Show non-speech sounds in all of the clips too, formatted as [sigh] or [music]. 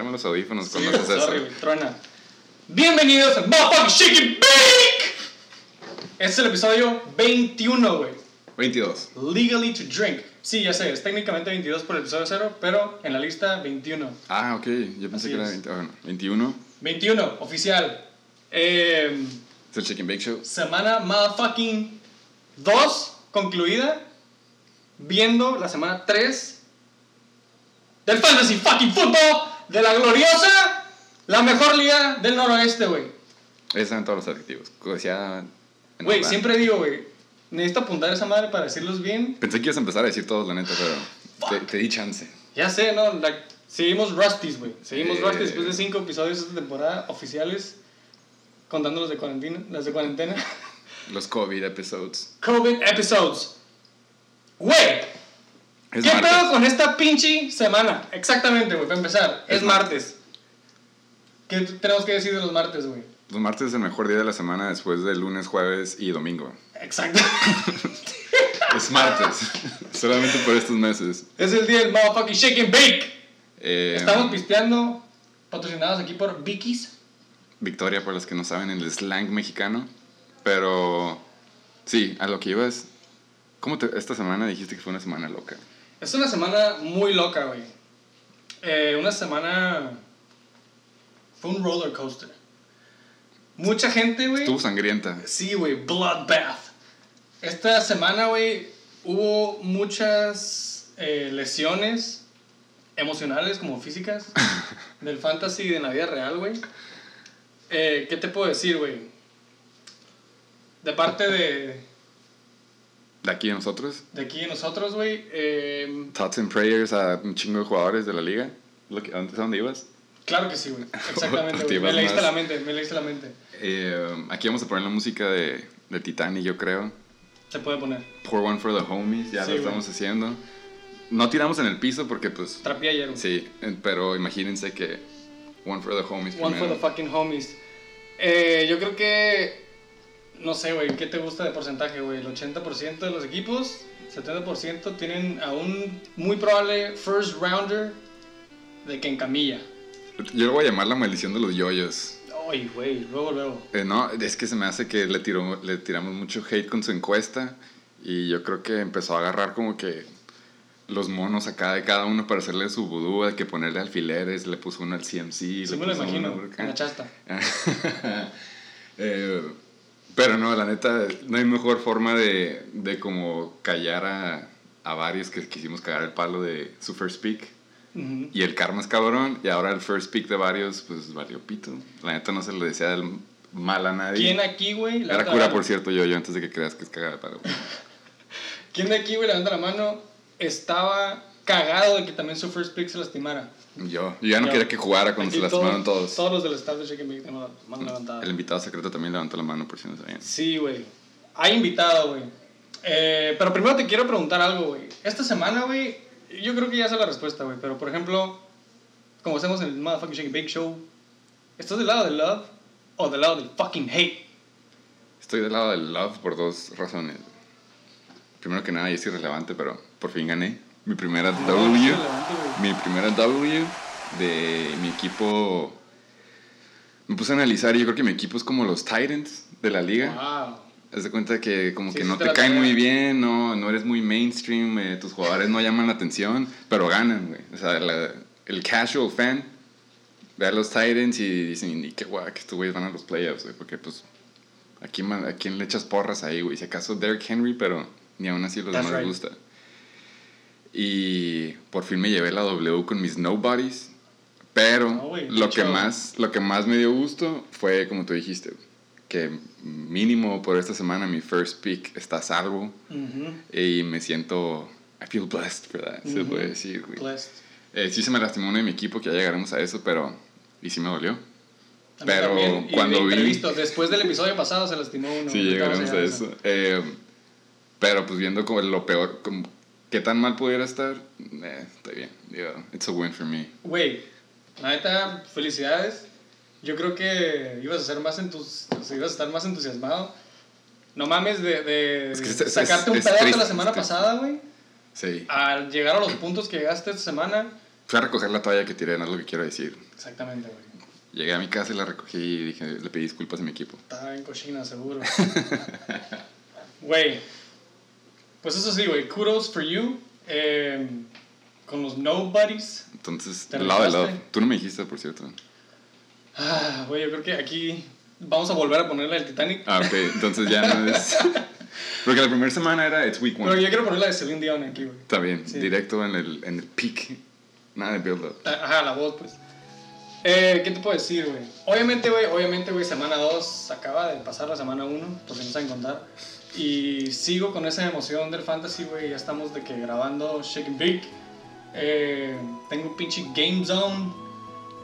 quitarme los audífonos Sí, cuando haces eso. truena. Bienvenidos a Motherfucking Shake It Bake. Este es el episodio 21, güey. 22. Legally to drink. Sí, ya sé, es técnicamente 22 por el episodio 0, pero en la lista 21. Ah, ok. Yo pensé Así que era es. 20, ah, bueno, 21. 21, oficial. Eh, Es el Chicken Bake Show. semana motherfucking 2 concluida. Viendo la semana 3 del Fantasy fucking Football de la gloriosa, la mejor liga del noroeste, güey. Esos eran todos los adjetivos. Decía. Güey, siempre digo, güey, necesito apuntar esa madre para decirlos bien. Pensé que ibas a empezar a decir todos, la neta, pero te, te di chance. Ya sé, ¿no? La- seguimos Rusties, güey. Seguimos Eh. Rusties después de cinco episodios de esta temporada oficiales, contando los de cuarentena. Las de cuarentena. Los COVID episodes. COVID episodes. Güey, Es ¿qué martes. pedo con esta pinche semana? Exactamente, güey, para empezar. Es, Es martes. ¿Qué tenemos que decir de los martes, güey? Los martes es el mejor día de la semana después del lunes, jueves y domingo. Exacto. [laughs] Es martes. Solamente por estos meses. es el día del motherfucking shake and bake. Eh, Estamos pisteando, patrocinados aquí por Vicky's. Victoria, por los que no saben, el slang mexicano. Pero sí, a lo que ibas. ¿Cómo te, esta semana dijiste que fue una semana loca? Es una semana muy loca, güey. Eh, una semana. Fue un roller coaster. Mucha gente, güey. Estuvo sangrienta. Sí, güey, bloodbath. Esta semana, güey, hubo muchas eh, lesiones emocionales como físicas [laughs] del fantasy y de la vida real, güey. Eh, ¿Qué te puedo decir, güey? De parte de, De aquí a nosotros, de aquí de nosotros, güey. eh, thoughts and prayers a un chingo de jugadores de la liga. ¿Antes a dónde ibas? Claro que sí, güey. [laughs] Exactamente, Te güey. Me leíste más. la mente, me leíste la mente. Eh, aquí vamos a poner la música de, de Titanic, yo creo. Se puede poner. Pour one for the homies, ya Sí, lo estamos haciendo. No tiramos en el piso porque, pues, Trapé ayer, sí, pero imagínense que one for the homies One for primero. the fucking homies. Eh, yo creo que. No sé, güey. ¿Qué te gusta de porcentaje, güey? El 80% de los equipos, 70% tienen a un muy probable first rounder de que encamilla. Yo lo voy a llamar la maldición de los yoyos. Ay, güey. Luego, luego. Eh, no, es que se me hace que le, tiró, le tiramos mucho hate con su encuesta y yo creo que empezó a agarrar como que los monos acá de cada uno para hacerle su vudú, de que ponerle alfileres, le puso uno al CMC. Sí, le me lo imagino. En la chasta. [laughs] Eh, pero no, la neta, no hay mejor forma de, de como callar a, a varios que quisimos cagar el palo de su first pick. Y el karma es cabrón, y ahora el first pick de varios, pues valió pito. La neta no se le desea el mal a nadie. ¿Quién aquí, güey? Era cura, la por cierto, yo, yo antes de que creas que es cagada de palo. [laughs] ¿Quién de aquí, güey, levanta la mano? Estaba cagado de que también su first pick se lastimara. Yo, yo ya no Yo. quería que jugara cuando se lastimaron todos. Todos los del staff de Shake and Bake mano levantada. El invitado secreto también levantó la mano por si no sabían. Sí, güey. Hay invitado, güey. Eh, pero primero te quiero preguntar algo, güey. Esta semana, güey, yo creo que ya sé la respuesta, güey. Pero por ejemplo, como hacemos en el Motherfucking Shake and Bake Show, ¿estás del lado del love o del lado del fucking hate? Estoy del lado del love por dos razones. Primero que nada, y es irrelevante, pero por fin gané. Mi primera W. Mi primera W de mi equipo. Me puse a analizar y yo creo que mi equipo es como los Titans de la liga. Wow. Haz de cuenta que como Sí, que no te caen muy bien, no, no eres muy mainstream, eh, tus jugadores no llaman la atención, pero ganan, güey. O sea, la- el casual fan ve a los Titans y dicen, ni qué guay, que estos güeyes van a los playoffs, güey, porque pues, ¿a quién, ¿a quién le echas porras ahí, güey? Si acaso Derrick Henry, pero ni aún así los That's demás right. gusta. Y por fin me llevé la W con mis nobodies, pero lo, que más, lo que más me dio gusto fue, como tú dijiste, que mínimo por esta semana mi first pick está a salvo Ujú. y me siento, I feel blessed for that, se Ujú. puede decir, güey. Blessed. Eh, sí se me lastimó uno de mi equipo, que ya llegaremos a eso, pero, y sí me dolió. A mí Pero también. Y cuando vi- imprevisto, después del episodio pasado se lastimó uno. Sí, llegaremos a eso. Eh, pero pues viendo como lo peor, como qué tan mal pudiera estar, eh, está bien. Digo, it's a win for me. Güey, la neta, felicidades. Yo creo que ibas a ser más entus o sea, ibas a estar más entusiasmado. No mames de, de Es que es- es- sacarte un pedazo la semana pasada, güey. Sí. Al llegar a los puntos que llegaste esta semana, Fui a recoger la toalla que tiré, no es lo que quiero decir. Exactamente, güey. Llegué a mi casa y la recogí y dije, le pedí disculpas a mi equipo. Estaba en cochina, seguro. [laughs] Güey. Pues eso sí, güey. Kudos for you. Eh, con los nobodies. Entonces, ¿Te del lado de lado. Tú no me dijiste, por cierto. Ah, güey, yo creo que aquí vamos a volver a ponerle el Titanic. Ah, ok, entonces ya no es. [laughs] Porque la primera semana era It's Week Pero One. yo quiero poner la de Celine Dion aquí, güey. Está bien, Sí. directo en el, en el peak. Nada de build up. Ah, Ajá, la voz, pues. Eh, ¿Qué te puedo decir, güey? Obviamente, güey, obviamente, güey, semana 2 acaba de pasar la semana 1, por si no saben contar. Y sigo con esa emoción del fantasy, güey. Ya estamos de que grabando Shake and Bake. Eh, tengo un pinche Game Zone.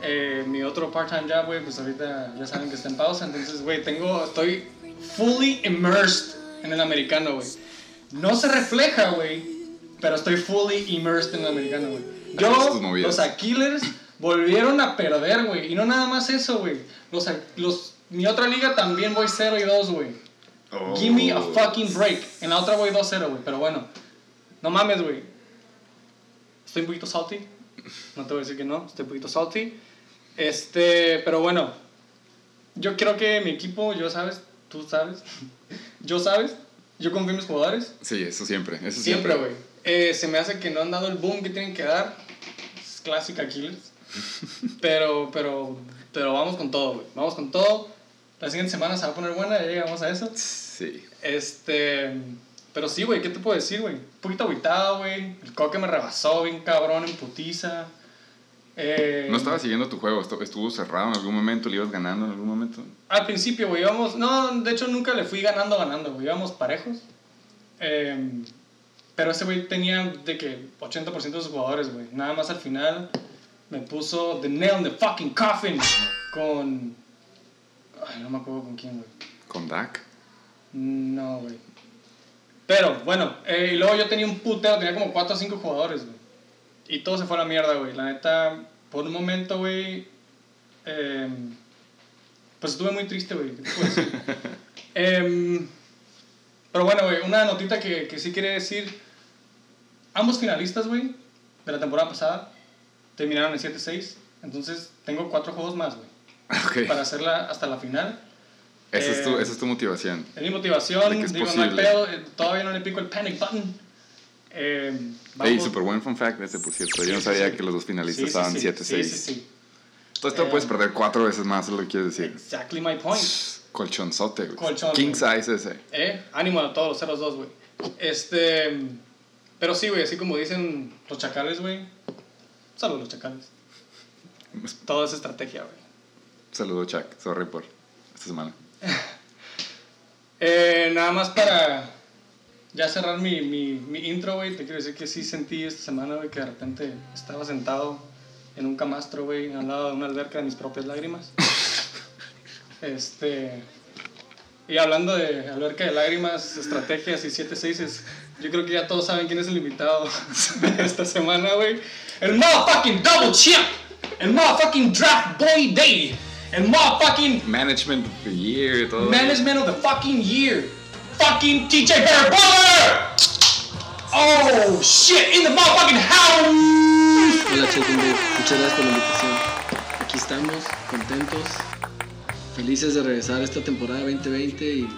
Eh, mi otro part-time job, güey, pues ahorita ya saben que está en pausa. Entonces, güey, tengo, estoy fully immersed en el americano, güey. No se refleja, güey, pero estoy fully immersed en el americano, güey. Yo, los Aquilers volvieron a perder, güey. Y no nada más eso, güey. Los, los, mi otra liga también voy 0 y 2, güey. Oh. Give me a fucking break. En la otra voy 2-0, güey. Pero bueno, no mames, güey. Estoy un poquito salty. No te voy a decir que no. Estoy un poquito salty. Este, pero bueno. Yo creo que mi equipo, yo sabes, tú sabes. [laughs] Yo sabes. Yo confío en mis jugadores. Sí, eso siempre. Eso Siempre, güey. Eh, se me hace que no han dado el boom que tienen que dar. Es clásica Killers. [laughs] pero, pero, pero vamos con todo, güey. Vamos con todo. La siguiente semana se va a poner buena, ya llegamos a eso. Sí. Este. Pero sí, güey, ¿qué te puedo decir, güey? Un poquito aguitado, güey. El coque me rebasó bien cabrón en putiza. Eh, No estaba siguiendo tu juego, estu- estuvo cerrado en algún momento, le ibas ganando en algún momento. Al principio, güey, íbamos. No, de hecho nunca le fui ganando, ganando, güey. Íbamos parejos. Eh, pero ese güey tenía de que 80% de sus jugadores, güey. Nada más al final me puso The Nail in the fucking Coffin con. Ay, no me acuerdo con quién, güey. Con Dak. No, güey. Pero, bueno, eh, y luego yo tenía un putero, tenía como 4 o 5 jugadores, güey. Y todo se fue a la mierda, güey. La neta, por un momento, güey. eh, pues estuve muy triste, güey. [laughs] Em, pero bueno, güey, una notita que, que sí quiere decir. Ambos finalistas, güey, de la temporada pasada, terminaron en 7-6. Entonces, tengo 4 juegos más, güey. [laughs] Ok. Para hacerla hasta la final. Esa, es tu, eh, esa es tu motivación. Es mi motivación, De que es digo, no hay posible. pedo, eh, todavía no le pico el panic button. Eh, Ey, super buen fun fact ese, por cierto. Yo no Sí, sabía sí. que los dos finalistas Sí, sí, estaban sí, 7-6. Sí, sí, sí. Entonces te lo Eh, puedes perder cuatro veces más, es lo que quieres decir. Exactly my point. Colchonzote, güey. Colchón, King güey. size ese. Eh, ánimo a todos los 0-2, güey. Este. Pero sí, güey, así como dicen los chacales, güey. Saludos, los chacales. Todo es estrategia, güey. Saludo, Chuck. Sorry por esta semana. Eh, nada más para ya cerrar mi, mi, mi intro, güey. Te quiero decir que sí sentí esta semana, güey, que de repente estaba sentado en un camastro, güey, al lado de una alberca de mis propias lágrimas. [laughs] Este. Y hablando de alberca de lágrimas, estrategias y 7 6 yo creo que ya todos saben quién es el invitado [laughs] de esta semana, güey. El motherfucking double champ. El motherfucking draft boy day. El motherfucking Management of the year, todo. Management of the fucking year. Fucking TJ Barrett Butler! Oh shit, in the motherfucking house! Hola Bake, muchas gracias por la invitación. Aquí estamos, contentos, felices de regresar esta temporada 2020 y de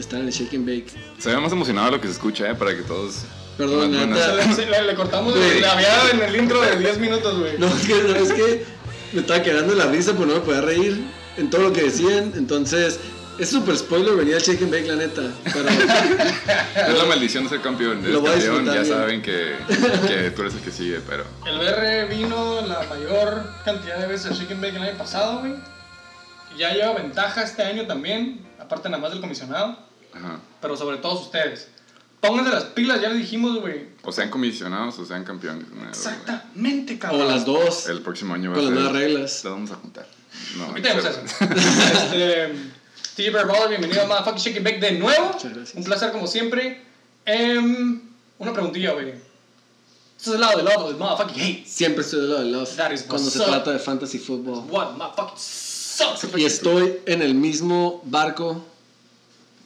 estar en el Shake and Bake. Se ve más emocionado de lo que se escucha, ¿eh? Para que todos. Perdón, la buenas. neta- Se- Le, le cortamos Güey. la había en el intro de 10 minutos, güey. No, es que, no, es que me estaba quedando la risa, pues no me podía reír en todo lo que decían. Entonces, es súper spoiler al Shake and Bake, la neta. Pero [laughs] Es la maldición de ser campeón. Lo voy a campeón, ya disfrutar saben que, que tú eres el que sigue, pero. El BR vino la mayor cantidad de veces al Chicken Bake el año pasado, güey. Y Ya lleva ventaja este año también, aparte nada más del comisionado, Ajá. pero sobre todos ustedes. Pónganse las pilas, ya les dijimos, güey. O sean comisionados o sean campeones. ¿no? Exactamente, cabrón. o las dos, El próximo año va con a las ser. nuevas reglas. Las vamos a juntar. No, pero- eso. [laughs] este, TJ Baller, bienvenido a Motherfucking Shake and Bake de nuevo. Muchas gracias. Un placer como siempre. Em, una preguntilla, güey. Este es el lado del lado del motherfucking hate. Siempre estoy del lado del love That is cuando se up. trata de fantasy football. What motherfucking sucks. Y estoy en el mismo barco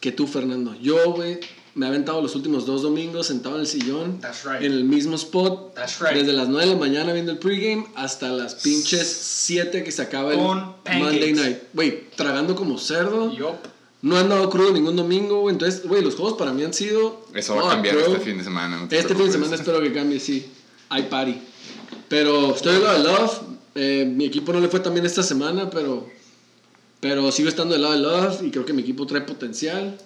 que tú, Fernando. Yo, güey, me ha aventado los últimos dos domingos sentado en el sillón, That's right. en el mismo spot, That's right. desde las 9 de la mañana viendo el pregame hasta las pinches 7 que se acaba el Con. Monday night. Güey, tragando como cerdo. Yup. No he andado crudo ningún domingo, güey. Entonces, güey, los juegos para mí han sido. Eso va a fuck, cambiar bro. este fin de semana. no te Este fin de semana espero que cambie, sí. Hay party. Pero estoy del lado de Love. Eh, mi equipo no le fue tan bien esta semana, pero. Pero sigo estando del lado de Love y creo que mi equipo trae potencial.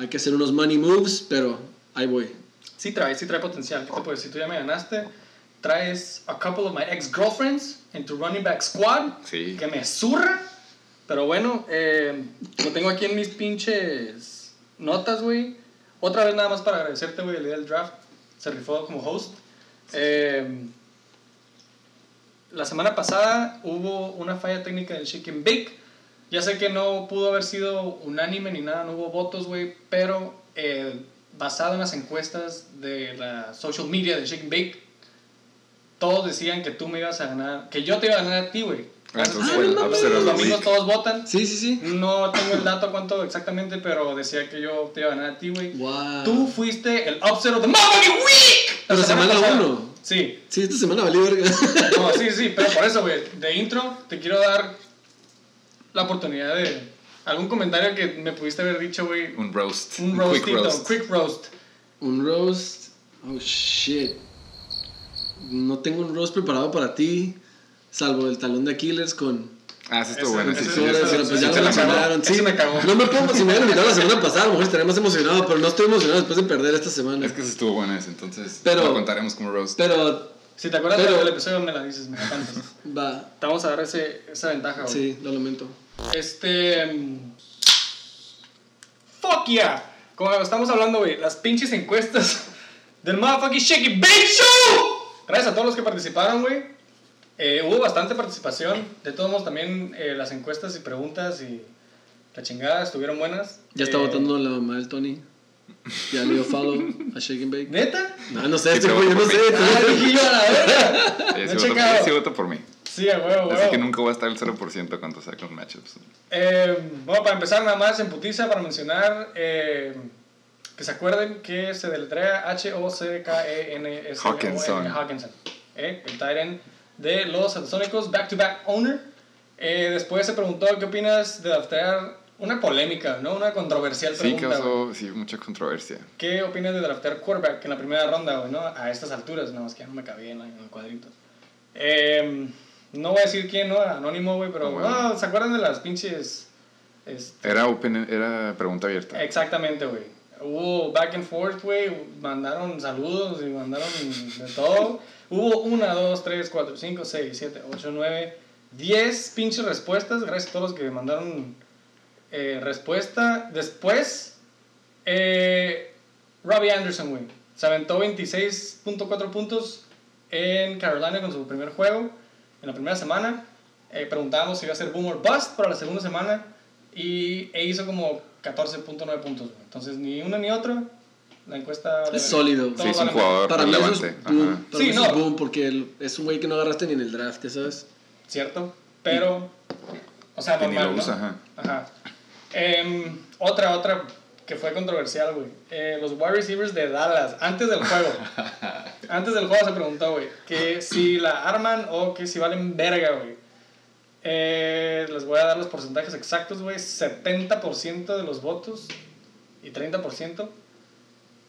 Hay que hacer unos money moves, pero ahí voy. Sí trae, sí trae potencial. ¿Qué te puedo decir? Tú ya me ganaste. Traes a couple of my ex-girlfriends en tu running back squad. Sí. Que me zurra. Pero bueno, eh, lo tengo aquí en mis pinches notas, güey. Otra vez nada más para agradecerte, güey, el día del draft. Se rifó como host. Eh, la semana pasada hubo una falla técnica del Chicken Bake. Ya sé que no pudo haber sido unánime ni nada, no hubo votos, güey, pero eh, basado en las encuestas de la social media de Chicken Bake, todos decían que tú me ibas a ganar, que yo te iba a ganar a ti, güey. Ah, entonces Los- fue el los domingos todos votan. Sí, sí, sí. No tengo el dato cuánto exactamente, pero decía que yo te iba a ganar a ti, güey. Wow. Tú fuiste el upset of the motherfucking week. La Pero semana pasada. uno. Sí. Sí, esta semana valió verga. No, sí, sí, pero por eso, güey, de intro te quiero dar la oportunidad de algún comentario que me pudiste haber dicho, güey. Un roast. Un quick roastito, roast. quick roast. un roast. Oh shit. No tengo un roast preparado para ti, salvo el talón de Aquiles con. Ah, sí, estuvo bueno. Sí, sí, Pero, sí, pues ya se lo mencionaron, me cagó. No me pongo, si me hubieran invitado la semana pasada, a lo mejor estaría más emocionado, pero no estoy emocionado después de perder esta semana. Es que sí estuvo bueno ese, entonces Pero- lo contaremos como roast. Pero, Si te acuerdas Pero- del episodio, me la dices, me la cantas. va, Te vamos a dar ese, esa ventaja, güey. sí, lo lamento. Este. mm, Fuck yeah. Como estamos hablando, güey, las pinches encuestas [laughs] del motherfucking Shake It Bake Show. Gracias a todos los que participaron, güey. Eh, hubo bastante participación. De todos modos, también eh, las encuestas y preguntas y la chingada estuvieron buenas. Ya está Eh, votando la mamá del Tony. Ya le dio follow a Shake and Bake. ¿Neta? No, no sé, Sí, este yo voto no sé. Ah, dije yo a la verga. Sí, No sí votó por mí. Sí, a huevo, Así que nunca voy a estar el 0% cuando saque los matchups. Eh, bueno, para empezar nada más en putiza para mencionar eh, que se acuerden que se deletrea H-O-C-K-E-N-S Hawkinson. Hawkinson. Eh, el Tyrant de los Sansónicos, back-to-back owner. Eh, después se preguntó qué opinas de draftear una polémica, ¿no? Una controversial Sí, pregunta. güey. causó sí, mucha controversia. ¿Qué opinas de draftear quarterback en la primera ronda, güey, no? A estas alturas, nada más que ya no me cabía en, en el cuadrito. Eh, no voy a decir quién, ¿no? Anónimo, güey, pero... Ah, ¿Se acuerdan de las pinches... este, Era, open, era pregunta abierta. Exactamente, güey. Hubo back and forth, güey. Mandaron saludos y mandaron de todo. Hubo una, dos, tres, cuatro, cinco, seis, siete, ocho, nueve, diez pinches respuestas. Gracias a todos los que mandaron eh, respuesta. Después, eh, Robbie Anderson, güey. Se aventó 26.4 puntos en Carolina con su primer juego, en la primera semana. Eh, preguntábamos si iba a ser boom or bust para la segunda semana y e hizo como 14.9 puntos. güey. Entonces, ni uno ni otro. La encuesta. Es sólido. Sí, es un jugador Para mí relevante. boom. Ajá. Para Sí, mí no. es boom porque el- es un güey que no agarraste ni en el draft, sabes. ¿Cierto? Pero. O sea, normal. lo usa, ¿no? ajá. Ajá. Em, otra, otra que fue controversial, güey. Eh, los wide receivers de Dallas, antes del juego. [laughs] antes del juego se preguntó, güey, que si la arman o que si valen verga, güey. Eh, les voy a dar los porcentajes exactos, güey. 70% de los votos y 30%.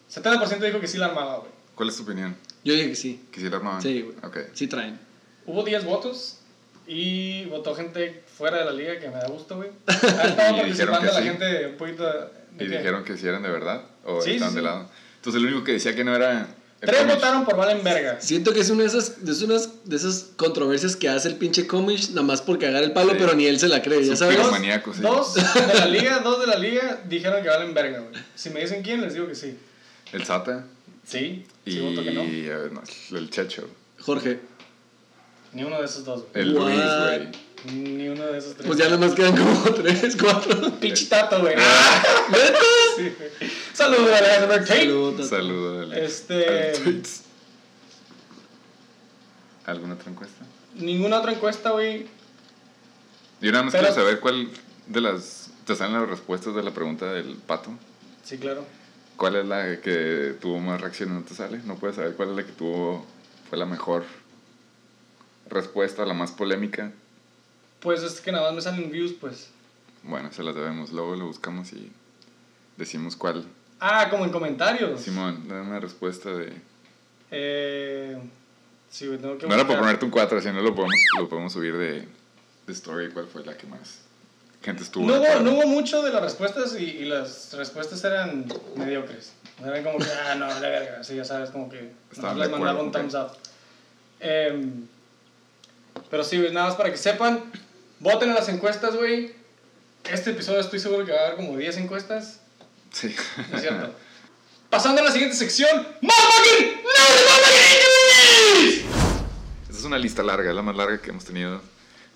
70% dijo que sí la armaba, güey. ¿Cuál es tu opinión? Yo dije que sí. ¿Que sí la armaban? Sí, güey. Ok. Sí traen. Hubo 10 votos y votó gente fuera de la liga que me da gusto, güey. [laughs] Ha estado participando la sí. gente un poquito. De ¿Y dijeron que sí eran de verdad? ¿O Sí, estaban sí, de sí. lado? Entonces el único que decía que no era... Tres Comish. votaron por Valen Verga. Siento que es una de esas, es unas de esas controversias que hace el pinche Comish nada más por cagar el palo, Sí. pero ni él se la cree, ya sabes. Dos de la liga, dos de la liga dijeron que valen verga, güey. Si me dicen quién, les digo que sí. El Sata Sí, y sí voto que no. eh, no, el Checho. Jorge. Ni uno de esos dos, güey. El What? Luis, güey. Ni uno de esos tres. Pues ya nada más quedan como [laughs] tres, cuatro. Pinche tato, güey. Ah. ¿Neta? Sí, güey. Saludos, Alejandro Tate. Saludos. Saludo al- Este-. ¿Alguna otra encuesta? Ninguna otra encuesta, güey. Yo nada más Pero- quiero saber cuál de las... ¿Te salen las respuestas de la pregunta del pato? Sí, claro. ¿Cuál es la que tuvo más reacciones? ¿No te sale? ¿No puedes saber cuál es la que tuvo, fue la mejor respuesta, la más polémica? Pues es que nada más me salen views, pues. Bueno, se las debemos. Luego lo buscamos y decimos cuál. Ah, como en comentarios. Simón, dame una respuesta de... Eh, sí, tengo que No era buscar. ponerte un 4, así no lo podemos, lo podemos subir de, de story. ¿Cuál fue la que más gente estuvo? No hubo, no hubo mucho de las respuestas y, y las respuestas eran mediocres. Eran como que, ah, no, la verga. Así ya sabes, como que Estaban les mandaba un acuerdo, thumbs up. Em, pero sí, nada más para que sepan. Voten en las encuestas, güey. Este episodio estoy seguro que va a haber como 10 encuestas. Sí. ¿No es cierto? Pasando a la siguiente sección. Esta es una lista larga, es la más larga que hemos tenido.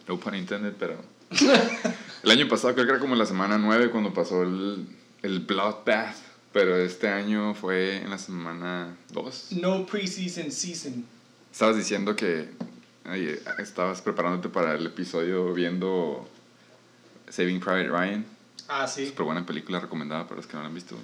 No pun intended, pero. [laughs] el año pasado creo que era como la semana 9 cuando pasó el, el Bloodbath. Pero este año fue en la semana 2. No preseason season. Estabas diciendo que ay, estabas preparándote para el episodio viendo Saving Private Ryan. Ah, sí. Súper buena película recomendada para los que no la han visto.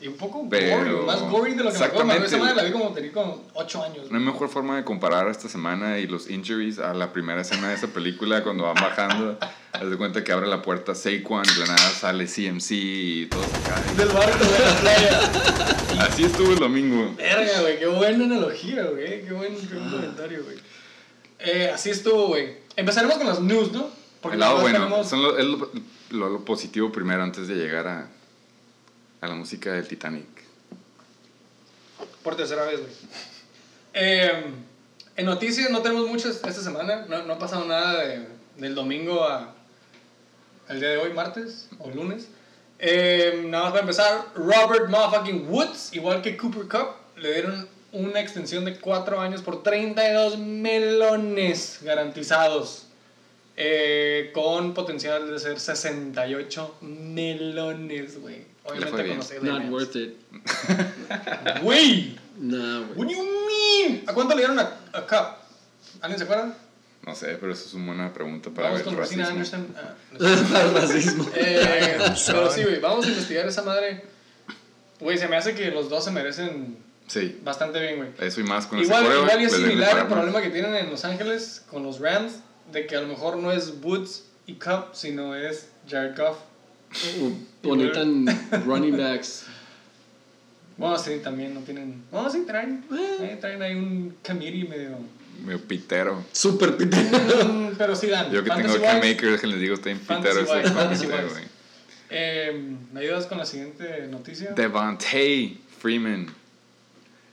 Y un poco Pero- más gory de lo que me acuerdo. Exactamente. madre la vi como tenía como 8 años. No hay mejor forma de comparar esta semana y los injuries a la primera escena de esa película cuando van bajando. [laughs] Haz de cuenta que abre la puerta Saquon, de la nada sale CMC y todo se cae. Del barco, a la playa. Así estuvo el domingo. Verga, güey, qué buena analogía, güey. Qué buen, qué buen comentario, güey. Eh, así estuvo, güey. Empezaremos con las news, ¿no? El lado bueno, tenemos- son lo, es lo, lo- lo positivo primero antes de llegar a, a la música del Titanic. Por tercera vez, güey. Eh, en noticias no tenemos muchas esta semana. No, no ha pasado nada de- del domingo a, al día de hoy, martes o lunes. Eh, nada más para empezar, Robert motherfucking Woods, igual que Cooper Cup, le dieron una extensión de 4 años por 32 melones garantizados. eh, con potencial de ser 68 melones, güey. Obviamente bien. con los Not worth it. [laughs] Güey. What güey. do you mean? ¿A cuánto le dieron a, a Cup? ¿Alguien se acuerda? No sé, pero eso es una buena pregunta para Vamos ver con racismo. Anderson. Ah, [laughs] no sé. Para el racismo. Eh, pero sí, güey, vamos a investigar esa madre. Güey, se me hace que los dos se merecen Sí, bastante bien, güey. eso y más con Igual, ese igual y es les de similar el problema que tienen en Los Ángeles con los Rams, de que a lo mejor no es Woods y Cup, sino es Jared Goff. O necesitan [laughs] running backs. Bueno, sí, también no tienen... Bueno, sí, traen, eh, traen ahí un committee medio... Medio pitero. Super pite. Mm, pero sí dan. Yo que tengo Fantasy Cam wise, Maker, déjenles digo, está en pitero ese fantasy güey. Eh, ¿Me ayudas con la siguiente noticia? Devontae Freeman.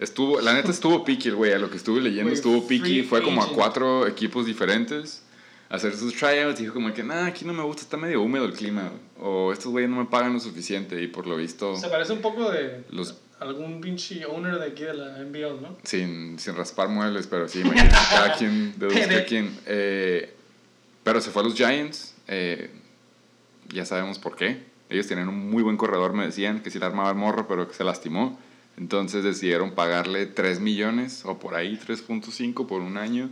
Estuvo, la neta estuvo picky el güey, a lo que estuve leyendo estuvo picky. free Fue como a cuatro equipos diferentes a hacer sus tryouts. Dijo como que, nah, aquí no me gusta, está medio húmedo el clima. O estos güeyes no me pagan lo suficiente y por lo visto, Se parece un poco de los, algún pinche owner de aquí de la NBL, ¿no? sin, sin raspar muebles, pero sí, imagínate, [laughs] cada quien de cada quien. Eh, pero se fue a los Giants. eh, ya sabemos por qué. Ellos tienen un muy buen corredor, me decían, que sí le armaba el morro, pero que se lastimó. Entonces decidieron pagarle 3 millones o por ahí 3.5 por un año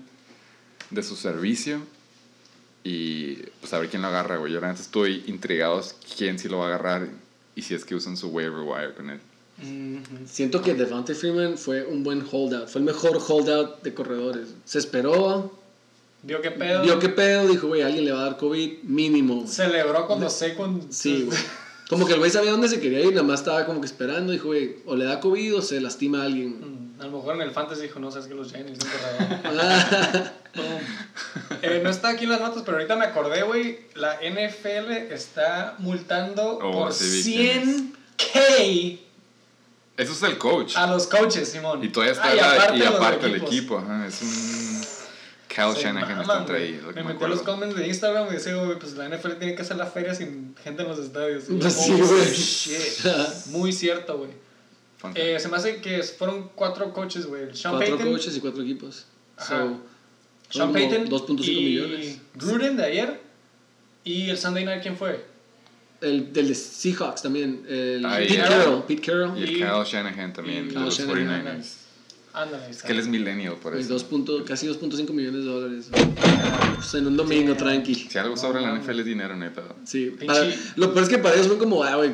de su servicio. Y pues a ver quién lo agarra, güey. Yo realmente estoy intrigado quién sí lo va a agarrar y si es que usan su waiver wire con él. Siento que Devante Freeman fue un buen holdout. Fue el mejor holdout de corredores. Se esperó, Vio qué pedo. vio qué pedo, dijo, güey, alguien le va a dar COVID mínimo. Celebró cuando Saquon... Sí, güey. [laughs] Como que el güey sabía dónde se quería ir, nada más estaba como que esperando. Dijo, güey, o le da COVID o se lastima a alguien. Mm, A lo mejor en el fantasy dijo, no, sabes que los Giants corredor. [laughs] Boom. Eh, no está aquí en las notas, pero ahorita me acordé, güey. La NFL está multando Oh, por sí, vi quién 100k Eso es el coach. a los coaches, Simón. Y todavía está Ah, y la- aparte y los aparte el equipos. equipo. Ajá, es un Kyle Se Shanahan está entre ahí. lo que Me me metí a los comments de Instagram y decía, güey, pues la NFL tiene que hacer la feria sin gente en los estadios. [laughs] Yo, Pues sí, oh, güey. shit. [laughs] Muy cierto, güey. Eh, se me hace que fueron cuatro coaches, güey. Sean Cuatro Payton, coaches y cuatro equipos. Ajá. So, Sean Payton como 2.5 y millones. Gruden de ayer. Y el Sunday Night, ¿quién fue? El del de Seahawks también. El Ah, Pete Carroll. Pete y Carroll. el y- Kyle Shanahan también, y de Kyle los Shanahan. 49ers. Ándale, Es que él es millennial, por Y eso. dos punto- casi 2.5 millones de dólares. Pues en un domingo, tranqui. Si algo sobra en la NFL es dinero, no hay pedo. Sí. Para- lo peor es que para ellos fue como, ah, güey,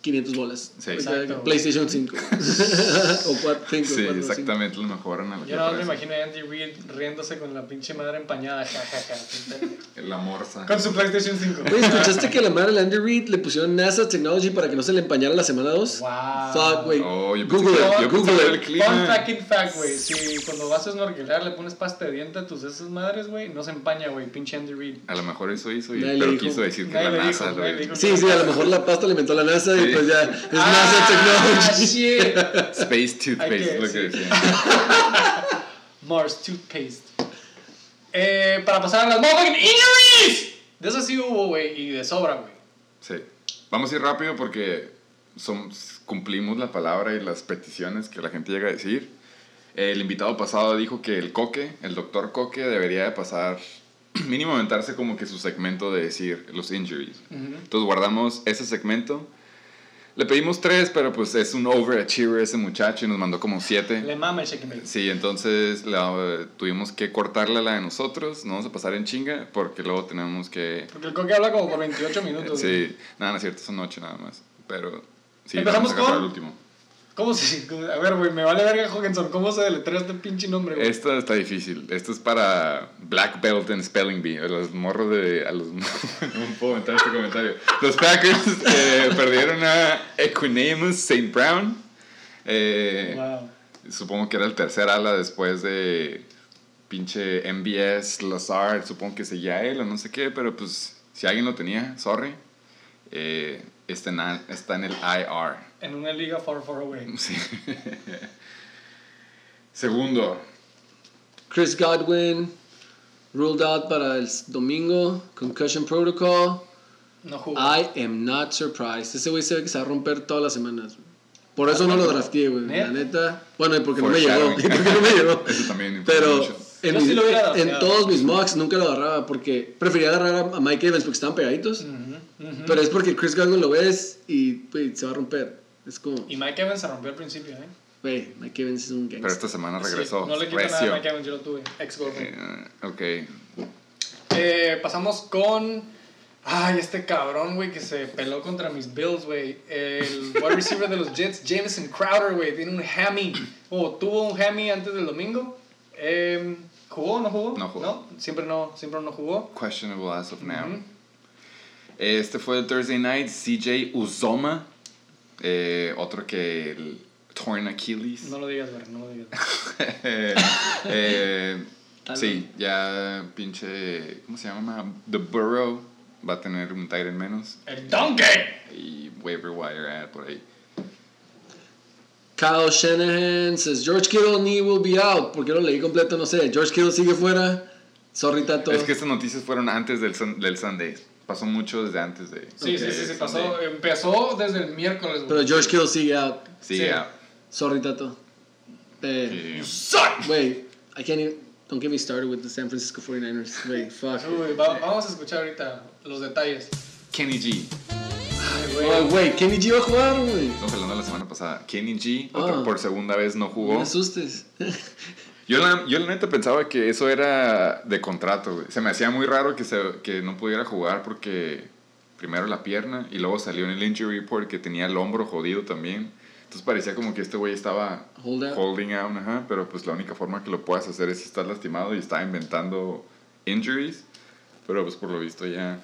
500 bolas. Sí. Exacto. PlayStation 5. [laughs] o 4, 5. Sí, exactamente, lo mejor analogía Yo no me imagino a Andy Reid riéndose con la pinche madre empañada. ja, ja, ja, [laughs] La morsa. con su PlayStation 5. Oye, ¿escuchaste que a la madre de Andy Reid le pusieron NASA Technology para que no se le empañara la semana 2? Wow. Fuck, güey. Oh, yo Google que- yo Google el clima. Fun fucking fact, güey. Si cuando vas a snorkelear le pones pasta de diente a tus esas madres, güey, no se empaña, güey. Pinche Andy Reid. A lo mejor eso hizo, y, pero dijo. quiso decir que Nadie la NASA dijo. Sí, sí, a lo mejor la pasta le inventó la NASA y. pues ya es Ah, NASA Technology. shit. Space toothpaste es lo que decían. [laughs] Mars Toothpaste. Eh, para pasar a las motherfucking injuries. De eso sí hubo, güey, y de sobra, güey. Sí. Vamos a ir rápido porque son, cumplimos la palabra y las peticiones que la gente llega a decir. El invitado pasado dijo que el Coque, el doctor Coque, debería de pasar, [clears throat] mínimo aventarse como que su segmento de decir los injuries. Entonces guardamos ese segmento. Le pedimos tres, pero pues es un overachiever ese muchacho y nos mandó como siete. Le mama el checkmate. Sí, entonces la- tuvimos que cortarle la de nosotros, no vamos a pasar en chinga porque luego tenemos que... Porque el coque habla como por 28 minutos. Sí, nada, no es cierto, son ocho nada más, pero... Sí, Empezamos vamos a con- el último. ¿Cómo se.? A ver, güey, me vale verga Hawkinson. ¿Cómo se deletrea este pinche nombre, güey? Esta está difícil, esto es para Black Belt en Spelling Bee, a los morros de... A los, [laughs] no puedo entrar este comentario. Los Packers eh, perdieron a Equinamus St. Brown. Eh, Wow. Supongo que era el tercer ala después de pinche MBS, Lazard, supongo que seguía él o no sé qué, pero pues si alguien lo tenía, sorry, eh, está, en, está en el IR. En una liga far, far away. [laughs] Sí. Segundo, Chris Godwin, ruled out para el domingo, concussion protocol. No jugó. I am not surprised. Ese güey se ve que se va a romper todas las semanas. Por eso no lo drafteé, güey. La ¿Neta? Bueno, y porque no me llegó. [laughs] Porque no me llegó. [laughs] Eso también Pero en, Yo sí lo hubiera en todos mis mocks nunca lo agarraba porque prefería agarrar a Mike Evans porque estaban pegaditos. Ujú, ujú. Pero es porque Chris Godwin lo ves y güey, se va a romper. Es como, Y Mike Evans se rompió al principio, ¿eh? güey, Mike Evans es un pero gangster. esta semana Sí, regresó. no le quito nada recio. a Mike Evans, yo lo tuve. Ex girlfriend. Eh, ok, Eh, pasamos con. Ay, este cabrón, güey, que se peló contra mis Bills, güey. El wide receiver de los Jets, Jameson Crowder, güey, tiene un hammy. O tuvo un hammy antes del domingo. Eh, ¿Jugó o no jugó? No jugó. No, siempre no, siempre no jugó. questionable as of now. Este fue el Thursday night, CJ Uzoma, eh, otro que el torn Achilles. No lo digas, no lo digas. [laughs] Eh, sí, ya pinche, ¿cómo se llama? The Burrow va a tener un Tyrant menos ¡El Donkey! y waiver wire ad por ahí. Kyle Shanahan says George Kittle knee will be out. ¿Por qué lo leí completo? No sé. George Kittle sigue fuera. Sorry, Tato. Es que estas noticias fueron antes del, sun- del Sunday. Pasó mucho desde antes de. Sí, sí, de sí, sí, Sunday. pasó. Empezó desde el miércoles, güey. Pero George Kittle sigue out. Sí, Sí. ya. Sorry, Tato. Eh, Sí. ¡Suck! Wait, I can't even. Don't get me started with the San Francisco 49ers. Wait, fuck. Uy, va- vamos a escuchar ahorita los detalles. Kenny G. Ay, güey. Wait, Kenny G va a jugar, güey. Estamos hablando la semana pasada. Kenny G, Ah. por segunda vez no No jugó. me asustes. [laughs] Yo la, yo la neta pensaba que eso era de contrato, güey. Se me hacía muy raro que, se, que no pudiera jugar porque primero la pierna y luego salió en el injury report que tenía el hombro jodido también. Entonces parecía como que este güey estaba Hold out. holding out, ajá, pero pues la única forma que lo puedas hacer es si estás lastimado y está inventando injuries. Pero pues por lo visto ya,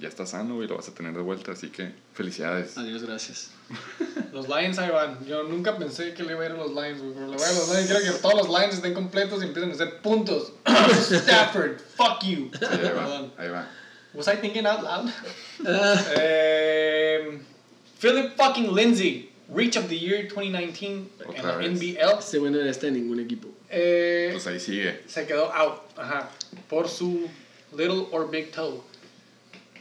ya está sano y lo vas a tener de vuelta, así que felicidades. Adiós, gracias. [laughs] Los Lions ahí van. Yo nunca pensé que le iba a ir a los Lions, güey. Pero le voy a los Lions. Quiero que todos los Lions estén completos y empiecen a hacer puntos. [coughs] Stafford, fuck you. Sí, ahí va, ahí va. Was I thinking out loud? Eh, Philip fucking Lindsay, Reach of the Year 2019 en la. NBL. este güey no está en ningún equipo. Eh, Pues ahí sigue. se quedó out, ajá, por su little or big toe.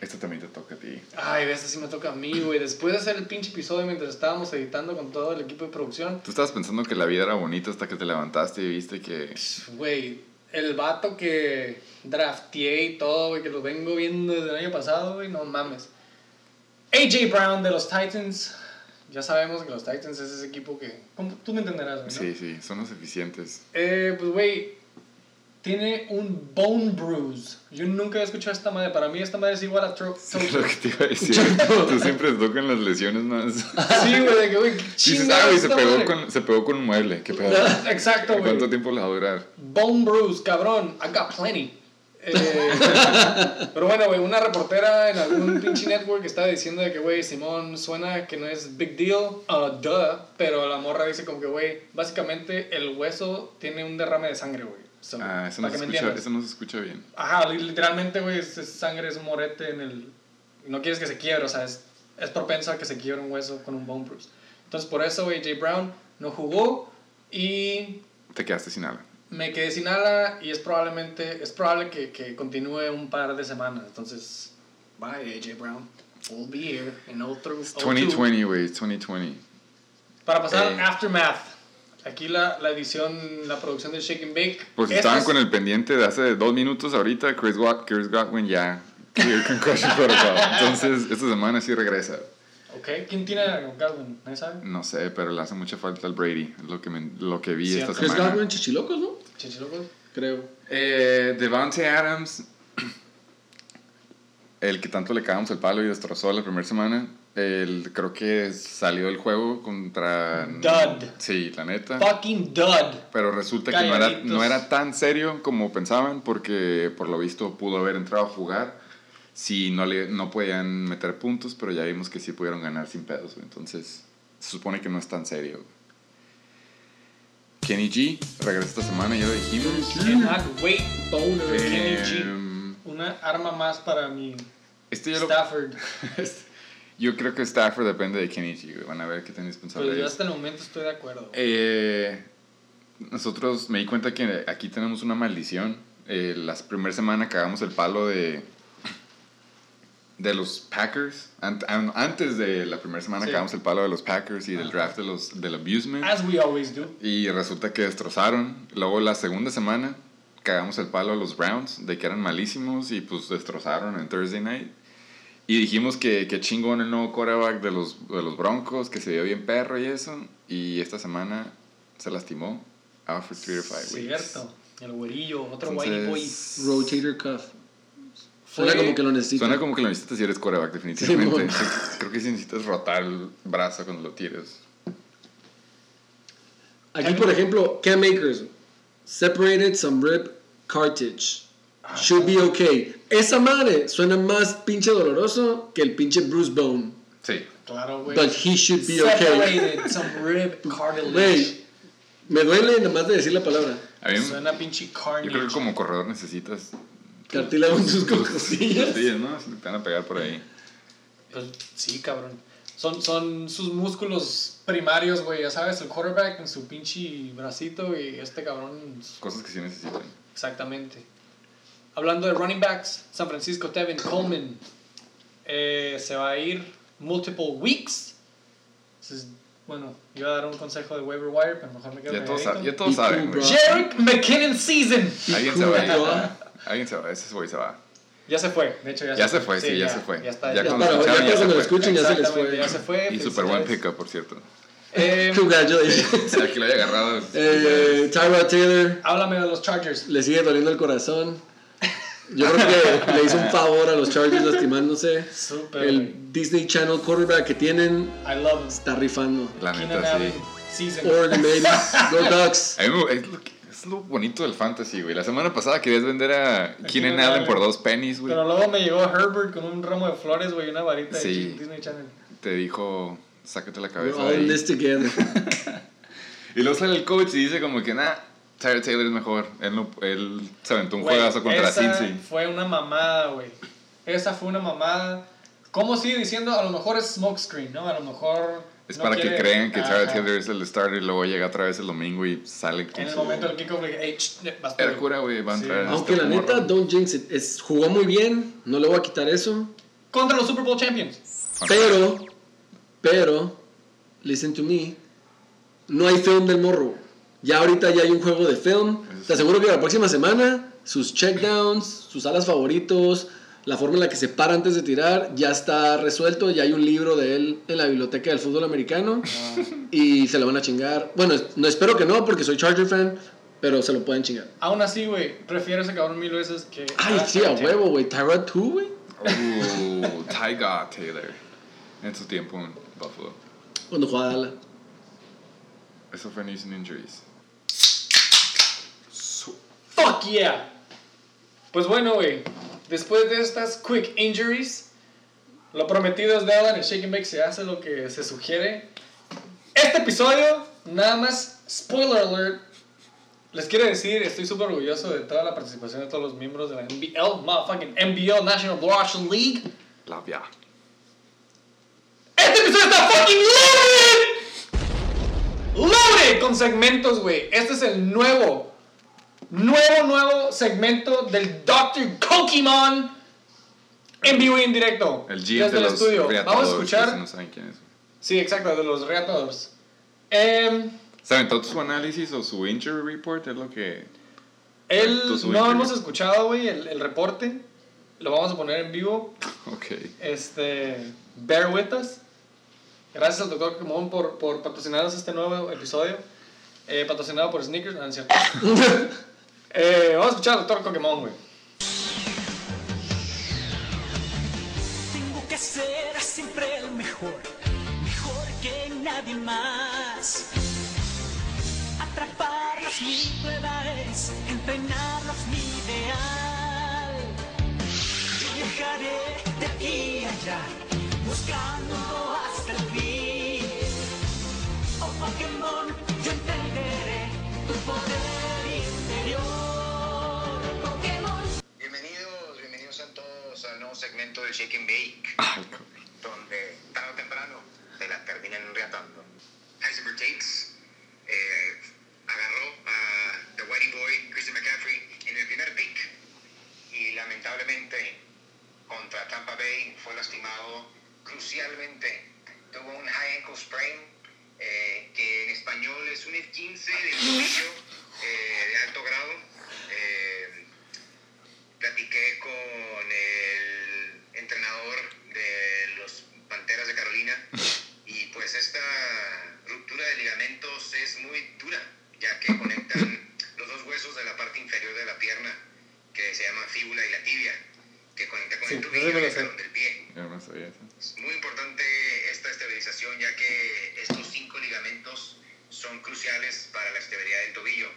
Esto también te toca a ti. Ay, ves, sí me toca a mí, güey. Después de hacer el pinche episodio mientras estábamos editando con todo el equipo de producción, Tú estabas pensando que la vida era bonita hasta que te levantaste y viste que... güey, el vato que drafteé y todo, güey, que lo vengo viendo desde el año pasado, güey, no mames. AJ Brown de los Titans. Ya sabemos que los Titans es ese equipo que. Tú me entenderás, güey. ¿no? Sí, sí, son los eficientes. Eh, pues, güey, tiene un bone bruise. Yo nunca he escuchado esta madre. Para mí esta madre es igual a tro- Es lo que te iba a decir. [laughs] Tú siempre tocan las lesiones más. [laughs] Sí, güey, de que, güey, Dices, ah, güey, se pegó, madre". con, se pegó con un mueble. ¿Qué pedo? [laughs] Exacto, güey. ¿Cuánto tiempo le va a durar? Bone bruise, cabrón. I got plenty. Eh, pero bueno, güey, una reportera en algún pinche network estaba diciendo de que, güey, Simón suena que no es big deal, uh, duh, pero la morra dice como que, güey, básicamente el hueso tiene un derrame de sangre, güey. Ah, eso no, se escucha, eso no se escucha bien. Ajá, li- literalmente, güey, es, es sangre, es un morete en el... No quieres que se quiebre, o sea, es, es propenso a que se quiebre un hueso con un bone bruise. Entonces, por eso, güey, Jay Brown no jugó y Te quedaste sin ala. me quedé sin ala y es probablemente es probable que, que continúe un par de semanas. Entonces, bye AJ Brown. We'll be here in 03 It's 2020, güey. It's 2020. Para pasar Eh. al Aftermath. Aquí la, la edición, la producción de Shake and Bake. Esta estaban es- con el pendiente de hace dos minutos ahorita, Chris, Wat- Chris Godwin ya clear concussion protocol. Entonces, esta semana sí regresa. Ok, ¿quién tiene a Godwin? ¿Nadie sabe? No sé, pero le hace mucha falta al Brady. Lo que, me- lo que vi Cierto. esta Chris semana. Godwin, chichilocos, ¿no? Chichilocos. Creo. Eh, Devante Adams, el que tanto le cagamos el palo y destrozó la primera semana, el, creo que salió del juego contra... Dud. Sí, la neta. Fucking dud. Pero resulta que no era, no era tan serio como pensaban porque por lo visto pudo haber entrado a jugar si no, le, no podían meter puntos, pero ya vimos que sí pudieron ganar sin pedos. Entonces se supone que no es tan serio. Kenny G regresa esta semana, ya lo dijimos. Cannot wait. Boner. Kenny G. Em, Una arma más para mi este lo- Stafford. [laughs] yo creo que Stafford depende de G. güey. Van a ver qué tan indispensable Pero yo hasta el momento estoy de acuerdo. Eh, nosotros me di cuenta que aquí tenemos una maldición. Eh, la primera semana cagamos el palo de de los Packers. Ant- an- antes de la primera semana Sí. cagamos el palo de los Packers y del draft de los, del abusement. As we always do. Y resulta que destrozaron. Luego la segunda semana cagamos el palo a los Browns de que eran malísimos y pues destrozaron en Thursday night. Y dijimos que, que chingón el nuevo quarterback de los, de los Broncos, que se vio bien perro y eso. Y esta semana se lastimó. Out for 3 to 5 weeks. Cierto. El güerillo, otro whitey boy. Entonces, Rotator cuff. Suena como que lo necesita. Suena como que lo necesitas si eres quarterback, definitivamente. Sí, [laughs] Creo que sí necesitas rotar el brazo cuando lo tires. Aquí, por ejemplo, Cam Akers. Separated some rib cartilage. Should be okay. Esa madre suena más pinche doloroso que el pinche Bruce Bone. Sí. Claro, güey. But he should be okay. Separated some rib cartilage. Güey, me duele nada más de decir la palabra. A mí, Suena pinche yo carnage. creo que como corredor necesitas Cartílago en tus costillas. Sí, ¿no? Se te van a pegar por ahí. Pues sí, cabrón. Son, son sus músculos primarios, güey. Ya sabes, el quarterback en su pinche bracito y este cabrón. Cosas que sí necesitan. Exactamente. Hablando de running backs, San Francisco Tevin Coleman eh, se va a ir multiple weeks. Entonces, bueno, iba a dar un consejo de waiver wire, pero mejor me quedo Ya todos, calladito. sa- ya todos saben. Jerick McKinnon season. Alguien se va a Cool, ir. Alguien se va. Ese güey se va. Ya se fue, de hecho ya, Ya se fue, sí, ya se fue. Ya está. Ya Ya cuando para, ya ya cuando lo se fue. escuchen ya se les fue. ya se fue. Y super buen pickup, por cierto. Eh, Congratulations. [laughs] Aquí lo haya agarrado. Eh, Tyrod Taylor háblame de los Chargers. le sigue doliendo el corazón. Yo creo que le hizo un [laughs] favor a los Chargers lastimándose. Super. El Disney Channel quarterback que tienen I love está rifando. La neta, sí. season. Oregon, baby. Go Ducks. A mí me- es, lo, que- es lo bonito del fantasy, güey. La semana pasada querías vender a Keenan Keenan Allen Allen. por dos pennies, güey. Pero luego me llegó Herbert con un ramo de flores, güey, y una varita Sí. de Disney Channel. Te dijo, sácate la We're cabeza all in ahí. this together. [laughs] Y luego sale el coach y dice como que, nah, Tyrod Taylor es mejor. Él, no, él se aventó un Güey, juegazo contra esa Cincy. fue una mamada, güey. Esa fue una mamada. ¿Cómo sigue diciendo? A lo mejor es smokescreen, ¿no? A lo mejor. Es no para quiere- que crean que Tyrod. Taylor es el starter y luego llega otra vez el domingo y sale con En el su- momento del kickoff, le dije, hey, ch, vas tú, Era güey". cura, güey, va a Sí. entrar. Aunque este la neta, don't jinx it. Es, jugó muy bien, no le voy a quitar eso. Contra los Super Bowl Champions. Pero, pero, listen to me, no hay film del morro. Ya ahorita ya hay un juego de film. Te aseguro que la próxima semana, sus checkdowns, sus alas favoritos, la forma en la que se para antes de tirar, ya está resuelto. Ya hay un libro de él en la biblioteca del fútbol americano. Y se lo van a chingar. Bueno, no espero que no, porque soy Charger fan. pero se lo pueden chingar. Aún así, güey, prefiero ese cabrón mil veces que. Ay, Ah, sí, a huevo, güey. Tyrod 2, güey. Uh, Tyga Taylor. En su tiempo en Buffalo. Cuando jugaba Dallas. Eso fue News and Injuries. Fuck yeah. Pues bueno, güey. Después de estas quick injuries, lo prometido es deuda. En el Shake and Bake se hace lo que se sugiere. Este episodio, nada más, spoiler alert. Les quiero decir, estoy súper orgulloso de toda la participación de todos los miembros de la NBL, motherfucking NBL, National Ocean League. Labia. Este episodio está fucking loaded. Loaded con segmentos, güey. Este es el nuevo, nuevo, nuevo segmento del Dr. Pokemon en vivo y en directo. El GM desde de el los estudio. Vamos a escuchar. por si no saben quién es. Sí, exacto, de los Reatadores. Em, ¿Saben todo su análisis o su injury report? Es lo que. él, no injury. hemos escuchado, güey, el, el reporte. Lo vamos a poner en vivo. [laughs] Ok. Este, bear with us. Gracias al doctor Pokémon por, por patrocinarnos este nuevo episodio. Eh, patrocinado por Sneakers, no es cierto. [laughs] Eh, vamos a escuchar al doctor Pokémon, güey. Tengo que ser siempre el mejor, mejor que nadie más. Atraparlos mi prueba es, entrenarlos mi ideal. Yo viajaré de aquí a allá, buscando hasta el fin. Oh Pokémon, yo entenderé tu poder segmento de Shake and Bake, Ay, donde tarde o temprano se la terminan reatando. Heisenberg Tates eh, agarró a The Whitey Boy, Christian McCaffrey, en el primer pick y lamentablemente contra Tampa Bay fue lastimado crucialmente. Tuvo un high ankle sprain, eh, que en español es un 15 de tobillo eh, de alto grado. Eh, platiqué con el entrenador de los Panteras de Carolina [laughs] y pues esta ruptura de ligamentos es muy dura ya que conectan los dos huesos de la parte inferior de la pierna que se llaman fíbula y la tibia que conecta con Sí, el tobillo y el talón del pie. No sabía eso. Es muy importante esta estabilización ya que estos cinco ligamentos son cruciales para la estabilidad del tobillo.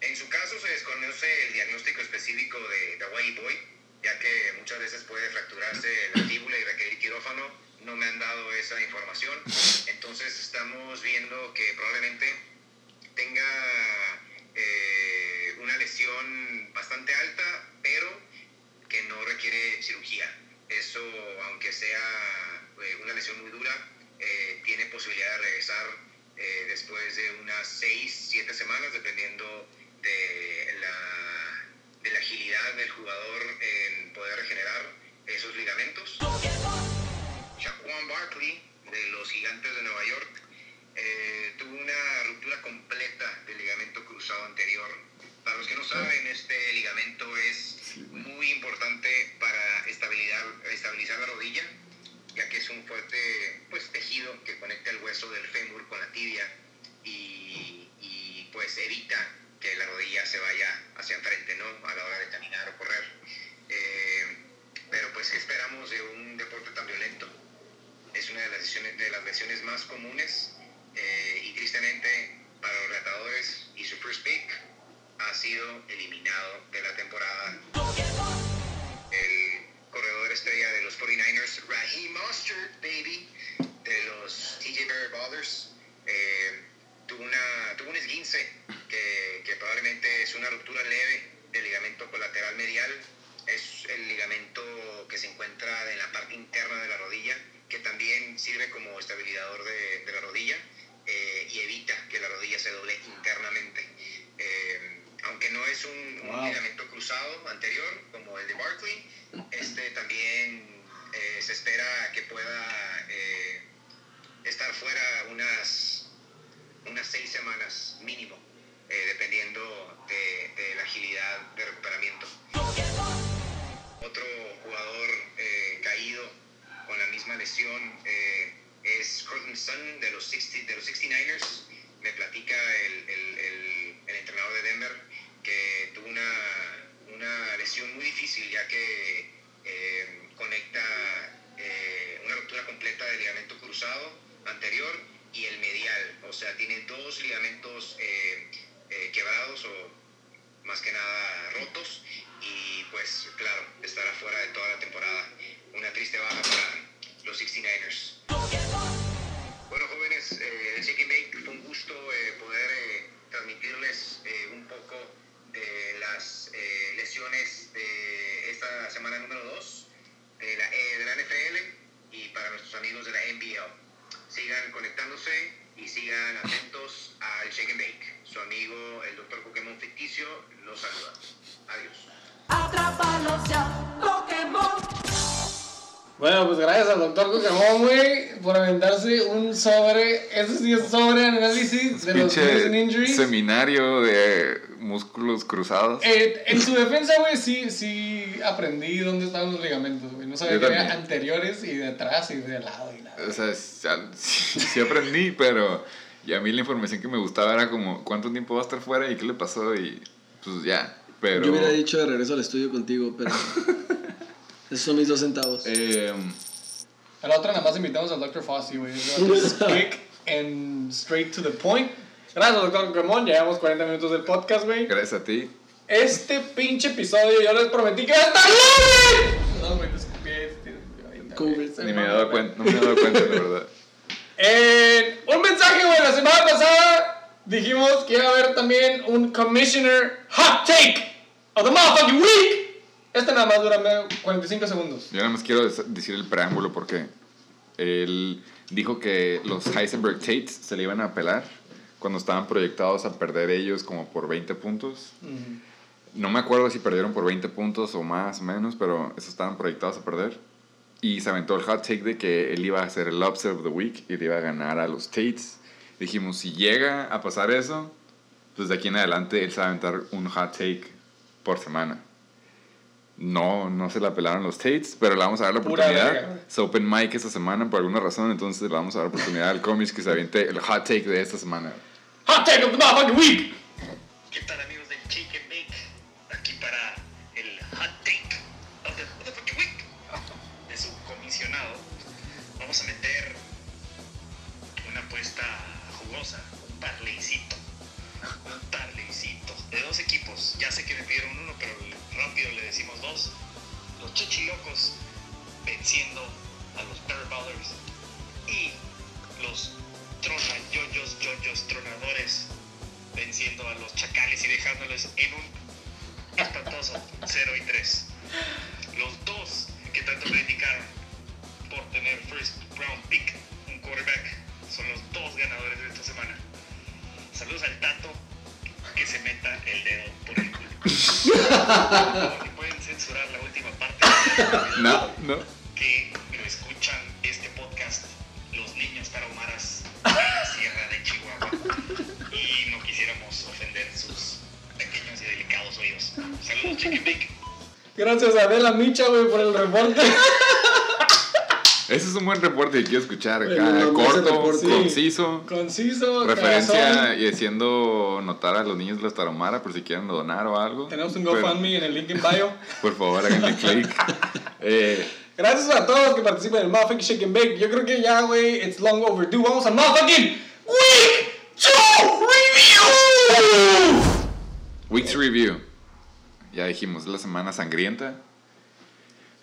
En su caso se desconoce el diagnóstico específico de Hawaii Boy, ya que muchas veces puede fracturarse la fíbula y requerir quirófano. No me han dado esa información, entonces estamos viendo que probablemente tenga eh, una lesión bastante alta, pero que no requiere cirugía. Eso, aunque sea eh, una lesión muy dura, eh, tiene posibilidad de regresar eh, después de unas 6, 7 semanas, dependiendo de la, de la agilidad del jugador en poder regenerar esos ligamentos. Shaquan Barkley, de los Gigantes de Nueva York, eh, tuvo una ruptura completa del ligamento cruzado anterior. Para los que no saben, este ligamento es muy importante para estabilizar, estabilizar la rodilla, ya que es un fuerte pues, tejido que conecta el hueso del fémur con la tibia y, y, pues evita que la rodilla se vaya hacia enfrente ¿no? a la hora de caminar o correr. Eh, pero pues, ¿qué esperamos de un deporte tan violento? es una de las lesiones, de las lesiones más comunes eh, y tristemente para los retadores y su first pick ha sido eliminado de la temporada. El corredor estrella de los 49ers, Raheem Mostert, baby, de los TJ Bear Ballers, eh, tuvo, una, tuvo un esguince que, que probablemente es una ruptura leve del ligamento colateral medial. Es el ligamento que se encuentra en la parte interna de la rodilla, que también sirve como estabilizador de, de la rodilla eh, y evita que la rodilla se doble internamente. Eh, aunque no es un, ligamento cruzado anterior como el de Barkley, este también eh, se espera que pueda estar fuera unas, unas seis semanas mínimo, eh, dependiendo de, la agilidad de recuperamiento. Otro jugador eh, caído con la misma lesión eh, es Cortland Sutton de los, 60, de los 69ers. Me platica el, el, el, entrenador de Denver, que tuvo una, una lesión muy difícil ya que eh, conecta una ruptura completa del ligamento cruzado anterior y el medial. O sea, tiene dos ligamentos eh, quebrados o más que nada rotos y pues claro, estará fuera de toda la temporada. Una triste baja para los 69ers. Bueno jóvenes, eh, Shake and Bake, fue un gusto eh, poder eh, transmitirles un poco de las lesiones de esta semana número 2 de la, de NFL y para nuestros amigos de la NBL. Sigan conectándose y sigan atentos al Shake and Bake. Su amigo, el Dr. Pokémon Ficticio, los saluda. Adiós. Atrápalos ya, Pokémon. Bueno, pues gracias al doctor Pokémon, güey, por aventarse un sobre. Ese sí es sobre análisis de los Pinche recent injuries. seminario de músculos cruzados. Eh, en su defensa, güey, sí, sí aprendí dónde estaban los ligamentos, güey. No sabía Yo que había también. anteriores y de atrás y de lado y nada. O sea, [laughs] sí, sí aprendí, pero y a mí la información que me gustaba era como cuánto tiempo va a estar fuera y qué le pasó y pues ya. Pero Yo hubiera dicho de regreso al estudio contigo, pero. [laughs] Esos son mis dos centavos. eh, A la otra nada más invitamos al Dr. Fossey, güey. [laughs] Quick and straight to the point. Gracias, doctor Pokémon. Llevamos 40 minutos del podcast, güey. gracias a ti. Este pinche episodio yo les prometí que iba a estar libre. No, güey, te escupí. Ni me he dado cuenta, no me he dado cuenta, de verdad. [laughs] Eh, un mensaje, güey. La semana pasada dijimos que iba a haber también un Commissioner Hot Take of the Motherfucking Week. Este nada más dura medio- 45 segundos. Yo nada más quiero decir el preámbulo porque él dijo que los Heisenberg Tates se le iban a apelar cuando estaban proyectados a perder ellos como por 20 puntos. No me acuerdo si perdieron por 20 puntos o más o menos, pero esos estaban proyectados a perder. Y se aventó el hot take de que él iba a ser el upset of the week y le iba a ganar a los Tates. Dijimos, si llega a pasar eso, pues de aquí en adelante él se va a aventar un hot take por semana. No, no se la pelaron los Tates, pero le vamos a dar la oportunidad. Es open mic esta semana por alguna razón, entonces le vamos a dar la oportunidad al cómics que se aviente el hot take de esta semana. Hot Take of the Motherfucking Week. ¿Qué tal Adela Micha, güey, por el reporte. Ese es un buen reporte que quiero escuchar acá. corto, sí. conciso. Conciso, Referencia y haciendo notar a los niños de los Tarahumara por si quieren donar o algo. Tenemos un GoFundMe en el link en bio. [laughs] Por favor, háganle [laughs] clic. Eh, Gracias a todos que participan en el Motherfucking Shake and Bake. Yo creo que ya, güey, it's long overdue. Vamos al Motherfucking Week 2 Review. Week's Review. Ya dijimos, la semana sangrienta.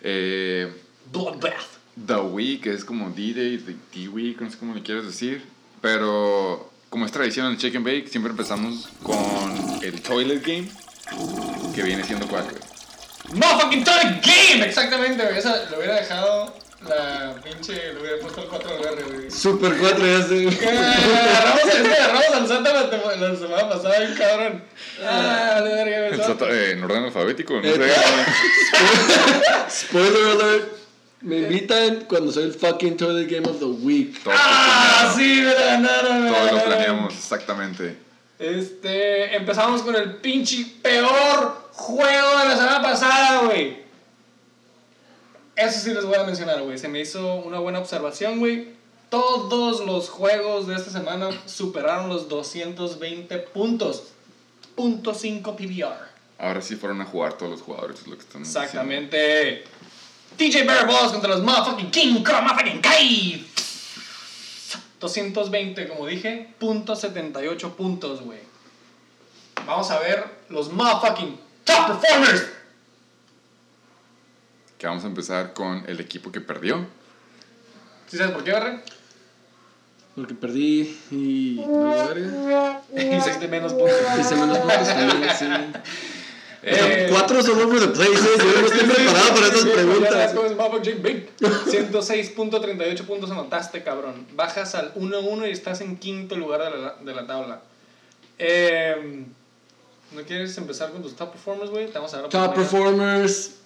Eh, Bloodbath. The Week es como D-Day, The D-Week, no sé cómo le quieres decir. Pero como es tradición en el Chicken Bake, siempre empezamos con el Toilet Game, que viene siendo cuál, güey? Motherfucking Toilet Game. Exactamente, güey. Esa lo hubiera dejado la pinche. Le hubiera puesto el 4 de R, güey. Super 4 ya sé. [laughs] Agarramos, es que agarramos al Santa la, semana pasada, bien cabrón. Ah, de verga. El Santa. eh, en orden alfabético, no Eh, sé. [laughs] Spoiler alert. Me invitan cuando soy el fucking Toilet Game of the Week. Todo, Ah, sí, me la ganaron, todo lo planeamos, exactamente. Este, empezamos con el pinche peor juego de la semana pasada, güey. Eso sí les voy a mencionar, güey. Se me hizo una buena observación, güey. Todos los juegos de esta semana superaron los 220 puntos. .5 PBR. Ahora sí fueron a jugar todos los jugadores, es lo que están diciendo. Exactamente. DJ Bear Balls contra los motherfucking King Kong motherfucking Cave. 220, como dije, punto 78 puntos, güey. Vamos a ver los motherfucking top performers. Que vamos a empezar con el equipo que perdió. ¿Sí sabes por qué, Barre? Porque perdí y. Hiciste [laughs] menos puntos. [laughs] Hice menos puntos también, sí. O sea, Eh, cuatro son the place, eh. Yo no estoy preparado para sabes preguntas. cómo es motherfucking Big. 106.38 puntos anotaste, cabrón. Bajas al 1-1 y estás en quinto lugar de la, de la tabla. Eh, ¿No quieres empezar con tus top performers, güey? Top performers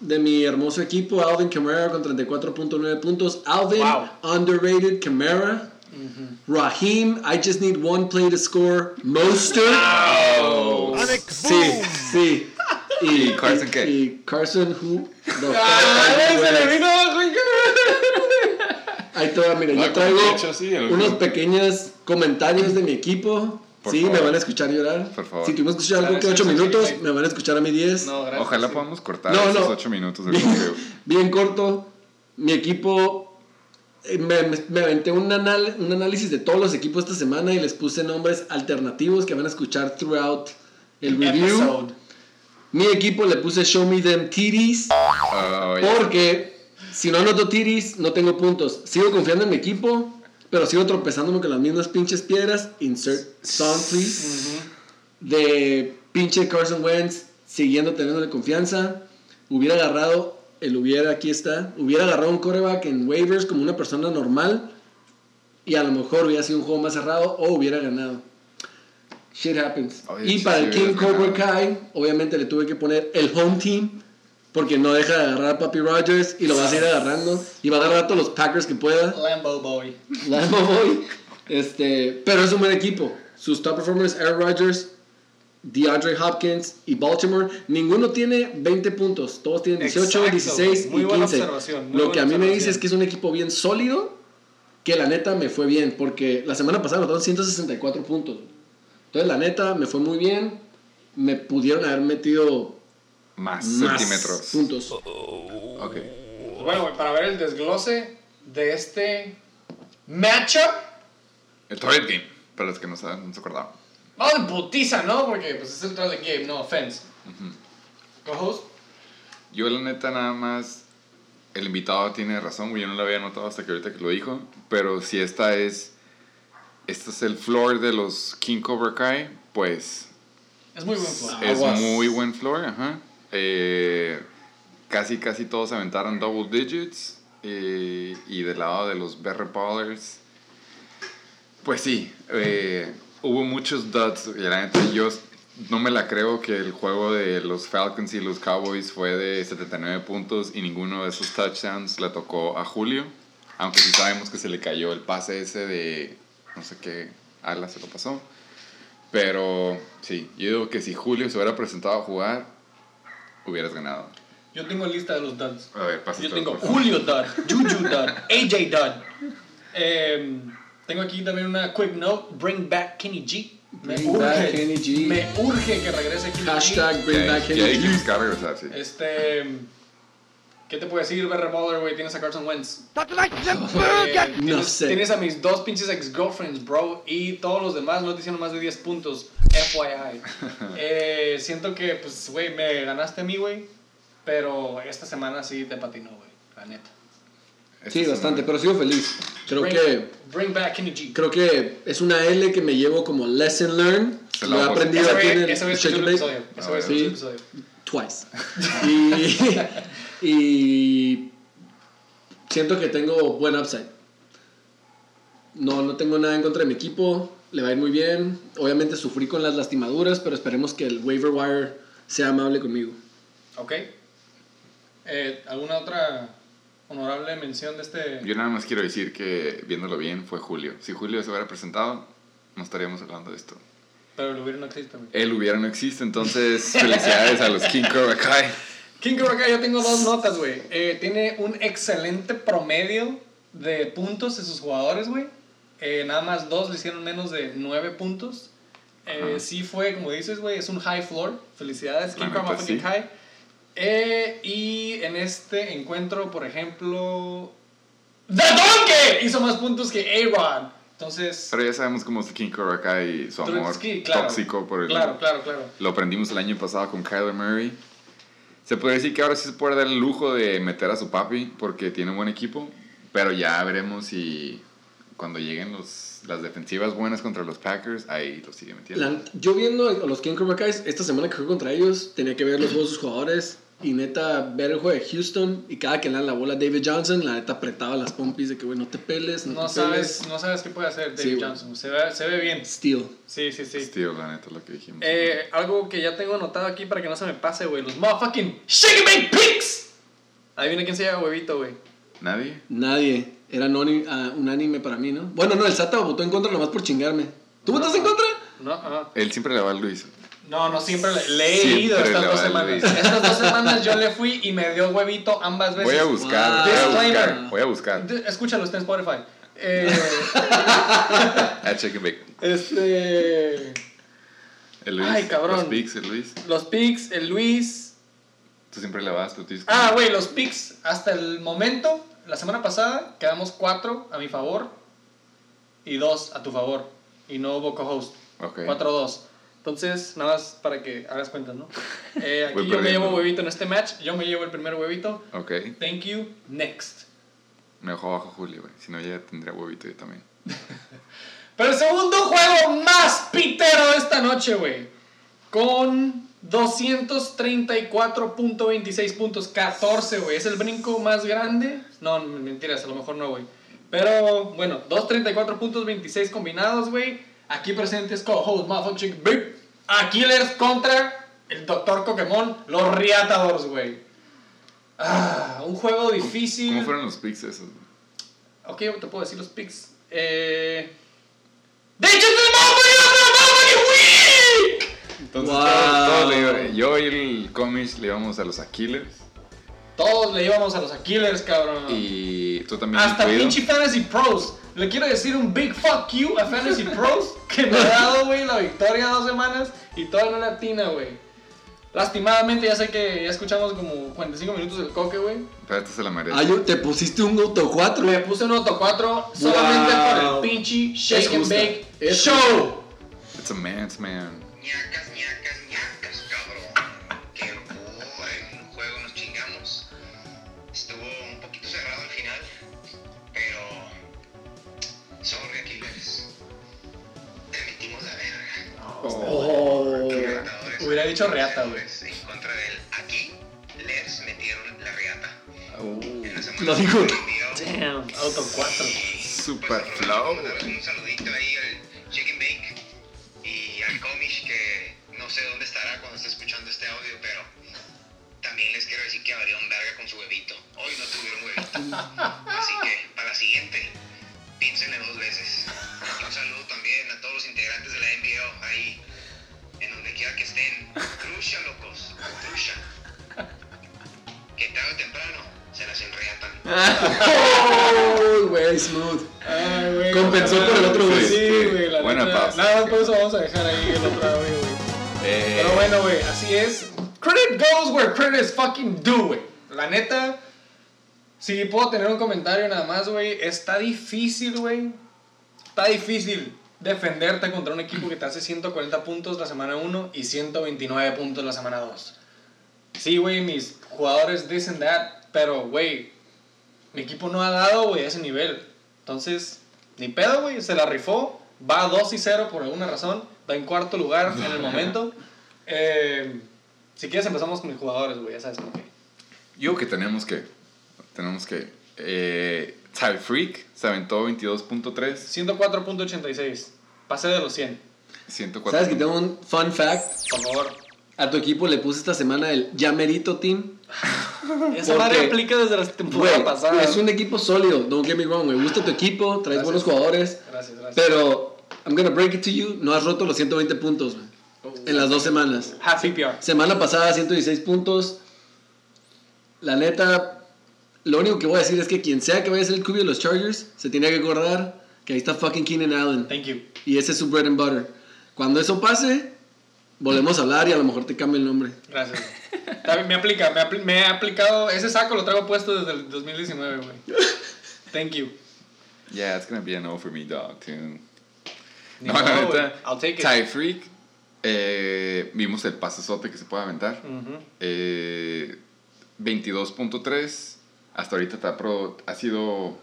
de mi hermoso equipo, Alvin Kamara con 34.9 puntos. Alvin, Wow. underrated Kamara. Raheem, I just need one play to score. Mostert. Sí, sí. [laughs] ¿Y Carson qué? Y Carson, who the fuck ¡Ah! Ahí te mira, yo traigo unos pequeños comentarios de mi equipo. Por sí, favor. me van a escuchar llorar. Por favor. Si tuvimos que escuchar algo que Gracias, 8 sí, minutos, sí. me van a escuchar a mí 10. No, gracias. Ojalá sí. podamos cortar No, esos no. 8 minutos del Bien, video. [laughs] bien corto. Mi equipo. eh, Me, me, me aventé un, anal- un análisis de todos los equipos esta semana y les puse nombres alternativos que van a escuchar throughout el review. Episode. Mi equipo le puse Show Me Them Titties oye, porque si no anoto titties no tengo puntos. Sigo confiando en mi equipo, pero sigo tropezándome con las mismas pinches piedras. Insert song, please. De pinche Carson Wentz siguiendo teniéndole confianza. Hubiera agarrado, el hubiera, aquí está. Hubiera agarrado un coreback en waivers como una persona normal. Y a lo mejor hubiera sido un juego más cerrado o hubiera ganado. Shit happens. Y para el King Cobra. Kai, obviamente le tuve que poner el home team. Porque no deja de agarrar a Papi Rogers y lo va a seguir agarrando. Y va a agarrar a todos los Packers que pueda. Lambo Boy. Lambo Boy. Este, pero es un buen equipo. Sus top performers, Aaron Rodgers, DeAndre Hopkins y Baltimore. Ninguno tiene 20 puntos. Todos tienen 18, Exacto, 16 muy y buena 15. observación, muy Lo que a mí me dice es que es un equipo bien sólido. Que la neta me fue bien. Porque la semana pasada anotaron 164 puntos. Entonces, la neta me fue muy bien. Me pudieron haber metido más, más centímetros. puntos. Ok. Pues bueno, para ver el desglose de este matchup, El Torrid Game, para los que no saben, no se acordaban. vamos en putiza, ¿no? Porque pues es el trail game, no offense. Co-host, Yo, la neta, nada más. El invitado tiene razón. Yo no lo había notado hasta que ahorita que lo dijo. Pero si esta es. Este es el floor de los King Cobra Kai, pues. es muy buen floor. Es Aguas. muy buen floor, ajá. Eh, casi, casi todos aventaron double digits. eh, y del lado de los Better Ballers, pues sí, eh, hubo muchos duds. Y la yo no me la creo que el juego de los Falcons y los Cowboys fue de 79 puntos y ninguno de esos touchdowns le tocó a Julio. Aunque sí sabemos que se le cayó el pase ese de no sé qué ala se lo pasó. Pero sí, yo digo que si Julio se hubiera presentado a jugar, hubieras ganado. Yo tengo lista de los duds. A ver, pasa Yo todo, tengo. Julio Dud, Juju Dud, AJ Dud. Em, tengo aquí también una quick note: Bring back Kenny G. Me Bring urge, back Kenny G. Me urge que regrese Kenny G. Hashtag bring Ya- back ya Kenny hay que G. buscar regresar, sí. Este. ¿Qué te puedo decir, Berre Baller, güey? Tienes a Carson Wentz. [laughs] Eh, No tienes, sé. tienes a mis dos pinches ex-girlfriends, bro. Y todos los demás no te hicieron más de 10 puntos. FYI. [laughs] Eh, siento que, pues, güey, me ganaste a mí, güey. Pero esta semana sí te patinó, güey. La neta. Este Sí, es bastante, pero sigo feliz. Creo bring, que Bring back G. creo que es una L que me llevo como lesson learned. Se Lo he aprendido aquí en el escuchó and el Bake episodio. Ese güey Sí. escuchó el episodio. twice. [laughs] Y, y siento que tengo buen upside. No, no tengo nada en contra de mi equipo. Le va a ir muy bien. Obviamente sufrí con las lastimaduras, pero esperemos que el waiver wire sea amable conmigo. Ok. Eh, ¿Alguna otra honorable mención de este? Yo nada más quiero decir que, viéndolo bien, fue Julio. Si Julio se hubiera presentado, no estaríamos hablando de esto. Pero el hubiera no existe. Él hubiera no existe, entonces felicidades a los King Cobra Kai. King Cobra Kai, yo tengo dos notas, güey. Eh, tiene un excelente promedio de puntos de sus jugadores, güey. Eh, nada más dos le hicieron menos de nueve puntos. Eh, sí fue, como dices, güey, es un high floor. Felicidades, neta, motherfucking sí. high. Y en este encuentro, por ejemplo, The Donkey hizo más puntos que A-Rod. Entonces, Pero ya sabemos cómo es King Cobra Kai y su amor claro. tóxico por el... claro, claro, claro. Lo aprendimos el año pasado con Kyler Murray. Se puede decir que ahora sí se puede dar el lujo de meter a su papi porque tiene un buen equipo, pero ya veremos si cuando lleguen los, las defensivas buenas contra los Packers, ahí lo sigue metiendo. La- yo viendo a los King Cobra Kais, esta semana que jugué contra ellos, tenía que ver los juegos de sus jugadores y neta ver el juego de Houston y cada que le dan la bola a David Johnson, la neta apretaba las pompis de que, güey, no te peles, no, No te sabes, peles. no sabes qué puede hacer David Sí. Johnson. Se ve, se ve bien. Steel. Sí, sí, sí. Tío, la neta, lo que dijimos. Eh, algo que ya tengo anotado aquí para que no se me pase, güey. Los motherfucking Shake Bake Picks. Adivina quién se llama huevito, güey. ¿Nadie? Nadie. Era ah, unánime para mí, ¿no? Bueno, no, el Sata votó en contra nomás por chingarme. ¿Tú votas en contra? No, ah. Él siempre le va a Luis. No, no, siempre le, le he Siempre ido estas dos semanas. Estas dos semanas yo le fui y me dio huevito ambas veces. Voy a buscar, Wow. voy a buscar, voy a buscar. Escúchalo, está en Spotify. Eh, [laughs] Ah, check it back. este. El Luis. Ay, cabrón. Los picks, el Luis. Los picks, el Luis. Tú siempre le vas, tú tienes que- Ah, güey, los picks. Hasta el momento, la semana pasada, quedamos cuatro a mi favor y dos a tu favor. Y no hubo co-host. Ok. 4-2. Entonces, nada más para que hagas cuentas, ¿no? [laughs] Eh, aquí Voy yo me llevo huevito en este match. Yo me llevo el primer huevito. Ok. Thank you. Next. Me dejó abajo Julio, güey. Si no, ya tendría huevito yo también. [laughs] Pero el segundo juego más pitero de esta noche, güey. Con 234.26 puntos. 14, güey. ¿Es el brinco más grande? No, mentiras, a lo mejor no, güey. Pero, bueno, 234 puntos 26 combinados, güey. Aquí presentes co-host, motherfucking big. Aquiles contra el Doctor Pokémon, los Riatadors, güey. Ah, un juego difícil. ¿Cómo fueron los picks esos? Ok, te puedo decir los picks. Eh. ¡De hecho! Entonces, Wow. todos, todos le iba- yo y el Comish le íbamos a los Aquiles. Todos le íbamos a los Aquilers, cabrón. Y tú también. Hasta incluido. pinche Fantasy Pros. Le quiero decir un big fuck you a Fantasy Pros [laughs] que me ha dado, güey, la victoria dos semanas y todavía no le atina, güey. Lastimadamente, ya sé que ya escuchamos como 45 minutos del coque, güey. Pero esta se la merece. Ah, yo- te pusiste un auto 4. Me puse un Auto 4 solamente por el pinche Es Shake and justa. Bake Es Show. It's a man's man. Hubiera dicho reata, güey. En contra del aquí, les metieron la reata. En semana Lo dijo. Damn, Auto 4. Super Pues, flow. Un saludito ahí al Chicken Bake y al Comish que no sé dónde estará cuando esté escuchando este audio, pero también les quiero decir que valieron verga con su huevito. Hoy no tuvieron huevito. [laughs] Así que para la siguiente, piénsenle dos Oh, güey, smooth. Ay, güey. Compensó por el otro, güey. Sí, güey, la buena neta. pausa. Nada más por eso vamos a dejar ahí el otro audio, güey. Eh, Pero bueno, güey, así es. Credit goes where credit is fucking due, güey. La neta, si puedo tener un comentario nada más, güey, está difícil, güey. Está difícil defenderte contra un equipo que te hace 140 puntos la semana 1 y 129 puntos la semana 2. Sí, güey, mis jugadores dicen that, pero, güey, mi equipo no ha dado, güey, a ese nivel. Entonces, ni pedo, güey, se la rifó. Va 2 y 0 por alguna razón. Va en cuarto lugar en el [laughs] momento. Eh, si quieres empezamos con mis jugadores, güey, ya sabes por qué. Yo que tenemos que. Tenemos que. Eh, Ty Freak se aventó 22.3. 104.86. Pasé de los 100. 104. ¿Sabes que tengo un fun fact? Por favor. A tu equipo le puse esta semana el Yamerito Team. [laughs] Esa madre aplica desde la temporada Güey, pasada. es un equipo sólido, don't get me wrong, me gusta tu equipo, traes Gracias. buenos jugadores, Gracias, gracias. pero I'm gonna break it to you, no has roto los 120 puntos güey, en las dos semanas. Half PPR. Semana pasada 116 puntos. La neta, lo único que voy a decir es que quien sea que vaya a ser el QB de los Chargers, se tiene que acordar que ahí está fucking Keenan Allen. Thank you. Y ese es su bread and butter. Cuando eso pase, volvemos a hablar y a lo mejor te cambia el nombre. Gracias. También me aplica, me, he aplicado, ese saco lo traigo puesto desde el 2019, güey. Thank you. Yeah, it's gonna be a no for me, dog, too. No, güey. neta. I'll take it. Ty Freak, eh, vimos el pasesote que se puede aventar. Ujú. Eh, 22.3. Hasta ahorita te ha, pro- ha sido.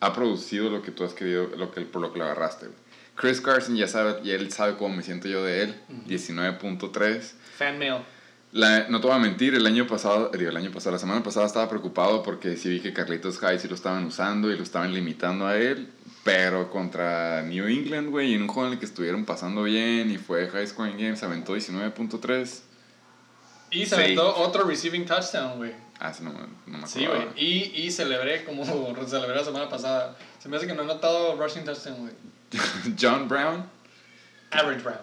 Ha producido lo que tú has querido, lo que, por lo que lo agarraste. güey. Chris Carson ya sabe, y él sabe cómo me siento yo de él. 19.3. Fan mail. La- no te voy a mentir, el año pasado, digo, el año pasado, la semana pasada estaba preocupado porque sí vi que Carlitos Hyde sí lo estaban usando y lo estaban limitando a él, pero contra New England, güey, en un juego en el que estuvieron pasando bien y fue High Scoring Games, aventó 19.3. Y se Sí. aventó otro receiving touchdown, güey. Ah, sí, no, no me Sí, acordaba. güey. Y, y celebré como [laughs] celebré la semana pasada. Se me hace que no he notado rushing touchdown, güey. [laughs] John Brown, Average round.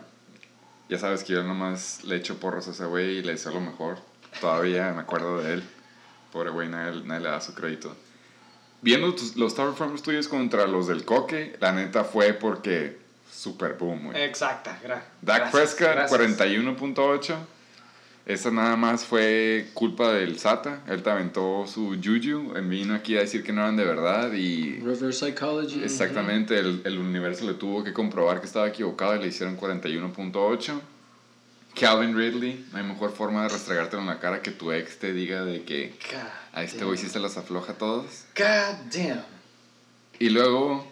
ya sabes que yo nomás le echo porros a ese güey y le deseo lo mejor. Todavía me acuerdo de él. Pobre güey, nadie, nadie le da su crédito. Viendo tus- los Tower Performance tuyos contra los del Coque, la neta fue porque super boom, güey. Exacta, gra Dak gracias, Prescott, gracias. 41.8. Esa nada más fue culpa del SATA. Él te aventó su juju. Vino aquí a decir que no eran de verdad y Reverse psychology. exactamente el, el universo le tuvo que comprobar que estaba equivocado y le hicieron 41.8. Calvin Ridley, no hay mejor forma de restregártelo en la cara que tu ex te diga de que God a este güey sí se las afloja a todos. God damn. Y luego,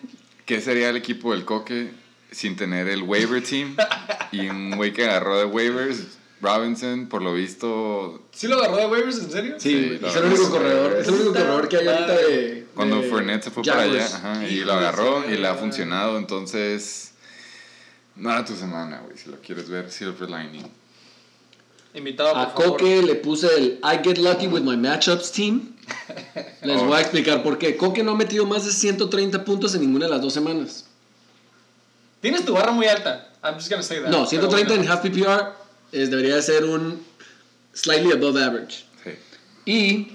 ¿qué sería el equipo del Coque sin tener el waiver team? [laughs] Y un güey que agarró de waivers, Robinson, por lo visto, ¿Sí lo agarró de waivers, en serio? Sí, es el único corredor. Es el único corredor que hay ahorita de. cuando de Fournette se fue para allá, ajá, y lo agarró y le ha funcionado, entonces, no era tu semana, güey, si lo quieres ver, Silver Lining. Invitado, por A favor. Coque le puse el I get lucky with my matchups team. [laughs] Les Oh. voy a explicar por qué. Coque no ha metido más de 130 puntos en ninguna de las dos semanas. Tienes tu barra muy alta. I'm just gonna say that. No, 130 Pero en half PPR es, debería de ser un slightly above average. Sí. Y,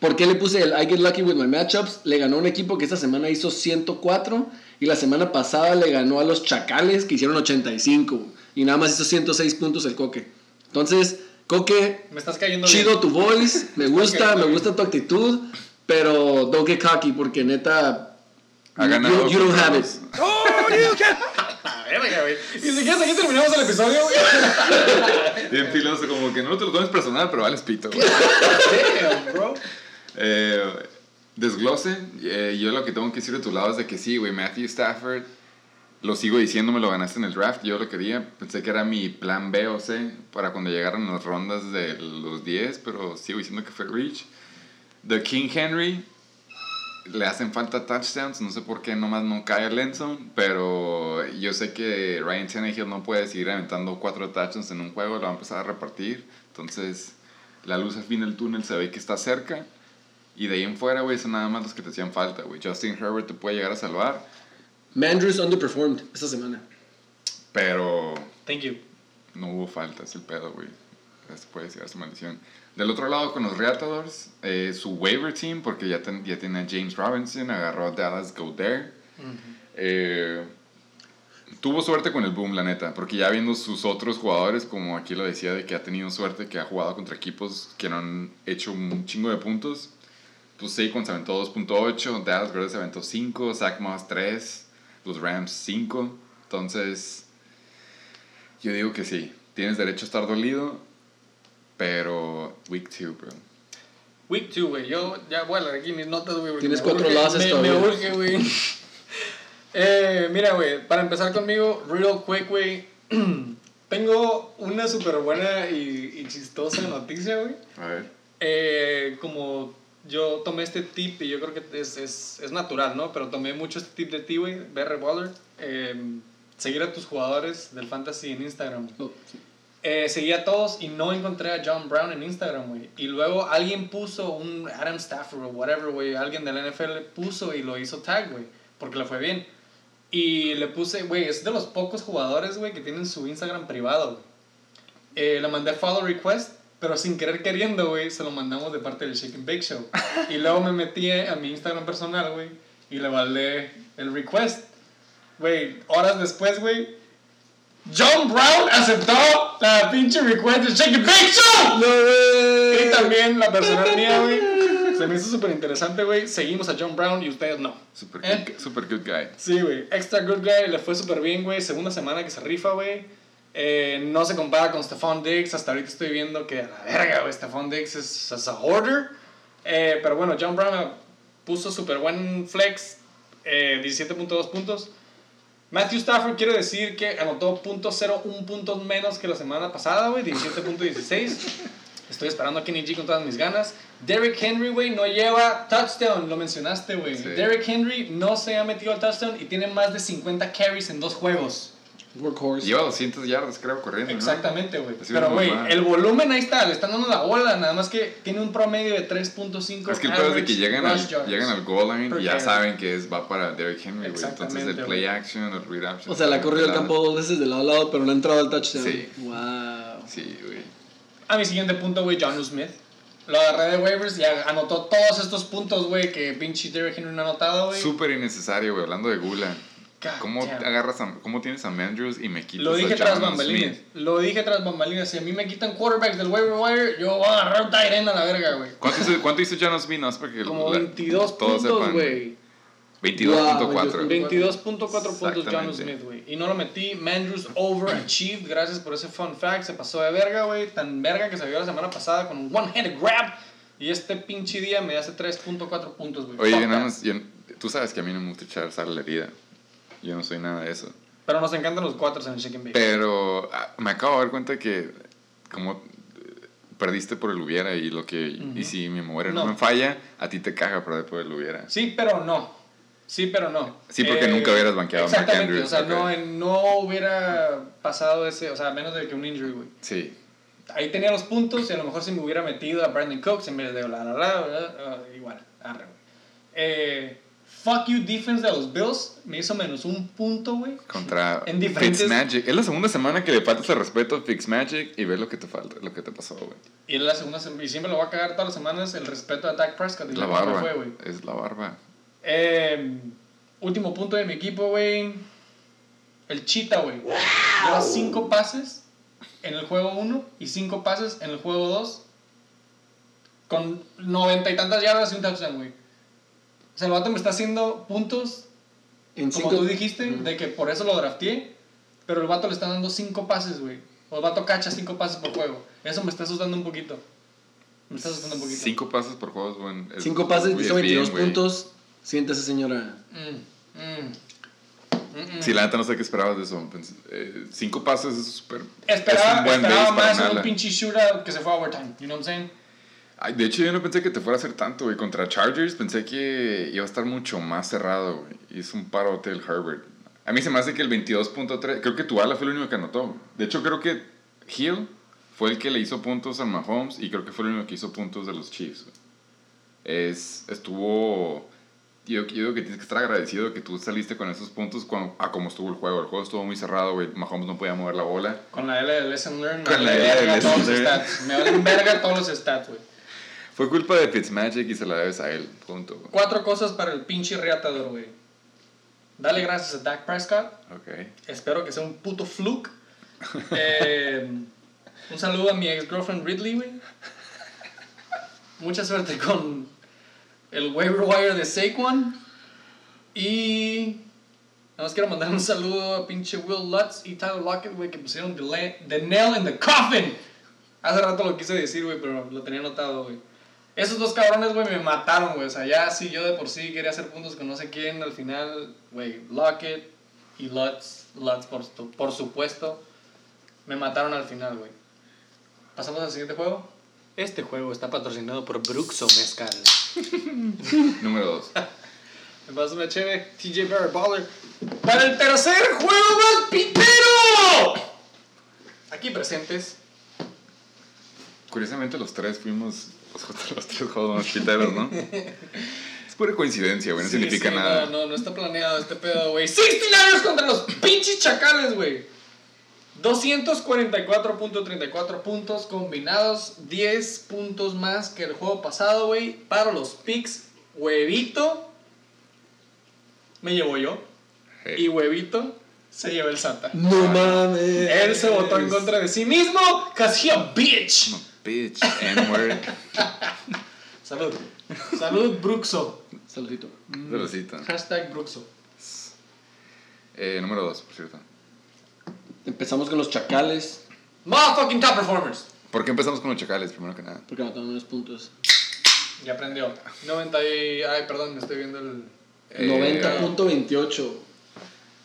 ¿por qué le puse el I get lucky with my matchups? Le ganó un equipo que esta semana hizo 104 y la semana pasada le ganó a los Chacales que hicieron 85 y nada más hizo 106 puntos el Coque. Entonces, Coque, Me estás cayendo chido bien. tu voice, [laughs] me gusta, me gusta tu actitud, pero don't get cocky porque neta, Ha ganado you, you don't have it. los- Ah, verga, güey. Y si quieres, aquí terminamos el episodio, güey. [laughs] Bien filoso, como que no te lo tomes personal, pero vale pito, güey. Damn, bro. Eh, desglose, eh, yo lo que tengo que decir de tu lado es de que sí, güey, Matthew Stafford, lo sigo diciendo, me lo ganaste en el draft, yo lo quería, pensé que era mi plan B o C para cuando llegaran las rondas de los 10, pero sigo diciendo que fue Reach. The King Henry, le hacen falta touchdowns, no sé por qué nomás no cae Lenson, pero yo sé que Ryan Tannehill no puede seguir aventando cuatro touchdowns en un juego, lo va a empezar a repartir, entonces la luz al fin del túnel se ve que está cerca. Y de ahí en fuera, güey, son nada más los que te hacían falta, güey. Justin Herbert te puede llegar a salvar, Mandrews underperformed esta semana. pero Thank you. no hubo falta, es el pedo, güey. Se puede decir su maldición. Del otro lado, con los Reatadores, eh, su waiver team, porque ya, ten- ya tiene a James Robinson, agarró a Dallas Goddard. Eh, tuvo suerte con el boom, la neta, porque ya viendo sus otros jugadores, como aquí lo decía, de que ha tenido suerte, que ha jugado contra equipos que no han hecho un chingo de puntos. Pues Saquon se aventó 2.8, Dallas Goddard se aventó 5, Zach Moss 3, los Rams 5. Entonces, yo digo que sí, tienes derecho a estar dolido, pero week 2, bro. Week 2, güey. Yo ya voy a leer aquí mis notas, güey. Tienes cuatro losses me, todavía. Me urge, güey. [laughs] eh, mira, güey. Para empezar conmigo, real quick, güey. [clears throat] Tengo una súper buena y, y chistosa noticia, güey. A ver. Eh, como yo tomé este tip y yo creo que es, es, es natural, ¿no? Pero tomé mucho este tip de ti, güey, BR Baller. Eh, seguir a tus jugadores del fantasy en Instagram. Oh, sí. Eh, seguí a todos y no encontré a John Brown en Instagram, güey. Y luego alguien puso un Adam Stafford o whatever, güey. Alguien del NFL puso y lo hizo tag, güey. Porque le fue bien. Y le puse, güey, es de los pocos jugadores, güey, que tienen su Instagram privado, güey. Eh, le mandé follow request, pero sin querer queriendo, güey, se lo mandamos de parte del and Bake Show. [laughs] Y luego me metí a mi Instagram personal, güey, y le valé el request. Güey, horas después, güey, John Brown aceptó la pinche request de Shake Bake Show. No. Y también la personal [laughs] mía, güey. Se me hizo súper interesante, güey. Seguimos a John Brown y ustedes no. Super, ¿Eh? good, super good guy. Sí, güey. Extra good guy, le fue súper bien, güey. Segunda semana que se rifa, güey. Eh, no se compara con Stephon Diggs. Hasta ahorita estoy viendo que a la verga, güey. Stephon Diggs es, a hoarder. Eh, pero bueno, John Brown puso súper buen flex. eh, 17.2 puntos. Matthew Stafford quiero decir que anotó .01 puntos menos que la semana pasada, güey. 17.16. Estoy esperando a Kenny G con todas mis ganas. Derrick Henry, güey, no lleva touchdown. Lo mencionaste, güey. Sí. Derrick Henry no se ha metido al touchdown y tiene más de 50 carries en dos juegos. Workhorse. Lleva 200 yardas, creo, corriendo. Exactamente, güey. Pero, güey, el volumen ahí está. Le están dando la bola. Nada más que tiene un promedio de 3.5 Es que el peor es de que llegan al, yards. llegan al goal line y ya saben que es, va para Derrick Henry, güey. Entonces el play action, el read action. O sea, le ha corrido el campo dos veces de lado a lado, pero no ha entrado al touchdown. Sí. Wow. Sí, güey. A mi siguiente punto, güey, John Smith. Lo agarré de waivers y anotó todos estos puntos, güey, que pinche Derrick Henry no ha anotado, güey. Súper innecesario, güey. Hablando de Gula. ¿Cómo agarras a, ¿Cómo tienes a Mandrews y me quitas Lo dije a tras bambalinas. Lo dije tras bambalinas. Si a mí me quitan quarterbacks del waiver wire, yo voy a agarrar un end a la verga, güey. ¿Cuánto hizo, ¿Cuánto hizo John Smith? No, Como la- 22 todos puntos, güey. 22.4. 22.4 puntos John. Smith, güey. Y no lo metí. Mandrews overachieved. Gracias por ese fun fact. Se pasó de verga, güey. Tan verga que se vio la semana pasada con un one-handed grab. Y este pinche día me hace 3.4 puntos, güey. Oye, nada más, tú sabes que a mí no me gusta echar sal a la herida. Yo no soy nada de eso. Pero nos encantan los cuatro en el chicken bake. Pero ah, me acabo de dar cuenta que como eh, perdiste por el hubiera y lo que y si mi memoria no. No. me falla, a ti te caga perder por el hubiera. Sí, pero no. Sí, pero no. Eh, Sí, porque nunca hubieras banqueado a Mark Andrews, o sea, ok. no, no hubiera pasado ese, o sea, menos de que un injury, güey. Sí. Ahí tenía los puntos y a lo mejor si me hubiera metido a Brandon Cooks en vez de la la la, la, ah, igual, arre, güey. Eh, fuck you defense de los Bills me hizo menos un punto, güey. Contra En diferentes- Fitzmagic. Es la segunda semana que le faltas el respeto a Fitzmagic y ves lo que te falta, lo que te pasó, güey. Y la segunda y siempre lo voy a cagar todas las semanas el respeto a Dak Prescott. y La barba. fue, es la barba. Eh, último punto de mi equipo, güey. El Cheetah, güey. Lleva 5 pases en el juego 1 y 5 pases en el juego 2. Con noventa y tantas yardas y un touchdown, güey. O sea, el vato me está haciendo puntos, En como cinco- tú dijiste, de que por eso lo drafteé. Pero el vato le está dando 5 pases, güey. O el vato cacha 5 pases por juego. Eso me está asustando un poquito. Me está asustando un poquito. Cinco pases por juego es buen. es- Cinco pases, es hizo bien, 22 güey. puntos. Siéntese, señora. Mm, mm. Mm, mm. Sí, la neta no sé qué esperabas de eso. Eh, cinco pases es súper. Esperaba, es un buen esperaba para más en Nala. un pinche shootout que se fue a overtime. You know what I'm saying? Ay, de hecho, yo no pensé que te fuera a hacer tanto, güey. Contra Chargers pensé que iba a estar mucho más cerrado, güey. Hizo un parote el Herbert. A mí se me hace que el 22.3. Creo que tu ala fue el único que anotó. De hecho, creo que Hill fue el que le hizo puntos a Mahomes y creo que fue el único que hizo puntos de los Chiefs, güey. Es, estuvo. Yo, yo digo que tienes que estar agradecido que tú saliste con esos puntos cuando- a como estuvo el juego. El juego estuvo muy cerrado, güey. Mahomes no podía mover la bola. Con la L de Lesson Learn. Con la L de Lesson todos los Learn. stats. Me valen verga todos los stats, güey. Fue culpa de Fitzmagic y se la debes a él. Punto. güey. Cuatro cosas para el pinche reatador, güey. Dale gracias a Dak Prescott. Ok. Espero que sea un puto fluke. [laughs] Eh, un saludo a mi ex girlfriend Ridley, güey. Mucha suerte con el waiver wire de Saquon. Y. Nada más quiero mandar un saludo a pinche Will Lutz y Tyler Lockett, güey, que pusieron the nail in the coffin. Hace rato lo quise decir, güey, pero lo tenía anotado, güey. Esos dos cabrones, güey, me mataron, güey. O sea, ya si yo de por sí quería hacer puntos con no sé quién, al final, güey, Lockett y Lutz, Lutz por, su- por supuesto, me mataron al final, güey. Pasamos al siguiente juego. Este juego está patrocinado por Bruxo Mezcal. [laughs] Número dos. Me paso una chévere, TJ Barrett Baller. Para el tercer juego más pitero. Aquí presentes. Curiosamente los tres fuimos los, los tres juegos más piteros, ¿no? [laughs] es pura coincidencia, güey, no Sí, significa sí, nada. No, no, no está planeado este pedo, güey. 69 contra los pinches chacales, güey. 244.34 puntos combinados, 10 puntos más que el juego pasado, güey. Para los picks, huevito me llevo yo. Hey. Y huevito Se llevó el SATA. No mames. Él se votó en contra de sí mismo, a bitch. Bitch, N-word. [laughs] Salud. Salud, Bruxo. Saludito. Saludcita. Hashtag Bruxo. Eh, número dos, por cierto. Empezamos con los chacales. Motherfucking top performers. ¿Por qué empezamos con los chacales, primero que nada? Porque anotaron unos puntos. Ya aprendió. 90 y... Ay, perdón, me estoy viendo el... Eh, 90.28.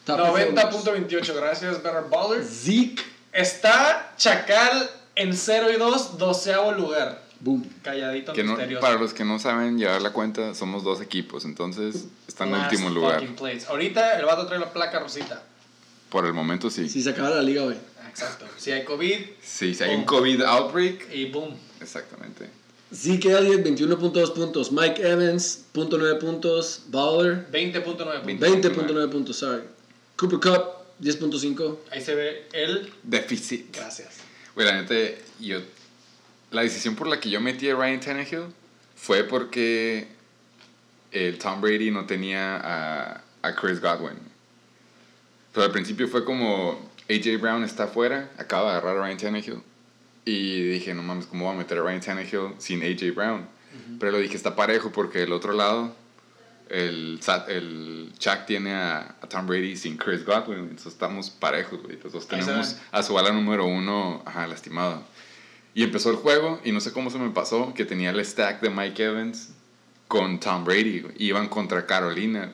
Top performance. 90.28, gracias, Better Baller. Zeke. Está Chacal en 0 y 2, doceavo lugar. Boom. Calladito, Que no, misterioso. para los que no saben llevar la cuenta, somos dos equipos, entonces está en último lugar. place. Ahorita el vato trae la placa rosita. Por el momento sí. Si se acaba la liga, güey. Exacto. Si hay COVID Sí, si hay un Boom. COVID outbreak. y boom. Exactamente. Zeke Elliott, 21.2 puntos. Mike Evans, .9 puntos. Bowler, 20.9 puntos. 20.9 puntos, sorry. Cooper Cup, 10.5. Ahí se ve el... Déficit. Gracias. Güey, la neta, yo. La decisión por la que yo metí a Ryan Tannehill fue porque el Tom Brady no tenía a, a Chris Godwin. Pero al principio fue como AJ Brown está afuera, acaba de agarrar a Ryan Tannehill. Y dije, no mames, ¿cómo voy a meter a Ryan Tannehill sin AJ Brown? Pero lo dije, está parejo porque del otro lado, el, el Chuck tiene a, a Tom Brady sin Chris Godwin. Entonces estamos parejos, güey. Los dos tenemos a su bala número uno ajá, lastimado. Y empezó el juego y no sé cómo se me pasó que tenía el stack de Mike Evans con Tom Brady. güey. Iban contra Carolina.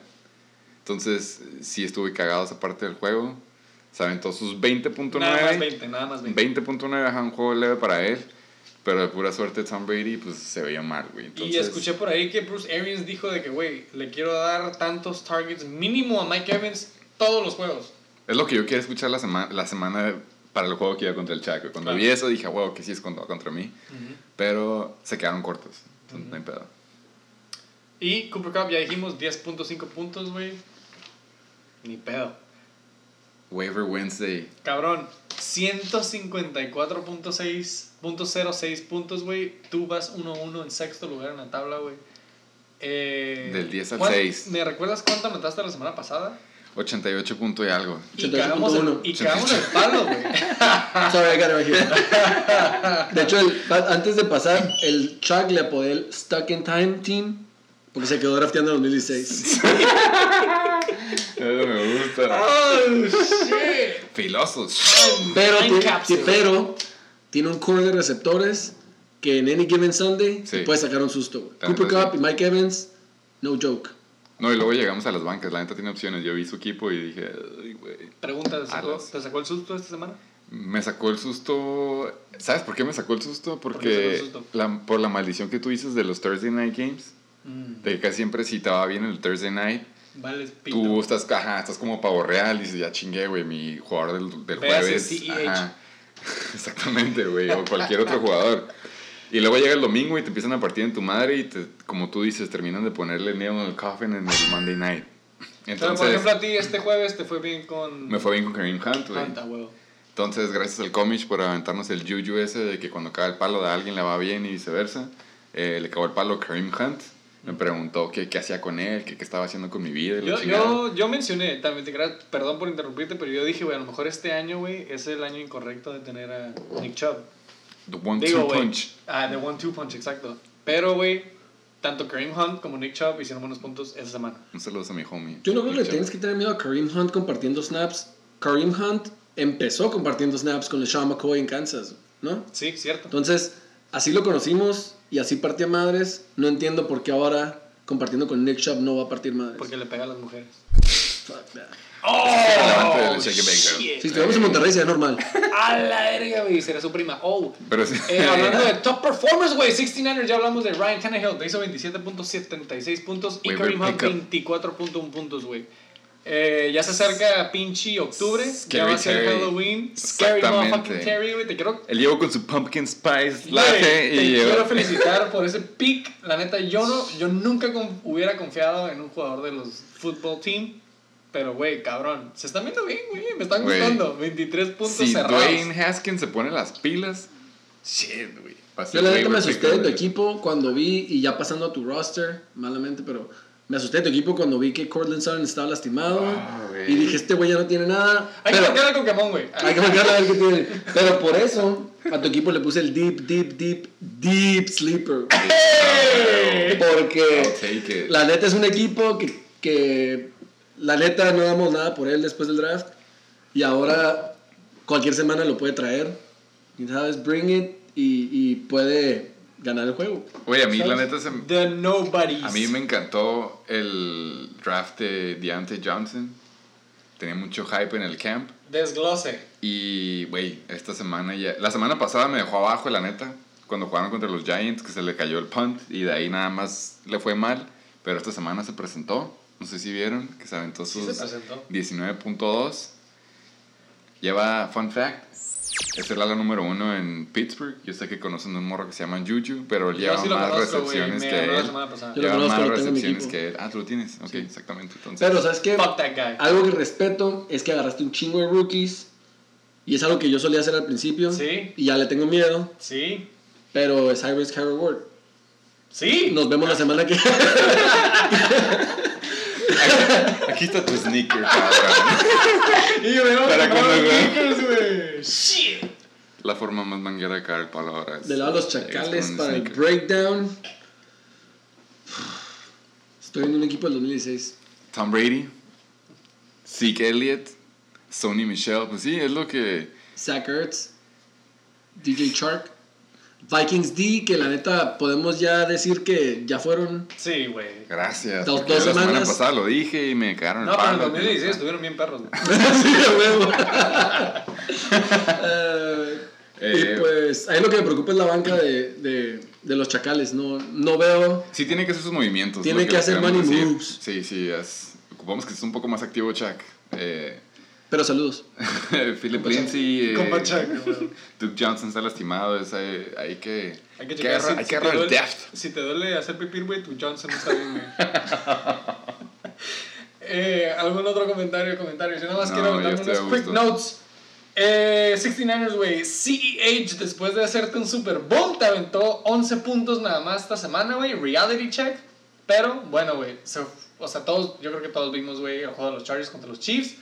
Entonces, sí estuve cagado esa parte del juego. Saben, todos sus 20.9. Nada más 20, nada más 20. 20.9 ajá, un juego leve para él. Pero de pura suerte Tom Brady, pues se veía mal, güey. Y escuché por ahí que Bruce Arians dijo de que, güey, le quiero dar tantos targets mínimo a Mike Evans todos los juegos. Es lo que yo quería escuchar la, semana la semana para el juego que iba contra el Chaco. Cuando Claro. vi eso dije, wow, que sí es contra, contra mí. Pero se quedaron cortos. Entonces, no hay pedo. Y Cooper Cup, ya dijimos, 10.5 puntos, güey. Ni pedo. Waiver Wednesday. Cabrón, 154.6.06 puntos, güey. Tú vas 1-1 en sexto lugar en la tabla, güey. Eh, Del 10 al ¿cuán- 6. ¿Me recuerdas cuánto anotaste la semana pasada? 88 punto y algo. Y cagamos el, 88.1. y cagamos el palo, güey. [laughs] Sorry, I got it right here. De hecho, el- antes de pasar, el Chuck le apodé el Stuck in Time Team porque se quedó drafteando en 2016. [laughs] Eso me gusta. ¡Oh, shit! Filosos. Pero, ti- pero tiene un core de receptores que en any given Sunday Sí. puede sacar un susto. güey. Cooper Cup y Mike Evans, no joke. No, y luego llegamos a las bancas. La neta tiene opciones. Yo vi su equipo y dije, güey. Pregunta, ¿te sacó. ¿te sacó el susto esta semana? Me sacó el susto. ¿Sabes por qué me sacó el susto? qué Porque sacó el susto? La, por la maldición que tú dices de los Thursday Night Games. Mm, De que casi siempre si te va bien el Thursday Night, vale, tú estás, ajá, estás como pavo real y dices, ya chingué, güey, mi jugador del, del jueves. CEH. Ajá. [laughs] Exactamente, güey, o cualquier otro jugador. Y luego llega el domingo y te empiezan a partir en tu madre y te, como tú dices, terminan de ponerle nail en el coffin en el Monday Night. Pero, por Entonces, ejemplo, a ti este jueves te fue bien con... me fue bien con Kareem Hunt, güey. Entonces, gracias al Comish por aventarnos el juju ese de que cuando cae el palo de alguien le va bien y viceversa. Eh, le cagó el palo Kareem Hunt. Me preguntó qué, qué hacía con él, qué, qué estaba haciendo con mi vida. Yo, yo, yo mencioné, también te perdón por interrumpirte, pero yo dije, güey, a lo mejor este año, güey, es el año incorrecto de tener a Nick Chubb. The one Digo, two güey, punch. Ah, the one-two punch, exacto. Pero, güey, tanto Kareem Hunt como Nick Chubb hicieron buenos puntos esa semana. Un saludo a mi homie. Yo no creo que le tienes que tener miedo a Kareem Hunt compartiendo snaps. Kareem Hunt empezó compartiendo snaps con el Sean McCoy en Kansas, ¿no? Sí, cierto. Entonces, así lo conocimos y así partía madres. No entiendo por qué ahora compartiendo con Nick Chubb no va a partir madres. Porque le pega a las mujeres. Fuck that. Oh. Si estuviéramos en Monterrey sería normal. A la verga, güey, será su prima. Oh, Pero sí. Eh, hablando de top performers, güey, 69ers, ya hablamos de Ryan Tannehill, te hizo 27.76 puntos y Kareem Hunt pickup. 24.1 puntos, güey. Eh, ya se acerca pinche octubre, ya Scary va a ser Terry. Halloween. Scary motherfucking Terry, güey, te quiero, Él llegó con su pumpkin spice latte te y quiero felicitar por ese [laughs] pick. La neta, yo, no, yo nunca con- hubiera confiado en un jugador de los football team. Pero, güey, cabrón, se están viendo bien, güey, me están gustando. 23 puntos Si cerrados. Dwayne Haskins se pone las pilas, shit, güey. Yo la neta me asusté de tu equipo cuando vi, y ya pasando a tu roster, malamente, pero Me asusté de tu equipo cuando vi que Cortland Sutton estaba lastimado. Ah, y dije, este güey ya no tiene nada. Hay que marcarle con Pokémon, güey. hay que marcarle a ver qué tiene. Pero por eso, a tu equipo le puse el deep, deep, deep, deep sleeper. Porque la neta es un equipo que, que la neta no damos nada por él después del draft. Y ahora cualquier semana lo puede traer. Y sabes, bring it y, y puede ganar el juego. Güey, a mí la ¿Sabes? neta se, The Nobodies. A mí me encantó el draft de Deontay Johnson. Tenía mucho hype en el camp. Desglose. Y, güey, esta semana ya. La semana pasada me dejó abajo, la neta. Cuando jugaron contra los Giants, que se le cayó el punt. Y de ahí nada más le fue mal. Pero esta semana se presentó. No sé si vieron que se aventó Sí sus presentó. 19.2. Lleva, fun fact, es el ala número uno en Pittsburgh. Yo sé que conocen un morro que se llama Juju, pero él lleva sí más conozco, recepciones que él. Yo Lleva conozco, más recepciones que él. Ah, tú lo tienes. Ok, exactamente. Entonces, Pero, ¿sabes qué? Fuck that guy. Algo que respeto es que agarraste un chingo de rookies. Y es algo que yo solía hacer al principio. Sí. Y ya le tengo miedo. Sí. Pero es high risk, high reward. Sí. Nos vemos la semana que [laughs] [laughs] aquí está tu sneaker, cabrón. Y yo ¿Para que cuándo, no, güey? Shit. La forma más manguera de caer el palo ahora es. De lado de los chacales para el breakdown. Estoy en un equipo del 2016. Tom Brady, Zeke Elliott, Sony Michelle. Pues sí, es lo que. Zach Ertz, DJ Chark, Vikings D, que la neta podemos ya decir que ya fueron. Sí, güey. Gracias. Dos- dos la semana semanas. pasada lo dije y me cagaron el No, pero en palo. 2016 estuvieron bien perros, [laughs] sí, huevo. Eh, [laughs] Eh, y pues ahí lo que me preocupa es la banca de, de, de los chacales. No, no veo. Sí, tiene que hacer sus movimientos. Tiene que hacer money decir. moves. Sí, sí, es, ocupamos que estés un poco más activo, Chuck. Eh, Pero saludos. [laughs] Philip Lindsay, eh, Compa Chuck, güey. Duke Johnson está lastimado. Es, hay, hay que. Hay que checar agarrar- si, hay si que el depth. si te duele hacer pipí, güey, tu Johnson no está bien, güey. [laughs] eh, ¿Algún otro comentario? comentario? Yo nada más No, quiero darme unos quick notes. Eh, 69ers, güey. CEH, después de hacerte un Super Bowl, te aventó 11 puntos nada más esta semana, güey. Reality check. Pero, bueno, güey. se- O sea, todos, yo creo que todos vimos, güey, el juego de los Chargers contra los Chiefs.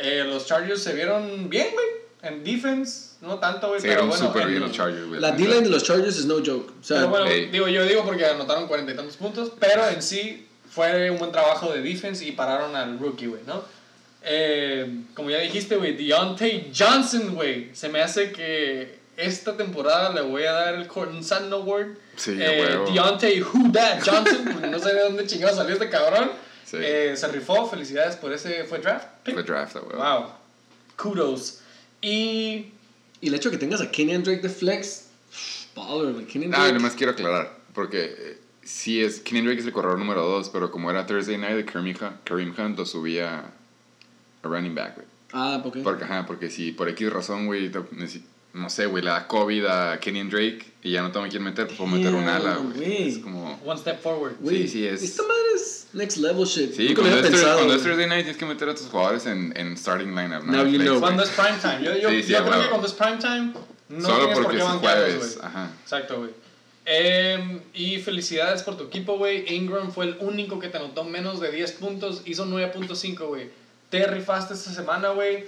Eh, los Chargers se vieron bien, güey. En defense, no tanto, güey. Se pero vieron bueno, súper en- bien los Chargers, güey. La D-line de los Chargers es no joke. O sea, pero bueno, Ey. digo, yo digo porque anotaron cuarenta y tantos puntos, pero en sí fue un buen trabajo de defense y pararon al rookie, güey, ¿no? Eh, como ya dijiste, güey, Deontay Johnson, güey, se me hace que esta temporada le voy a dar el Cortland Sutton Award. Sí, eh. Deontay Who Dat Johnson, [laughs] porque no sé de dónde chingado salió este cabrón. Sí. Eh, se rifó, felicidades por ese, fue draft. pick. Fue draft, güey. Wow, kudos. Y y el hecho de que tengas a Kenyan Drake de flex, baller. Kenyan Ah, Drake. nomás quiero aclarar, porque eh, sí es, Kenny Drake es el corredor número 2, pero como era Thursday Night de Kareem Hunt, Kareem Hunt lo subía a running back, güey. Ah, ¿por qué? Porque, ajá, porque si por X razón, güey, no sé, güey, le da COVID a Kenny Drake y ya no tengo a quién meter, pues puedo meter un ala, güey. güey. Es como... one step forward. Güey, sí, sí, es- Esta madre es next level shit. Sí, cuando es, cuando es. Thursday Night tienes que meter a tus jugadores en, en starting lineup, ¿no? Now you know. Cuando es prime time. Yo, yo, Sí, sí, yo creo que cuando es prime time, no Solo tienes por porque qué es jueves, ajá. Exacto, güey. Em, y felicidades por tu equipo, güey. Ingram fue el único que te anotó menos de 10 puntos. Hizo 9.5, güey. Te rifaste esta semana, güey.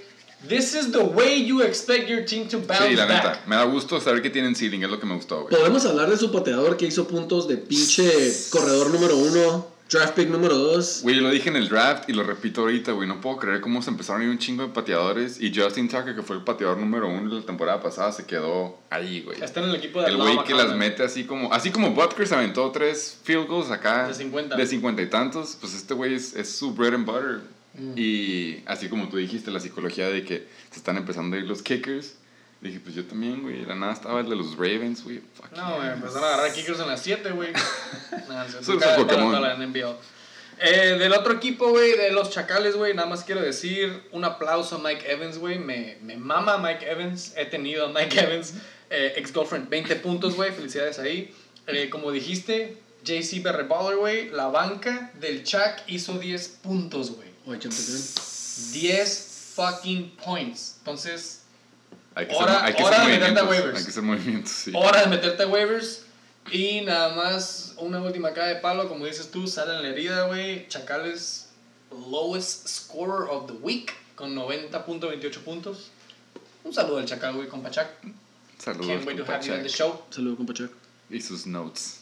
This is the way you expect your team to bounce Sí, la back. neta, me da gusto saber que tienen ceiling, es lo que me gustó, güey. Podemos hablar de su pateador que hizo puntos de pinche corredor número uno, draft pick número dos. Güey, lo dije en el draft y lo repito ahorita, güey. No puedo creer cómo se empezaron a ir un chingo de pateadores. Y Justin Tucker, que fue el pateador número uno de la temporada pasada, se quedó ahí, güey. Está en el equipo de El güey que las mete así como. Así como Butker se aventó tres field goals acá. De 50. De 50 y tantos. Pues este güey es, es su bread and butter. Mm. Y así como tú dijiste, la psicología de que se están empezando a ir los kickers. Dije, pues yo también, güey. La nada estaba el de los Ravens, güey. Fuck No, güey, empezaron a agarrar kickers en las 7, güey. Nah, se- Eso es Pokémon. Eh, del otro equipo, güey, de los Chacales, güey, nada más quiero decir un aplauso a Mike Evans, güey. Me, me mama Mike Evans. He tenido a Mike Evans, eh, ex-girlfriend, 20 puntos, güey. Felicidades ahí. Eh, como dijiste, JC Berreballer, güey, la banca del Chuck hizo 10 puntos, güey. Oye, campeón. 10 fucking points. Entonces, Hay que Hora- hacer, hay que hora hacer de meterte a waivers. Hay que hacer movimientos, sí. hora de meterte a waivers. Y nada más, una última cara de palo, como dices tú, sale en la herida, güey. Chacales, lowest scorer of the week, con 90.28 puntos. Un saludo al Chacal, güey, con Pachac. Saludos, Can't wait to have you on the show. Saludos, compa Chuck. Y sus notes.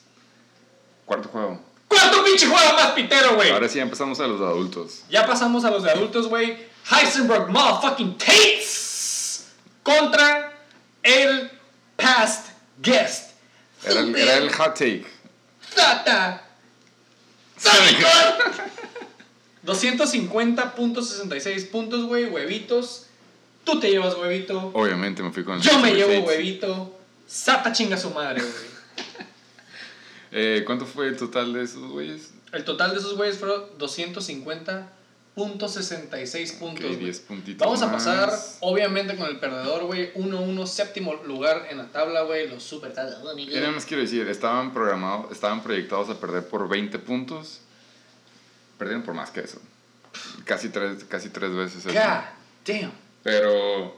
Cuarto juego. ¿Cuánto pinche juego más pitero, güey? Ahora sí empezamos a los adultos. Ya pasamos a los de adultos, güey. Heisenberg motherfucking Tates contra el past guest. Era el, era el hot take. Tata. 250.66 puntos, güey, huevitos. Tú te llevas huevito. Obviamente me fui con el Yo me llevo huevito. Sata chinga su madre, güey. Eh, ¿Cuánto fue el total de esos güeyes? El total de esos güeyes fueron 250.66 puntos. Ok, güey. 10 puntitos Vamos a más. pasar, obviamente, con el perdedor, güey. 1-1, séptimo lugar en la tabla, güey. Los super Yo nada más quiero decir, estaban programados, estaban proyectados a perder por 20 puntos. Perdieron por más que eso. Casi tres, casi tres veces eso. God damn. Pero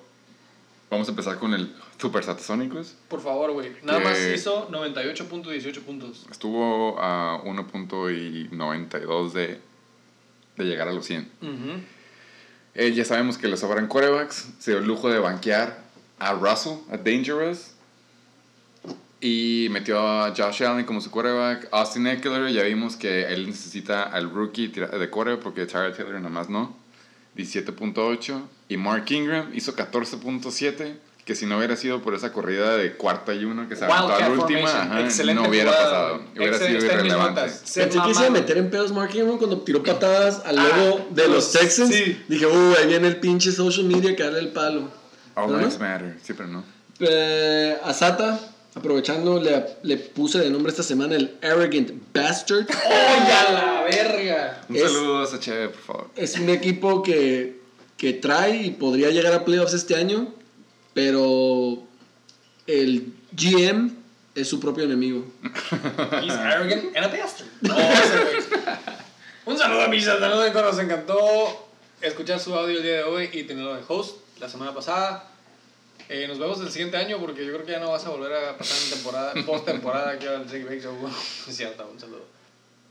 vamos a empezar con el Super Satasónicos. Por favor, güey. Nada más hizo 98.18 puntos. Estuvo a 1.92 de, de llegar a los 100. Ujú. Eh, ya sabemos que le sobran corebacks. Se dio el lujo de banquear a Russell, a Dangerous. Y metió a Josh Allen como su quarterback. Austin Eckler, ya vimos que él necesita al rookie de quarterback porque Tyrod Taylor nada más no. 17.8. Y Mark Ingram hizo 14.7. Que si no hubiera sido por esa corrida de cuarta y uno que se aventó a la última, ajá, Excelente no hubiera jugada, pasado. Hubiera sido irrelevante. Pensé que se iba a meter en pedos Mark Ingram cuando tiró patadas al Ah, logo de los Texans. sí. Dije, uh, ahí viene el pinche social media que darle el palo. All ¿No? lives matter. Sí, pero no. Eh, a Sata, aprovechando, le, le puse de nombre esta semana el Arrogant Bastard. [laughs] ¡Oye, a la verga! Un Es- saludo a esa cheve, por favor. Es un equipo que, que trae y podría llegar a playoffs este año, pero el GM es su propio enemigo. He's arrogant and a bastard. [laughs] No, ese güey. Un saludo a mis saludos, nos encantó escuchar su audio el día de hoy y tenerlo de host la semana pasada. Eh, nos vemos el siguiente año porque yo creo que ya no vas a volver a pasar en temporada, [laughs] post temporada aquí al Jake Bake Show. [laughs] Es cierto, un saludo.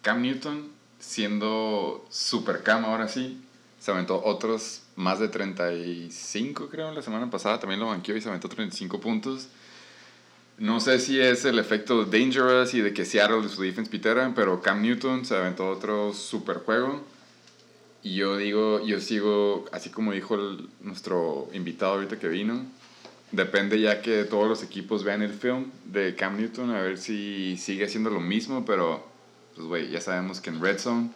Cam Newton, siendo super Cam ahora sí, se aventó otros más de 35, creo, la semana pasada. También lo banqueó y se aventó 35 puntos. No sé si es el efecto Dangerous y de que Seattle de su defense pitera, pero Cam Newton se aventó otro super juego. Y yo digo, yo sigo, así como dijo el- nuestro invitado ahorita que vino, depende ya que todos los equipos vean el film de Cam Newton, a ver si sigue haciendo lo mismo, pero pues güey, ya sabemos que en Red Zone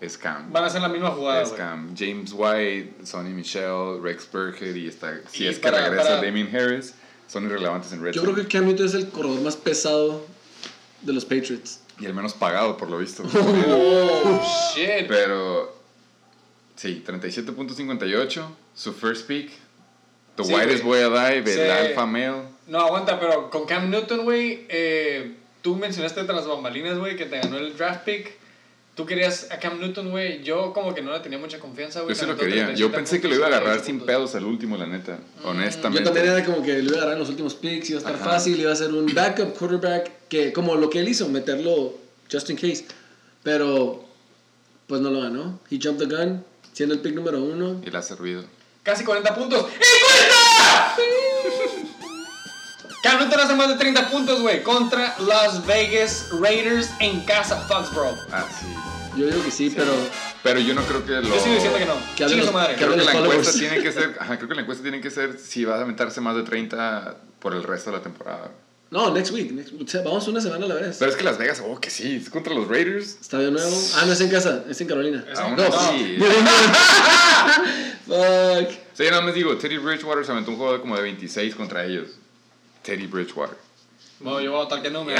es Cam. Van a hacer la misma jugada, Es güey. Cam. James White, Sonny Michelle, Rex Burkhead y está, si Y es que para- regresa para- Damien Harris, son irrelevantes en Red Yo Zone. creo que Cam Newton es el corredor más pesado de los Patriots. Y el menos pagado, por lo visto. [laughs] Oh, shit. Pero, sí, 37.58, su first pick. The Sí, whitest boy alive, el alpha male. No, aguanta, pero con Cam Newton, güey, eh, tú mencionaste tras bambalinas, güey, que te ganó el draft pick. Tú querías a Cam Newton, güey. Yo como que no le tenía mucha confianza, güey. Yo sí lo quería. 37 Yo pensé que lo iba a agarrar sin 38 pedos al último, la neta. Yo Honestamente. también era como que lo iba a agarrar en los últimos picks, iba a estar Ajá. fácil, iba a ser un backup quarterback, que como lo que él hizo, meterlo just in case. Pero, pues no lo ganó. He jumped the gun, siendo el pick número uno. Y le ha servido. Casi 40 puntos. ¡Y 40! Cam Newton hace más de 30 puntos, güey, contra Las Vegas Raiders en casa Foxborough. Ah, sí. Yo digo que sí, pero Pero yo no creo que lo. Yo sigo diciendo que no. Que los- madre. Creo que la encuesta tiene que ser. Ajá, creo que la encuesta tiene que ser si vas a aventarse más de 30 por el resto de la temporada. no, next week. next- o sea, vamos una semana a la vez. Pero es que Las Vegas, oh, que sí, es contra los Raiders. Estadio nuevo. Ah, no es en casa, es en Carolina. Es Aún no. así. [laughs] [laughs] Fuck. Sí, yo nada más digo, Teddy Bridgewater se aventó un juego de como de 26 contra ellos. Teddy Bridgewater. Bueno, yo voy a votar que no, me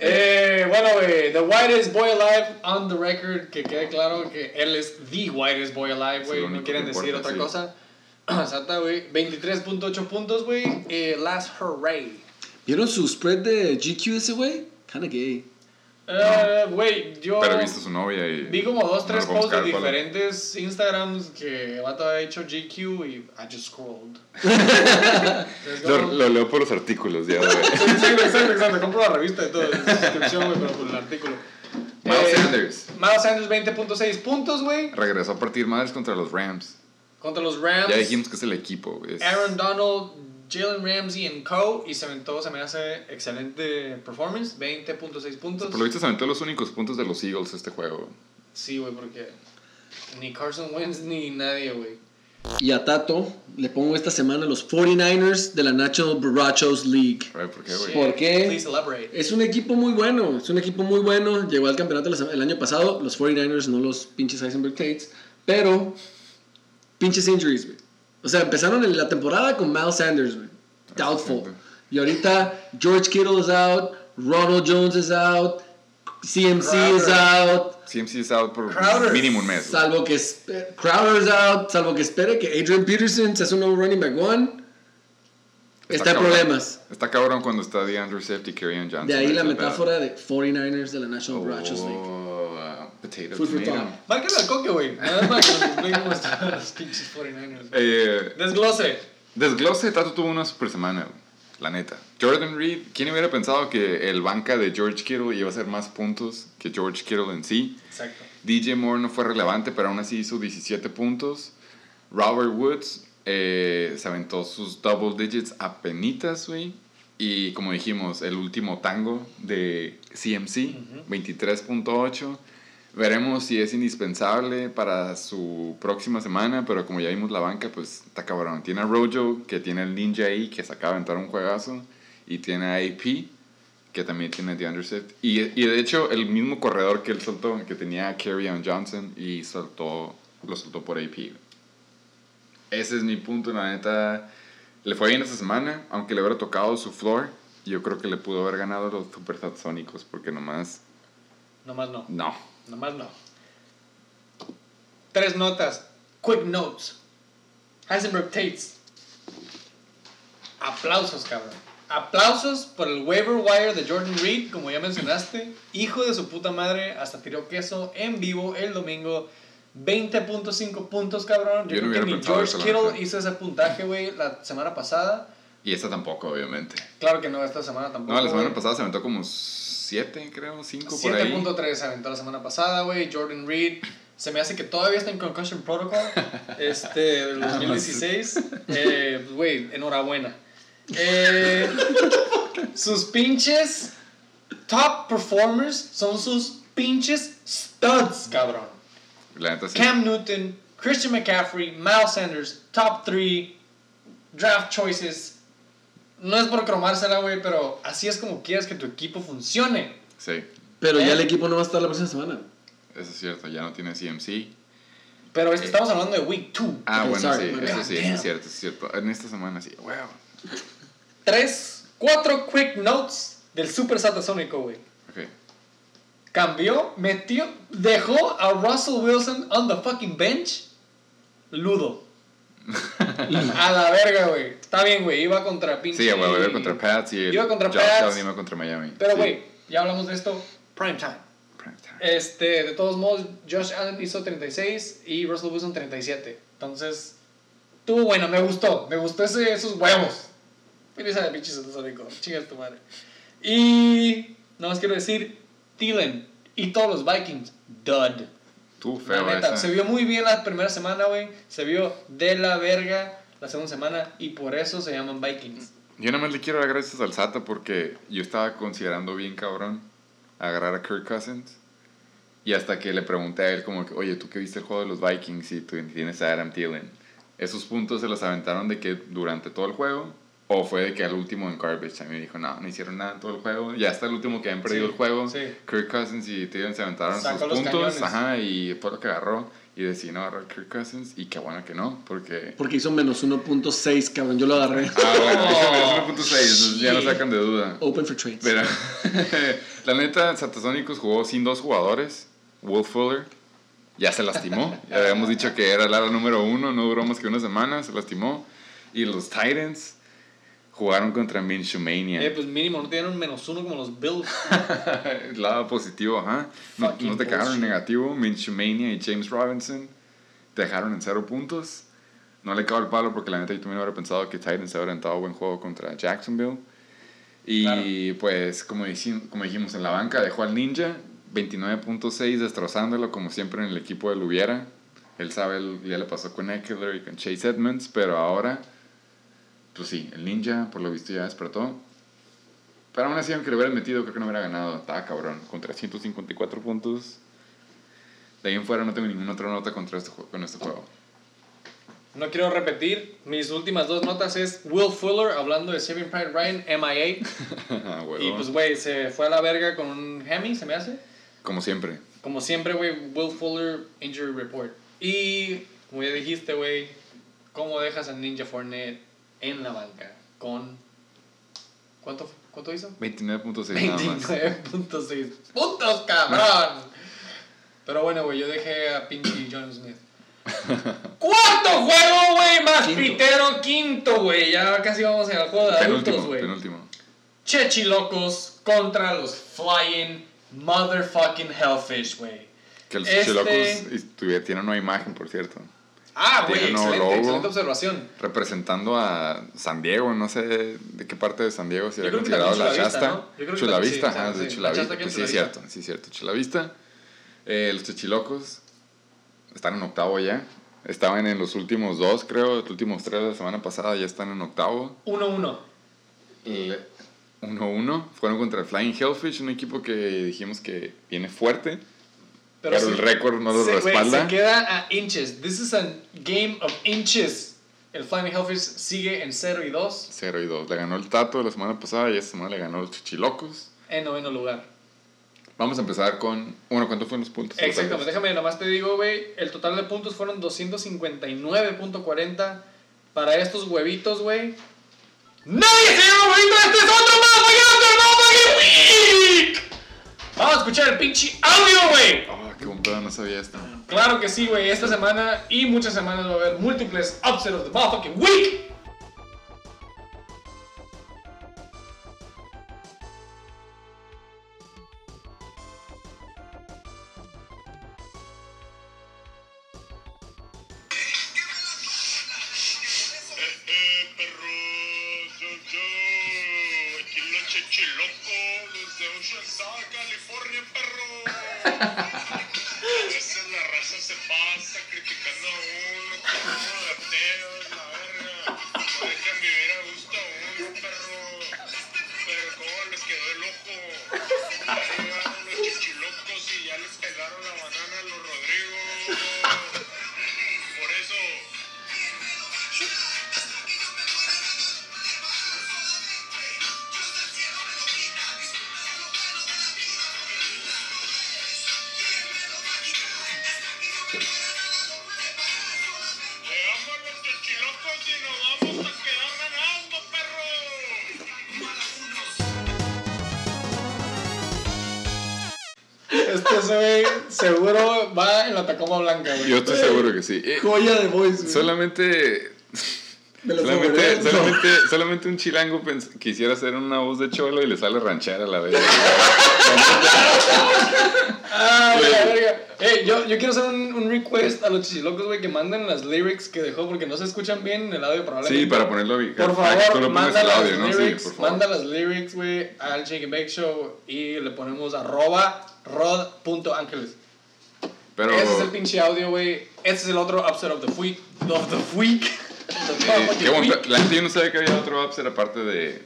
eh, bueno, güey, The Whitest Boy Alive on the record, que quede claro que él es The Whitest Boy Alive, güey, no quieren decir importa, otra sí. cosa. [clears throat] Exacta, güey, 23.8 puntos, güey, eh, Last Hooray. ¿Vieron su spread de GQ ese güey? Kinda gay. Eh, Güey, yo. Pero su novia y. Vi como dos, tres posts de cuál- diferentes Instagrams que vato había hecho GQ y I just scrolled. [laughs] Lo, lo leo por los artículos ya, güey. Sí, exacto, exacto. Compro la revista y todo, suscripción, güey, pero por el artículo. Miles Eh, Sanders Miles Sanders, 20.6 puntos, güey. regresó a partir madres contra los Rams. Contra los Rams. Ya dijimos que es el equipo, güey. Aaron Donald, Jalen Ramsey and Co. Y se aventó, se me hace excelente performance. 20.6 puntos. Por lo visto se aventó los únicos puntos de los Eagles este juego. Sí, güey, porque ni Carson Wentz ni nadie, güey. Y a Tato le pongo esta semana los 49ers de la National Borrachos League. ¿Por qué, güey? ¿Por qué? Please elaborate. Es un equipo muy bueno, es un equipo muy bueno. Llegó al campeonato el año pasado, los 49ers, no los pinches Heisenberg Tates, pero pinches injuries, güey. O sea, empezaron en la temporada con Miles Sanders, güey. Doubtful. Y ahorita George Kittle is out, Ronald Jones is out, CMC is Crowder. out, CMC es out por Crowder. mínimo un mes. salvo que Crowder is out, salvo que espere que Adrian Peterson se hace un nuevo running back one. Está, en problemas. Está cabrón cuando está DeAndre Swift y Kerryon Johnson. De ahí la metáfora de 49ers de la National Borrachos League. Oh, uh, potato, Food for tomato. thought. Márcale al coque, güey. [laughs] Nada más cómo están los pinches 49ers. Eh, Desglose. desglose, Tato tuvo una super semana, güey. La neta. Jordan Reed, ¿quién hubiera pensado que el banca de George Kittle iba a hacer más puntos que George Kittle en sí? Exacto. DJ Moore no fue relevante, pero aún así hizo 17 puntos. Robert Woods eh, se aventó sus double digits a penitas, güey. Y como dijimos, el último tango de CMC, 23.8. Veremos si es indispensable para su próxima semana, pero como ya vimos la banca, pues está cabrón. Tiene a Rojo, que tiene el ninja ahí, que se acaba de aventar un juegazo. Y tiene a AP, que también tiene DeAndre Swift. Y, y de hecho, el mismo corredor que él soltó, que tenía a Kerryon Johnson, y soltó, lo soltó por AP. Ese es mi punto, la neta. Le fue bien esta semana, aunque le hubiera tocado su floor. Yo creo que le pudo haber ganado a los Super Satsónicos, porque nomás, Nomás no. no. Nomás no. Tres notas. Quick notes. Heisenberg Tates. Aplausos, cabrón. Aplausos por el waiver wire de Jordan Reed, como ya mencionaste. Hijo de su puta madre, hasta tiró queso en vivo el domingo. 20.5 puntos, cabrón. Yo, Yo no creo que ni George Kittle hizo ese puntaje, güey, la semana pasada. Y esta tampoco, obviamente. Claro que no, esta semana tampoco. No, la semana güey. pasada se aventó como 7, creo, 5 por ahí. 7.3 se aventó la semana pasada, güey. Jordan Reed. Se me hace que todavía está en Concussion Protocol. [laughs] Este, del 2016. Eh, pues, güey, enhorabuena. Eh, sus pinches top performers son sus pinches studs, cabrón. Cam Newton, Christian McCaffrey, Miles Sanders, top 3, draft choices. No es por cromársela, güey, pero así es como quieres que tu equipo funcione. Sí, Pero ya ¿Eh? el equipo no va a estar la próxima semana. eso es cierto. Ya no tiene CMC. Pero es que estamos hablando de week 2. Ah, bueno, sorry, sí, eso sí, Damn. es cierto, es cierto. En esta semana sí, wow. Tres, cuatro quick notes del Super Satasónico, güey. Ok. Cambió, metió, dejó a Russell Wilson on the fucking bench. Ludo. A la verga, güey. Está bien, güey. Iba contra pinche. Sí, güey, iba contra Pats y Iba contra Josh Pats. Allen iba contra Miami. Pero, Sí. güey, ya hablamos de esto. Prime time. Prime time. Este, de todos modos, Josh Allen hizo 36 y Russell Wilson 37. Entonces, estuvo bueno, me gustó. Me gustó ese, esos huevos. Feliz de pinche satasónico. Chingas tu madre. Y, nada más quiero decir, Thielen y todos los Vikings, dud. Tú, La feo neta, esa. se vio muy bien la primera semana, güey. Se vio de la verga la segunda semana y por eso se llaman Vikings. Yo nada más le quiero dar gracias al Sata porque yo estaba considerando bien cabrón agarrar a Kirk Cousins. Y hasta que le pregunté a él como que, oye, ¿tú qué viste el juego de los Vikings y tú tienes a Adam Thielen? ¿Esos puntos se los aventaron de que durante todo el juego? ¿O fue de que al último en garbage time me dijo, no, no hicieron nada en todo el juego? Ya hasta el último que habían perdido Sí, el juego. sí. Kirk Cousins y Thielen se aventaron Sacó sus los puntos. cañones. Ajá, y fue lo que agarró. Y decidió no agarrar a Kirk Cousins. Y qué bueno que no, porque... Porque hizo menos 1.6, cabrón. Yo lo agarré. Ah, bueno, Oh, hizo 1.6, entonces ya no shit. sacan de duda. Open for trades. Pero, [laughs] la neta, Satasónicos jugó sin dos jugadores. Will Fuller ya se lastimó. Ya habíamos dicho que era el ala número uno, no duró más que una semana, se lastimó. Y los Titans Jugaron contra Minshumania. Eh, pues mínimo, no tienen un menos uno como los Bills. [laughs] El lado positivo, ajá. No, no te cagaron en negativo. Minshumania y James Robinson te dejaron en cero puntos. No le cago el palo porque la neta yo también hubiera pensado que Titans se hubiera aventado buen juego contra Jacksonville. Y pues, como, dijim- como dijimos, en la banca dejó al Ninja 29.6 destrozándolo como siempre en el equipo del Hubiera. Él sabe, ya le pasó con Eckler y con Chase Edmonds, pero ahora, pues sí, el Ninja por lo visto ya despertó. Pero aún así, aunque lo hubieran metido, creo que no hubiera ganado. Estaba cabrón, con 354 puntos. De ahí en fuera no tengo ninguna otra nota contra este, con este juego. No quiero repetir, mis últimas dos notas es Will Fuller hablando de Saving Private Ryan, MIA. [laughs] Ah, y pues, güey, se fue a la verga con un Hemi, se me hace. Como siempre. Como siempre, güey, Will Fuller Injury Report. Y, como ya dijiste, güey, ¿cómo dejas a Ninja Fournette en la banca? Con. ¿Cuánto, cuánto hizo? 29.6 nada más. 29.6 puntos, cabrón. Pero bueno, güey, yo dejé a pinche John Smith. [laughs] Cuarto juego, güey, más Quinto. pitero, quinto, güey. Ya casi vamos al juego de adultos, güey. penúltimo. Chechilocos contra los Flying Motherfucking Hellfish, güey. Que los Este- chilocos estuvi- tienen una imagen, por cierto. Ah, güey, un nuevo excelente, logo. excelente observación. Representando a San Diego, no sé de qué parte de San Diego se Yo había considerado la también Chulavista, sí, de. Chulavista. Pues sí, es cierto, sí, cierto. Chulavista. Eh, los Chechilocos están en octavo ya. Estaban en los últimos dos, creo, los últimos tres de la semana pasada, ya están en octavo. 1-1. El 1-1 fueron contra el Flying Hellfish, un equipo que dijimos que viene fuerte, pero, sí, el récord no lo se, güey, respalda. se queda a inches. This is a game of inches. El Flying Hellfish sigue en 0 y 2 0 y 2. Le ganó el Tato la semana pasada y esta semana le ganó los Chichilocos. en noveno lugar. Vamos a empezar con. Bueno, ¿cuántos fueron los puntos? Exactamente, déjame nomás te digo, güey. El total de puntos fueron 259.40 para estos huevitos, güey. ¡Nadie se llama huevito! ¡Este es otro motherfucking motherfucking week! Vamos a escuchar el pinche audio, güey. Qué buen pedo, no sabía esto. Claro que sí, güey. Esta semana y muchas semanas va a haber múltiples upset of the motherfucking week. Eh, perros, yo, yo, aquí los chechilocos, desde Oceanside, California, perro. [laughs] Blanca, güey. Yo estoy seguro que sí. Eh, Joya de voice, güey. solamente. Solamente, solamente, solamente un chilango quisiera hacer una voz de cholo y le sale ranchera a la vez. Ah, la verga. Ey, yo, yo quiero hacer un, un request a los chichilocos, güey, que manden las lyrics que dejó porque no se escuchan bien en el audio probablemente. Sí, para ponerlo bien. Por Ah, favor, manda el las audio, ¿no? Sí, lyrics, por favor. manda las lyrics, güey, al Shake and Bake Show y le ponemos arroba rod.ángeles. Pero. Ese es el pinche audio, güey. Ese es el otro upset of the week. Of the week. qué buen pe- La gente yo no sabía que había otro upset aparte de.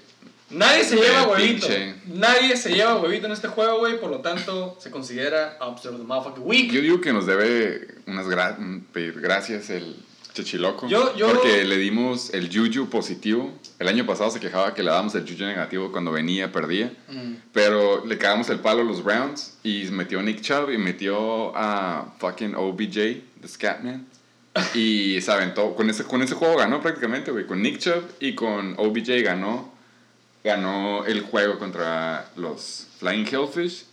Nadie se lleva huevito. pinche. Nadie se lleva huevito en este juego, güey. Por lo tanto, se considera upset of the motherfucking week. Yo digo que nos debe unas gra- pedir gracias el Chichiloco. Yo- yo- Porque le dimos el Juju positivo. El año pasado se quejaba que le dábamos el Juju negativo cuando venía, perdía. Mm. Pero le cagamos el palo a los Browns y metió a Nick Chubb y metió a fucking OBJ, the Scatman. [laughs] Y se aventó. Con ese, con ese juego ganó prácticamente, güey. Con Nick Chubb y con OBJ ganó, ganó el juego contra los Flying Hellfish.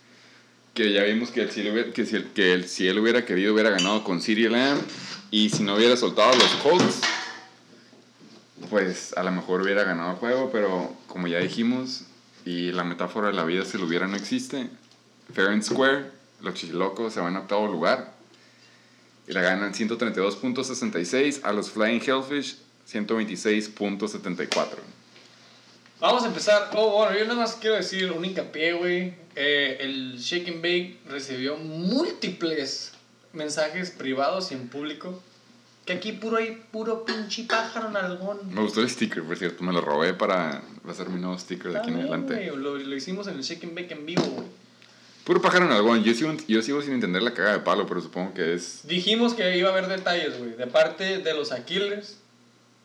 Que ya vimos que, si él hubiera, que, si, que si él hubiera querido hubiera ganado con CeeDee Lamb. Y si no hubiera soltado a los Colts, pues a lo mejor hubiera ganado el juego, pero como ya dijimos, y la metáfora de la vida si lo hubiera no existe, fair and square, los chichilocos se van a octavo lugar y la ganan 132.66 a los Flying Hellfish 126.74. Vamos a empezar. Oh, bueno, yo nada más quiero decir un hincapié, güey. Eh, el Shake and Bake recibió múltiples mensajes privados y en público. Que aquí puro hay puro pinche pájaro nalgón. Me gustó el sticker, por cierto, me lo robé para hacer mi nuevo sticker de aquí en adelante. Lo, lo hicimos en el Shake and Bake en vivo, güey. Puro pájaro en algodón, yo sigo, yo sigo sin entender la caga de palo, pero supongo que es... Dijimos que iba a haber detalles, güey. De parte de los Aquiles,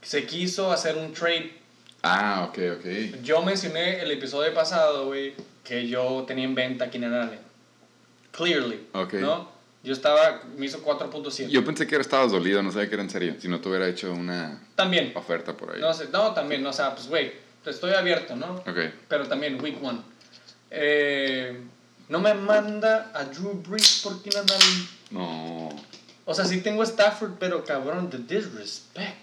se quiso hacer un trade. Ah, ok, ok. Yo mencioné el episodio pasado, güey, que yo tenía en venta a Keenan Allen. Clearly. Ok. ¿No? Yo estaba, me hizo 4.7. Yo pensé que era- estabas dolido, no sabía que era en serio. Si no te hubiera hecho una También. oferta por ahí. No sé, no, también, no, o sea, pues, güey, estoy abierto, ¿no? Ok. Pero también, week one. Eh, no me manda a Drew Brees por Keenan Allen. No. O sea, sí tengo Stafford, pero cabrón, the disrespect.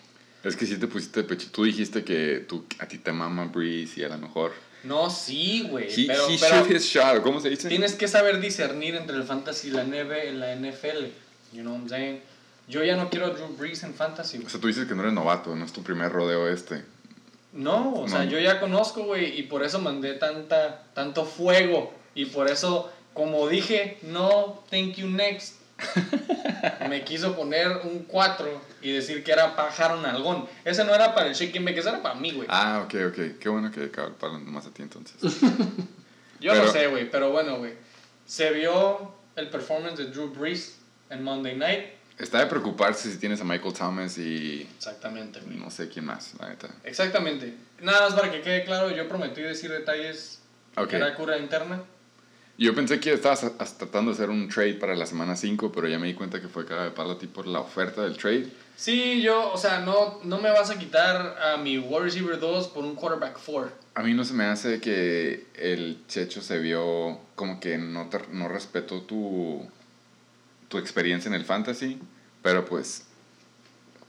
Es que sí te pusiste de pecho. Tú dijiste que tú, a ti te mama Breeze y a lo mejor... No, sí, güey. He, Pero, he pero his. ¿Cómo se dice? tienes que saber discernir entre el fantasy y la, NB, la NFL. You know what I'm saying? Yo ya no quiero a Drew Brees en fantasy. O güey. sea, tú dices que no eres novato, no es tu primer rodeo este. No, o sea, yo ya conozco, güey, y por eso mandé tanta, tanto fuego. Y por eso, como dije, no, thank you next. Me quiso poner un 4 y decir que era pájaro nalgón. Ese no era para el Shaking Bake, ese era para mí, güey. Ah, ok, ok. Qué bueno que palo más a ti entonces. [laughs] Yo pero- no sé, güey, pero bueno, güey. Se vio el performance de Drew Brees en Monday Night. Está de preocuparse si tienes a Michael Thomas y Exactamente, güey. no sé quién más, la neta. Exactamente. Nada más para que quede claro, yo prometí decir detalles Ok. que era cura interna. Yo pensé que estabas tratando de hacer un trade para la semana 5, pero ya me di cuenta que fue cada de palo a ti por la oferta del trade. Sí, yo, o sea, no, no me vas a quitar a mi wide receiver 2 por un quarterback 4. A mí no se me hace que el Checho se vio como que no, te- no respetó tu, tu experiencia en el fantasy, pero pues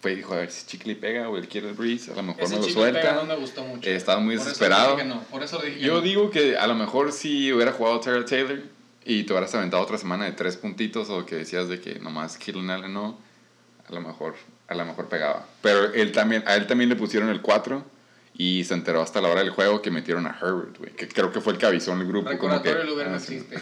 fue y dijo, a ver si Chicle pega o él quiere el Breeze, a lo mejor Ese me lo chico pega suelta. no me gustó mucho. Eh, estaba muy Por desesperado. dije que no, por eso dije que Yo no. digo que a lo mejor si hubiera jugado Terra Taylor y te hubieras aventado otra semana de tres puntitos o que decías de que nomás Keenan Allen no, a lo mejor, a lo mejor pegaba. Pero él también, a él también le pusieron el 4 y se enteró hasta la hora del juego que metieron a Herbert, güey, que creo que fue el que avisó en el grupo. Como que, del lugar no existe.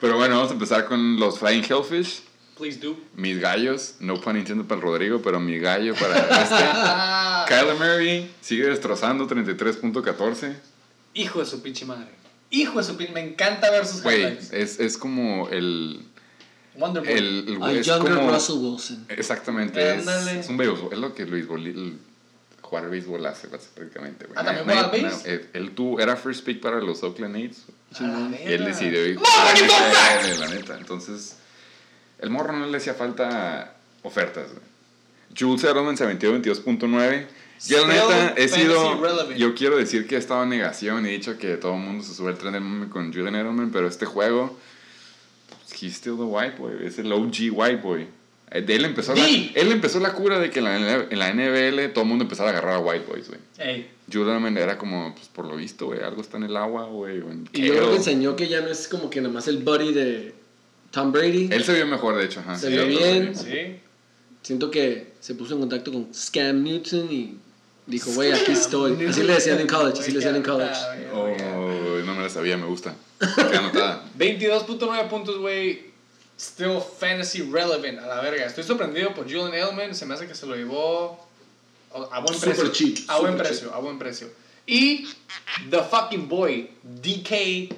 Pero bueno, vamos a empezar con los Flying Hellfish. Please do. Mis gallos, no pun intended para el Rodrigo, pero mi gallo para este. [laughs] Kyler Murray sigue destrozando 33.14. Hijo de su pinche madre. Hijo de su pinche... Me encanta ver sus Güey, highlights. es, es como el. Wonder Boy. el, el Al es younger como- Russell Wilson. Exactamente, es, es un béisbol. Es lo que Luis Boli, el- jugar béisbol hace prácticamente. güey. Ah, ¿también juega nadie- base? él, tuvo, era first pick para los Oakland Aids. A la Y él decidió ir. Neta, la neta. Entonces, el morro no le hacía falta ofertas. güey. Jules Edelman se vendió 22.9. Yo, la neta, he sido. relevant. Yo quiero decir que he estado en negación y he dicho que todo el mundo se sube al tren del mame con Julian Edelman, pero este juego. He's still the white boy. Es el OG white boy. Eh, De él empezó, la, él empezó la cura de que en la, en la NBL todo el mundo empezaba a agarrar a white boys, güey. Ey, Julian Edelman era como, pues por lo visto, güey, algo está en el agua, güey. Y yo creo que enseñó que ya no es como que nada más el buddy de Tom Brady. Él se vio mejor, de hecho. Ajá. Se vio bien. sí. Siento que se puso en contacto con Scam Newton y dijo, güey, aquí estoy. Así le decían en college, así le decían en college. Oh, no me la sabía, me gusta. Queda anotada. [laughs] 22.9 puntos, güey. Still fantasy relevant, a la verga. Estoy sorprendido por Julian Edelman. Se me hace que se lo llevó a buen Super precio. cheap, A buen super precio, a buen precio. Y The Fucking Boy, DK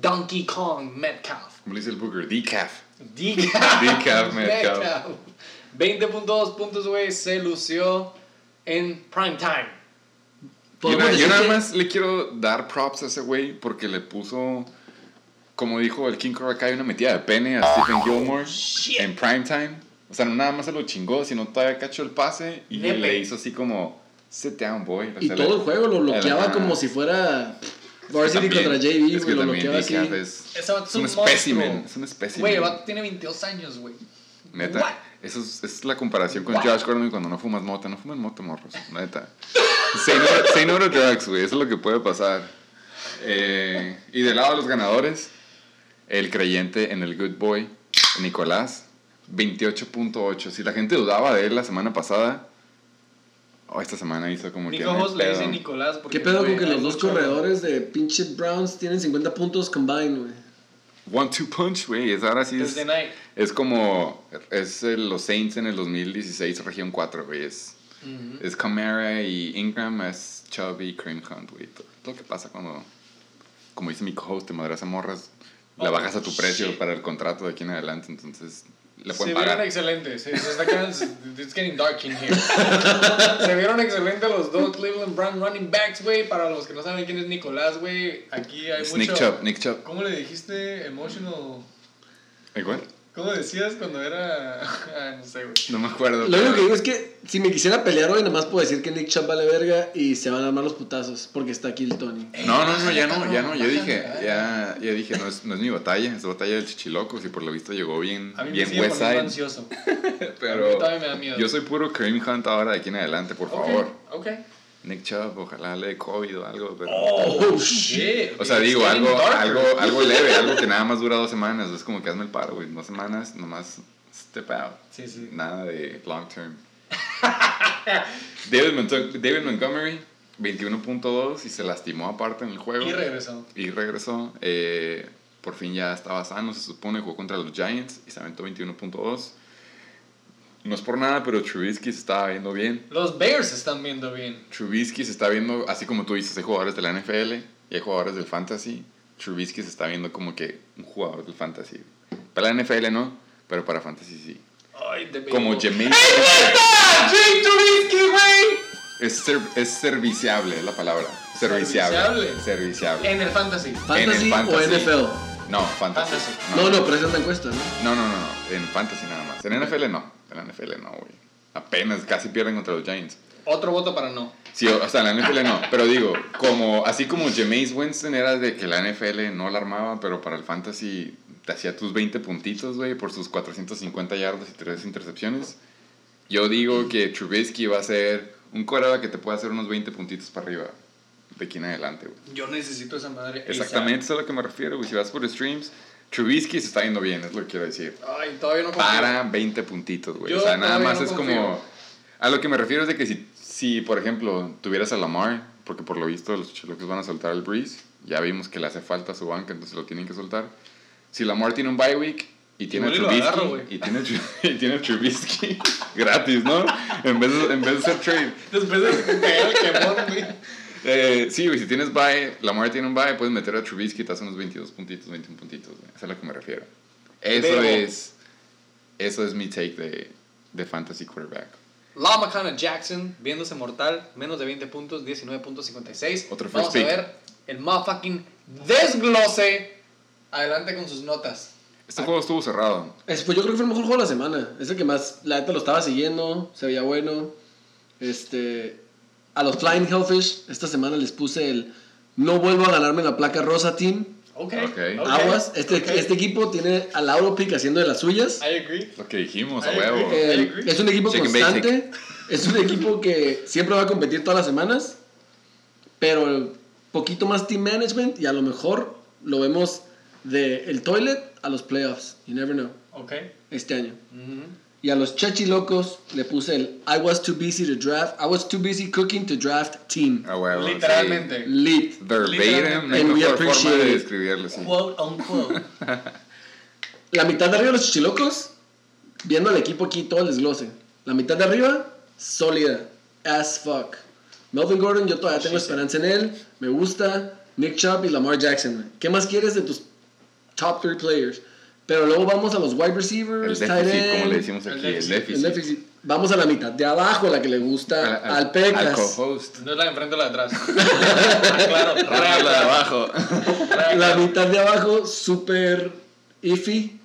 Donkey Kong Metcalf. Como le dice el Booker, decaf. Decaf, Decaf Metcalf. 20.2 puntos, güey. Se lució en prime time. Yo, na- nada que- más le quiero dar props a ese güey porque le puso, como dijo el King Cobra Kai, una metida de pene a Stephen Gilmore Shit. en prime time. O sea, no nada más se lo chingó, sino todavía cachó el pase y Nepe. le hizo así como, sit down, boy. O Y todo le- el juego lo bloqueaba como si fuera Varsity también- contra JV, es que lo bloqueaba así. es, Ese vato es es un un espécimen, es un espécimen. Güey, el vato tiene 22 años, güey. Neta. What? Eso es, esa es la comparación con Josh Gordon cuando no fumas mota. No fuman mota, morros, neta. Say no, say no to drugs, güey. Eso es lo que puede pasar. Eh, y del lado de los ganadores, el creyente en el Good Boy, Nicolás, 28.8. Si la gente dudaba de él la semana pasada, o esta semana hizo como que... Nico hay Host le dice. Nicolás. porque, ¿Qué pedo con que los dos corredores de pinche Browns tienen 50 puntos combined, güey? One Two Punch, güey. Es ahora sí es, es como. Es el- los Saints en el 2016, región 4, güey. Es, Ujú. es Camara y Ingram, es Chubb y Cream Hunt, güey. Todo, todo lo que pasa cuando. Como dice mi co-host, te madras a morras, le Oh, bajas a tu precio para el contrato de aquí en adelante. Entonces, le Se pueden vieron pagar. excelentes. [laughs] Se. It's getting dark in here. se vieron excelentes los dos Cleveland Brown running backs, güey. Para los que no saben quién es Nicolás, güey. Aquí hay Es mucho. Nick Chubb, Nick Chubb. ¿Cómo le dijiste? Emotional. ¿Eh, güey? ¿Cómo decías cuando era.? [laughs] Ah, no sé, güey. No me acuerdo. Lo único que digo es que si me quisiera pelear hoy, nada más puedo decir que Nick Chubb vale verga y se van a armar los putazos porque está aquí el Tony. No, no, no, ya no, ya no, yo bájale, dije, ya, ya dije, no es, no es mi batalla, es la batalla del chichilocos y por lo visto llegó bien, A mí me bien West Side. ansioso. Pero [laughs] A mí también me da miedo. yo soy puro Kareem Hunt ahora de aquí en adelante, por favor. Ok. Nick Chubb, ojalá le dé COVID o algo, pero... Oh, shit. o sea, digo, algo, algo, algo leve, algo que nada más dura dos semanas, es como que hazme el paro, güey, dos semanas, nomás step out. Sí, sí. Nada de long term. David, Mont- David Montgomery, 21.2 y se lastimó aparte en el juego. Y regresó. Y regresó. eh, por fin ya estaba sano, se supone. Jugó contra los Giants y se aventó 21.2. No es por nada, pero Trubisky se estaba viendo bien. Los Bears se están viendo bien. Trubisky se está viendo, así como tú dices, hay jugadores de la NFL y hay jugadores del Fantasy. Trubisky se está viendo como que un jugador del Fantasy. Para la NFL no, pero para Fantasy sí. Ay, de Como. Jermaine. ¡Jake Trubisky, güey! Es, ser- es serviciable, es la palabra. Serviciable. Serviciable. Serviciable. En el Fantasy. ¿Fantasy, fantasy. o NFL? No, Fantasy. Fantasy. No, no, pero esa es la encuesta, ¿no? No, no, no, no, en Fantasy nada más. En NFL no, en la NFL no, güey. Apenas casi pierden contra los Giants. Otro voto para no. Sí, o o sea, en la NFL no, pero digo, como, así como Jameis Winston era de que la NFL no la armaba, pero para el Fantasy te hacía tus 20 puntitos, güey, por sus 450 yardas y 3 intercepciones. Yo digo que Trubisky va a ser un coreback que te puede hacer unos 20 puntitos para arriba de aquí en adelante, güey. Yo necesito esa madre. Exactamente, eso es a lo que me refiero, güey. Si vas por streams, Trubisky se está yendo bien, es lo que quiero decir. Ay, todavía no confío. Para 20 puntitos, güey. Yo O sea, nada más no es confío. como... A lo que me refiero es de que si, si por ejemplo, tuvieras a Lamar, porque por lo visto los chilocos van a soltar al Breeze, ya vimos que le hace falta a su banca, entonces lo tienen que soltar. Si Lamar tiene un bye week y tiene Trubisky, agarro, y tiene, [laughs] y tiene Trubisky [laughs] gratis, ¿no? En vez de, en vez de ser trade. Después de que el quemón, güey. Eh, sí, güey, si tienes bye, Lamar tiene un bye, puedes meter a Trubisky y te hace unos 22 puntitos, 21 puntitos, güey. Eso es a lo que me refiero. Eso Pero- es, eso es mi take de, de fantasy quarterback. La McCann Jackson, viéndose mortal, menos de 20 puntos, 19.56. Otro Vamos first a pick. ver el motherfucking desglose. Adelante con sus notas. Este juego estuvo cerrado. Es, pues yo creo que fue el mejor juego de la semana. Es el que más, la neta lo estaba siguiendo, se veía bueno. Este, a los Flying Hellfish, esta semana les puse el no vuelvo a ganarme la placa rosa team. Ok. Ok. Aguas, este, este equipo tiene al Auropic haciendo de las suyas. I agree. Lo que dijimos, a huevo. Eh, I agree. es un equipo Chicken constante, es un equipo que siempre va a competir todas las semanas, pero poquito más team management y a lo mejor lo vemos de el toilet a los playoffs. You never know. Ok. Este año. Ujú. Y a los chachilocos le puse el I was too busy to draft. I was too busy cooking to draft team. A huevo. sí. Literalmente. Lit. Verbatim, we mejor forma de describirlo, sí. Quote unquote. [laughs] La mitad de arriba los chichilocos, viendo al equipo aquí todo el desglose. La mitad de arriba, sólida. As fuck. Melvin Gordon, yo todavía tengo esperanza en él. Me gusta. Nick Chubb y Lamar Jackson. ¿Qué más quieres de tus top three players? Pero luego vamos a los wide El receivers, tight end, como le decimos el aquí, el déficit. déficit. el déficit. Vamos a la mitad de abajo, la que le gusta al, Al Pecas. co-host. No es la de enfrente o la de atrás. [laughs] Claro. La de abajo. La mitad de abajo, super iffy,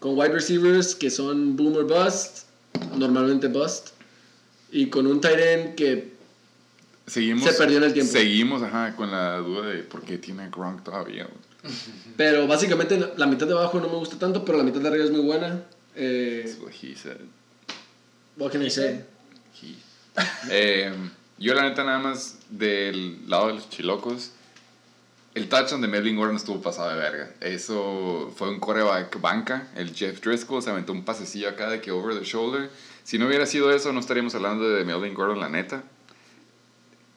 con wide receivers que son boomer bust, normalmente bust, y con un tight end que Seguimos, Se perdió en el tiempo. Seguimos, ajá, con la duda de por qué tiene Gronk todavía. [laughs] Pero básicamente la mitad de abajo no me gusta tanto, pero la mitad de arriba es muy buena. Eh, That's what he said. What can I say? Eh, yo la neta nada más del lado de los chilocos, el touchdown de Melvin Gordon estuvo pasado de verga. Eso fue un coreback banca, el Jeff Driscoll se aventó un pasecillo acá de que over the shoulder. Si no hubiera sido eso, no estaríamos hablando de Melvin Gordon, la neta.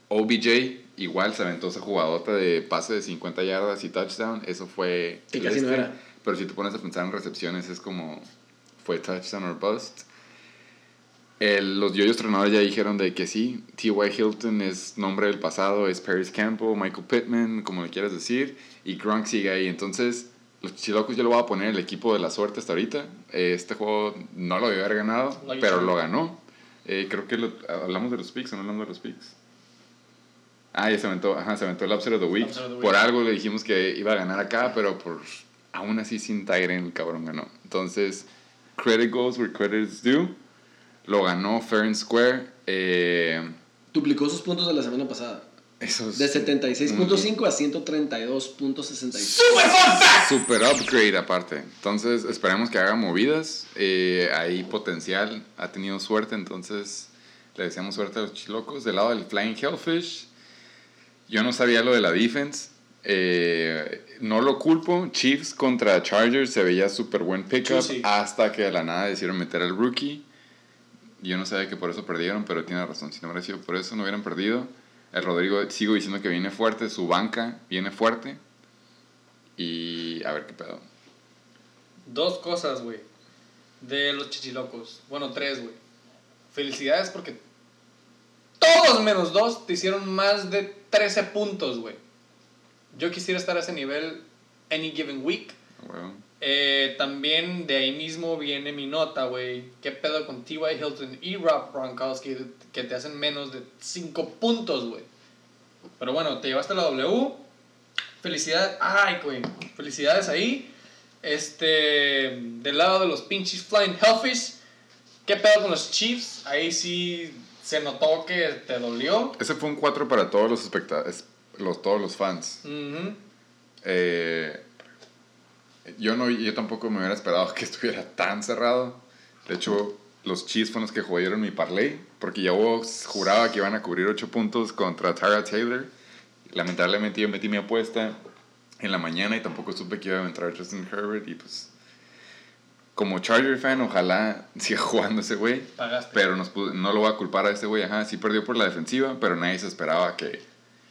OBJ igual se aventó esa jugadota de pase de 50 yardas y touchdown. Eso fue... Que casi no era. Pero si te pones a pensar en recepciones, es como... Fue touchdown or bust. El- los yoyos tronadores ya dijeron de que sí, T.Y. Hilton es nombre del pasado, es Paris Campbell, Michael Pittman, como le quieras decir, y Gronk sigue ahí. Entonces, los chilocos yo lo voy a poner el equipo de la suerte hasta ahorita. Este juego no lo debió haber ganado, pero lo ganó. Eh, creo que lo- hablamos de los picks o no hablamos de los picks. Ah, ya se aventó, ajá, se aventó el upset of the week. Of the week. Por algo le dijimos que iba a ganar acá, pero por aún así sin Tyren el cabrón ganó. Entonces, credit goes where credit is due. Lo ganó fair and square. Eh, Duplicó sus puntos de la semana pasada. eso es De 76.5 a 132.66. super upgrade aparte. Entonces, esperemos que haga movidas. Eh, hay potencial, ha tenido suerte, entonces le deseamos suerte a los chilocos. Del lado del Flying Hellfish, yo no sabía lo de la defense. Eh, no lo culpo. Chiefs contra Chargers se veía súper buen pickup hasta que de la nada decidieron meter al rookie. Yo no sabía que por eso perdieron, pero tiene razón. Si no hubiera sido por eso, no hubieran perdido. El Rodrigo, sigo diciendo que viene fuerte. Su banca viene fuerte. Y a ver qué pedo. Dos cosas, güey. De los chichilocos. Bueno, tres, güey. Felicidades porque todos menos dos te hicieron más de 13 puntos, güey. Yo quisiera estar a ese nivel any given week. Bueno, Eh, también de ahí mismo viene mi nota, güey. ¿Qué pedo con T.Y. Hilton y Rob Gronkowski que te hacen menos de 5 puntos, güey? Pero bueno, te llevaste la W. Felicidades. Ay, güey. Felicidades ahí. Este. Del lado de los pinches Flying Hellfish. ¿Qué pedo con los Chiefs? Ahí sí se notó que te dolió. ese fue un 4 para todos los espectadores, los, todos los fans. Ujú. Eh, yo, no, yo tampoco me hubiera esperado que [laughs] estuviera tan cerrado. De hecho, los Chiefs fueron los que jugaron mi parlay, porque yo juraba que iban a cubrir 8 puntos contra Tara Taylor. Lamentablemente yo metí mi apuesta en la mañana y tampoco supe que iba a entrar Justin Herbert y pues como Charger fan ojalá siga [laughs] jugando ese güey. Pagaste. Pero nos no lo voy a culpar a este güey, ajá, sí perdió por la defensiva, pero nadie se esperaba que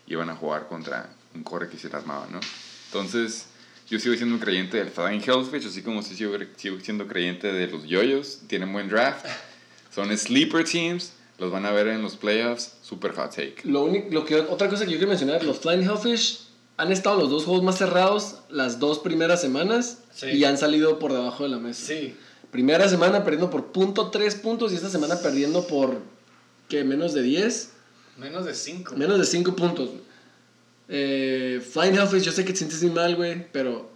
iban a jugar contra un core que se armaba, ¿no? Entonces, yo sigo siendo un creyente del Flying Hellfish, así como sí sigo, sigo siendo creyente de los Yoyos, tienen buen draft, son sleeper teams, los van a ver en los playoffs, super hot take. Lo único, lo que, otra cosa que yo quiero mencionar, los Flying Hellfish han estado los dos juegos más cerrados las dos primeras semanas Sí. y han salido por debajo de la mesa. Sí. Primera semana perdiendo por punto tres puntos y esta semana perdiendo por, ¿qué? Menos de 10. Menos de 5. Menos de 5 puntos. Eh, Flying Hellfish, yo sé que te sientes muy mal, güey, pero,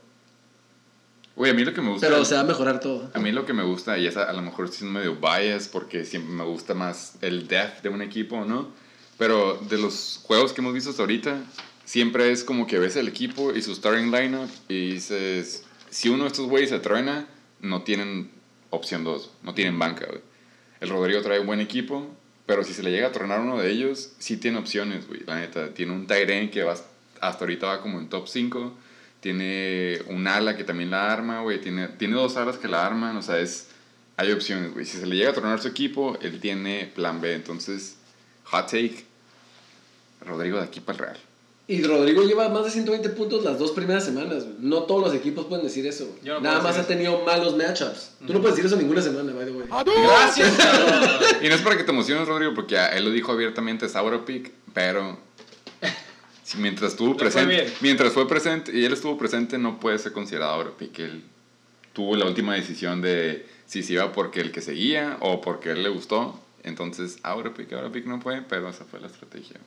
Güey, a mí lo que me gusta... pero se va a mejorar todo. A mí lo que me gusta, y es a, a lo mejor estoy siendo medio bias porque siempre me gusta más el depth de un equipo, ¿no? Pero de los juegos que hemos visto hasta ahorita, siempre es como que ves el equipo y su starting lineup y dices, si uno de estos güeyes se truena, no tienen opción 2, no tienen banca. El Rodrigo trae un buen equipo, pero si se le llega a tronar uno de ellos, sí tiene opciones, güey. La neta, tiene un end que va, hasta ahorita va como en top 5. Tiene un ala que también la arma, güey. Tiene, tiene dos alas que la arman, o sea, es, hay opciones, güey. Si se le llega a tronar su equipo, él tiene plan B. Entonces, hot take, Rodrigo de aquí para el Real. Y Rodrigo lleva más de 120 puntos las dos primeras semanas. güey. No todos los equipos pueden decir eso. no Nada más ha tenido malos matchups. Tú no puedes decir eso ninguna semana, by the way. Gracias. [laughs] Y no es para que te emociones, Rodrigo, porque él lo dijo abiertamente, es Pick, pero si mientras estuvo [laughs] fue presente, bien. mientras fue presente y él estuvo presente, no puede ser considerado Pick. Él tuvo la última decisión de si se iba porque el que seguía o porque él le gustó. Entonces, Pick, Pick no fue, pero esa fue la estrategia.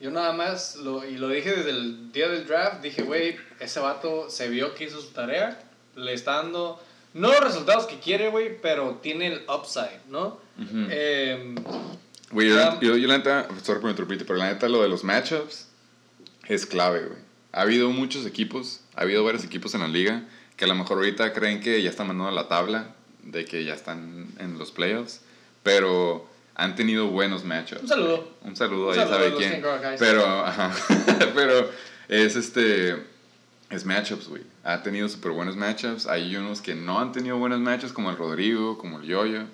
Yo nada más, lo, y lo dije desde el día del draft, dije, güey, ese vato se vio que hizo su tarea, le está dando, no los resultados que quiere, güey, pero tiene el upside, ¿no? Em, Güey, yo, yo la neta, sorry por interrumpirte, pero la neta lo de los matchups es clave, güey. Ha habido muchos equipos, ha habido varios equipos en la liga que a lo mejor ahorita creen que ya están mandando a la tabla, de que ya están en los playoffs, pero han tenido buenos matchups. Un saludo. Un saludo, Un ya sabe quién. Pero, ajá, [laughs] pero es este, es matchups, güey. Ha tenido súper buenos matchups. Hay unos que no han tenido buenos matchups, como el Rodrigo, como el Yoyo.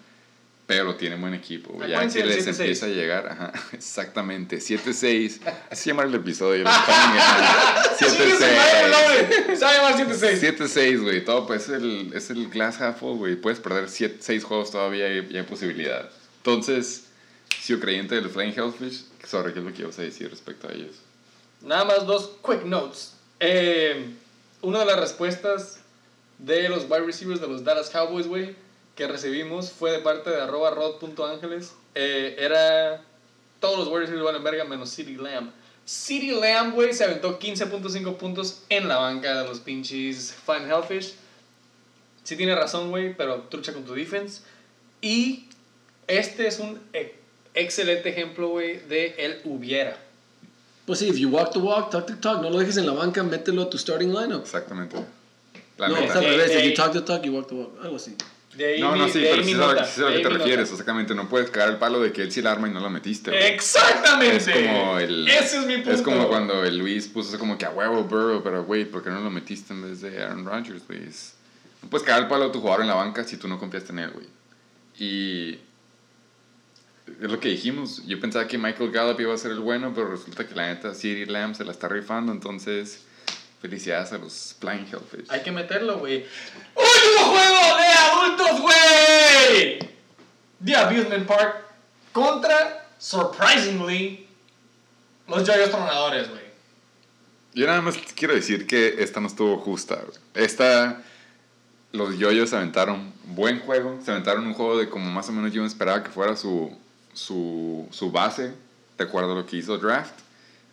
Pero tienen buen equipo, güey. Ya que les 7-6. empieza a llegar, ajá, [laughs] exactamente. 7-6. [laughs] Así se llama el episodio. los calling it. Chingue su madre, 7-6. hombre. Se va a llamar 7-6. 7-6, güey. Todo, pues es el, es el glass half full, güey. Puedes perder 6 juegos todavía y y hay posibilidad. Entonces, si creyente de los Flying Hellfish, sorry, ¿qué es lo que ibas a decir respecto a ellos? Nada más dos quick notes. Eh, una de las respuestas de los wide receivers de los Dallas Cowboys, güey, que recibimos fue de parte de arroba rod.ángeles. Eh, era todos los wide receivers valen verga menos CeeDee Lamb. CeeDee Lamb, güey, se aventó 15.5 puntos en la banca de los pinches Fine Hellfish. Sí tiene razón, güey, pero trucha con tu defense. Y este es un e- excelente ejemplo, güey, de el hubiera. Pues sí, if you walk the walk, talk the talk, no lo dejes en la banca, mételo a tu starting lineup. Exactamente. La no, es al revés, if you talk the talk, you walk the walk, algo así. De No, no, sí, pero sí sé a lo que- te refieres. Exactamente, no puedes cagar el palo de que él sí la arma y no lo metiste. güey. Exactamente. Es como el. Ese es mi punto. Es como cuando el Luis puso así como que a huevo Burrow, pero güey, ¿por qué no lo metiste en vez de Aaron Rodgers, güey? Es- No puedes cagar el palo a tu jugador en la banca si tú no confiaste en él, güey. Y. Es lo que dijimos. Yo pensaba que Michael Gallup iba a ser el bueno, pero resulta que la neta CeeDee Lamb se la está rifando, entonces. Felicidades a los Flying Hellfish. Hay que meterlo, güey. ¡Último juego de adultos, güey! The Abusement Park contra, surprisingly, los Joyos Tronadores, güey. Yo nada más quiero decir que esta no estuvo justa. güey. Esta, los yoyos se aventaron buen juego. Se aventaron un juego de como más o menos yo me esperaba que fuera su, su, su base, de acuerdo a lo que hizo Draft,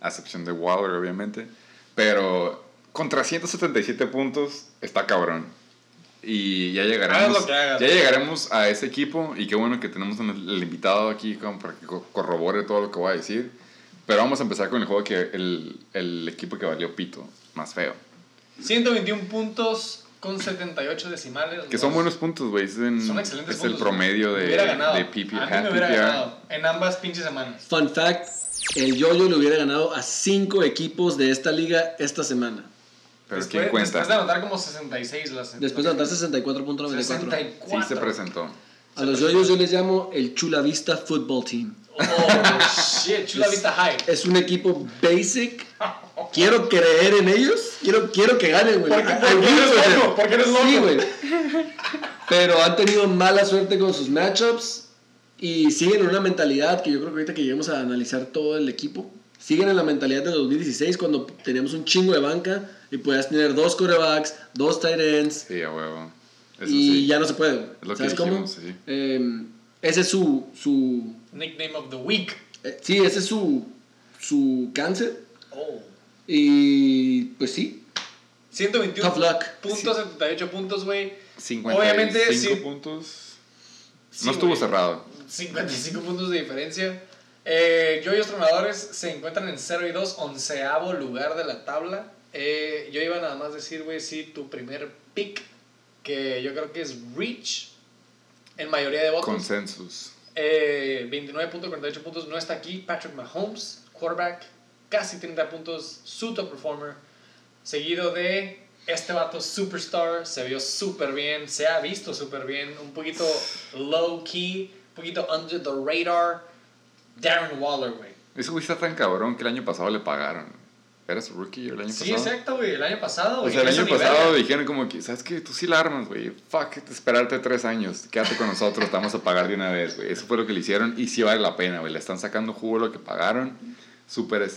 a excepción de Waller, obviamente. Pero contra 177 puntos está cabrón. Y ya llegaremos, ya llegaremos a ese equipo. Y qué bueno que tenemos el invitado aquí como para que co- corrobore todo lo que voy a decir. Pero vamos a empezar con el juego que el, el equipo que valió pito, más feo. 121 puntos con 78 decimales. Que son buenos puntos, güey. Es, Son excelentes es puntos. el promedio Me de, de PP, A mí half me hubiera PPR. ganado en ambas pinches semanas. Fun fact, el Yoyo le hubiera ganado a cinco equipos de esta liga esta semana. Pero después, ¿quién cuenta? después de anotar como 66 las Después de anotar 64.94. 64. Sí se presentó. A los Yoyos yo les llamo el Chula Vista Football Team. Oh, shit. Chula Vista High. Es un equipo basic. Quiero creer en ellos. Quiero, quiero que ganen, güey. I porque really eres loco, porque eres loco. Sí, güey. Pero han tenido mala suerte con sus matchups y siguen en una mentalidad que yo creo que ahorita que lleguemos a analizar todo el equipo, siguen en la mentalidad del 2016 cuando teníamos un chingo de banca y podías tener dos quarterbacks, dos tight ends Sí, a huevo. Eso y sí. ya no se puede. Es lo que ¿Sabes cómo? dijimos, sí. Eh, ese es su, su Nickname of the week. eh, sí, ese es su, su cáncer Oh. y pues sí, 121 Tough luck. puntos, 78 puntos, güey. 55 Obviamente, sí. puntos. Sí, no estuvo güey. cerrado. 55 puntos de diferencia. Eh, yo y los tronadores se encuentran en 0 y 2, onceavo lugar de la tabla. Eh, yo iba nada más a decir, güey, sí, tu primer pick, que yo creo que es Reach, en mayoría de votos. Consensus. Eh, 29.48 puntos, no está aquí. Patrick Mahomes, quarterback, casi 30 puntos, su top performer. Seguido de este vato superstar, se vio súper bien, se ha visto súper bien, un poquito low key, un poquito under the radar. Darren Waller, güey. Ese güey está tan cabrón que el año pasado le pagaron. Era su rookie el año Sí, pasado. exacto, güey, el año pasado. O güey, sea, el año pasado dijeron como que, ¿sabes qué? Tú sí la armas, güey. Fuck, esperarte tres años. Quédate con nosotros, te vamos a pagar de una vez, güey. Eso fue lo que le hicieron y sí vale la pena, güey. Le están sacando jugo lo que pagaron. Súper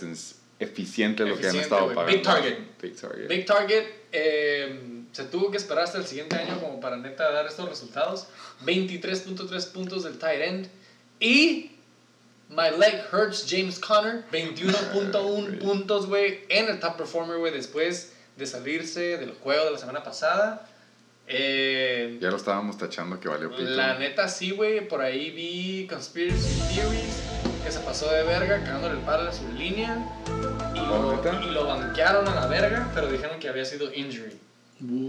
eficiente lo que han estado güey. pagando. Big target. Big target. Big Target eh, se tuvo que esperar hasta el siguiente año como para neta dar estos resultados. 23.3 puntos del tight end. Y My Leg Hurts James Conner, 21.1 puntos, güey, en el top performer, güey, después de salirse del juego de la semana pasada. Eh, Ya lo estábamos tachando que valió pito. la neta sí, güey, por ahí vi Conspiracy Theories que se pasó de verga cagándole el palo a su línea y ¿Oh, lo, y lo banquearon a la verga, pero dijeron que había sido injury.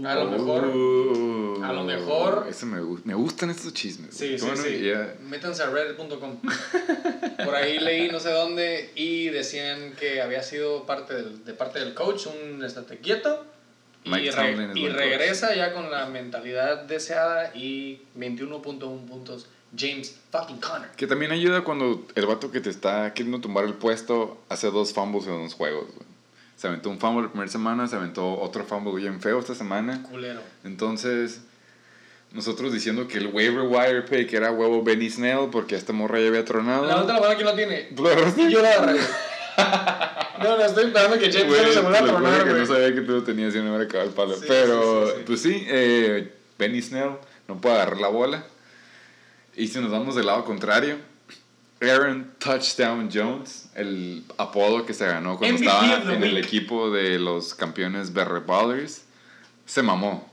A lo mejor. Uh, A lo mejor- Eso me, me gustan estos chismes. Sí, sí, Bueno, sí. ya- Métanse a reddit.com. Por ahí leí no sé dónde y decían que había sido parte del, de parte del coach, un estate quieto. Y, Mike re- y buen coach. regresa ya con la mentalidad deseada y 21.1 puntos. James fucking Conner. Que también ayuda cuando el vato que te está queriendo tumbar el puesto hace dos fumbles en dos juegos, güey. Se aventó un fumble la primera semana, se aventó otro fumble bien feo esta semana. Culero. Entonces, nosotros diciendo que el waiver wire pick era huevo Benny Snell porque esta morra ya había tronado. La mano que lo tiene. [laughs] ¿Tú agarraste? Yo la agarré. No, no, estoy esperando que James Conner se vuelva a tronar, que no sabía que tú lo tenías y no me acabado el palo. Sí, Pero, sí, sí. pues sí, eh, Benny Snell no puede agarrar la bola. Y si nos vamos del lado contrario, Aaron Touchdown Jones, el apodo que se ganó cuando MVP estaba the en el equipo de los campeones Berre Ballers, se mamó.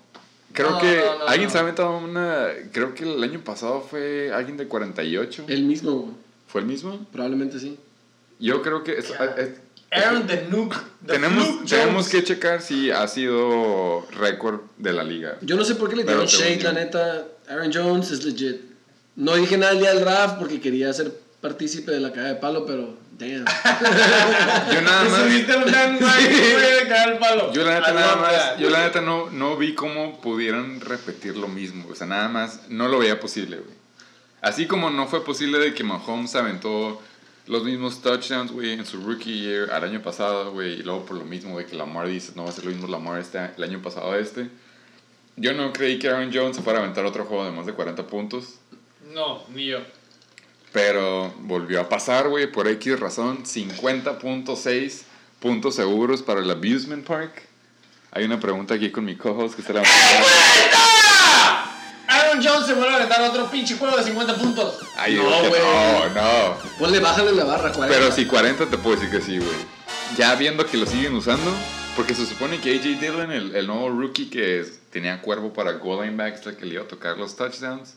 Creo No, que no, no, alguien no. se ha aventado una. Creo que el año pasado fue alguien de 48. El mismo. ¿Fue el mismo? Probablemente sí. Yo creo que. es- es- Aaron the Nuke. the tenemos, tenemos que checar si ha sido récord de la liga. Yo no sé por qué le dieron shade, la neta. Aaron Jones es legit. No dije nada el día del draft porque quería ser partícipe de la caída de palo, pero damn. [laughs] Yo nada más. [laughs] de. Yo la neta I nada más, yo la neta no, no vi cómo pudieran repetir lo mismo. O sea, nada más no lo veía posible, güey. Así como no fue posible de que Mahomes aventó los mismos touchdowns, güey, en su rookie year al año pasado, güey, y luego por lo mismo, güey, que Lamar dice, no va a ser lo mismo Lamar este, el año pasado a este. Yo no creí que Aaron Jones se fuera a aventar otro juego de más de 40 puntos. No, ni yo. Pero volvió a pasar, güey, por X razón. 50.6 puntos seguros para el Abusement Park. Hay una pregunta aquí con mi co-host que se la Aaron Jones se vuelve a aventar otro pinche juego de 50 puntos. Ay, No, güey. no, no. Ponle, bájale la barra, 40. Pero si 40 te puedo decir que sí, güey. Ya viendo que lo siguen usando, porque se supone que AJ Dillon, el, el nuevo rookie que es- tenía cuervo para goal line backs, que le iba a tocar los touchdowns,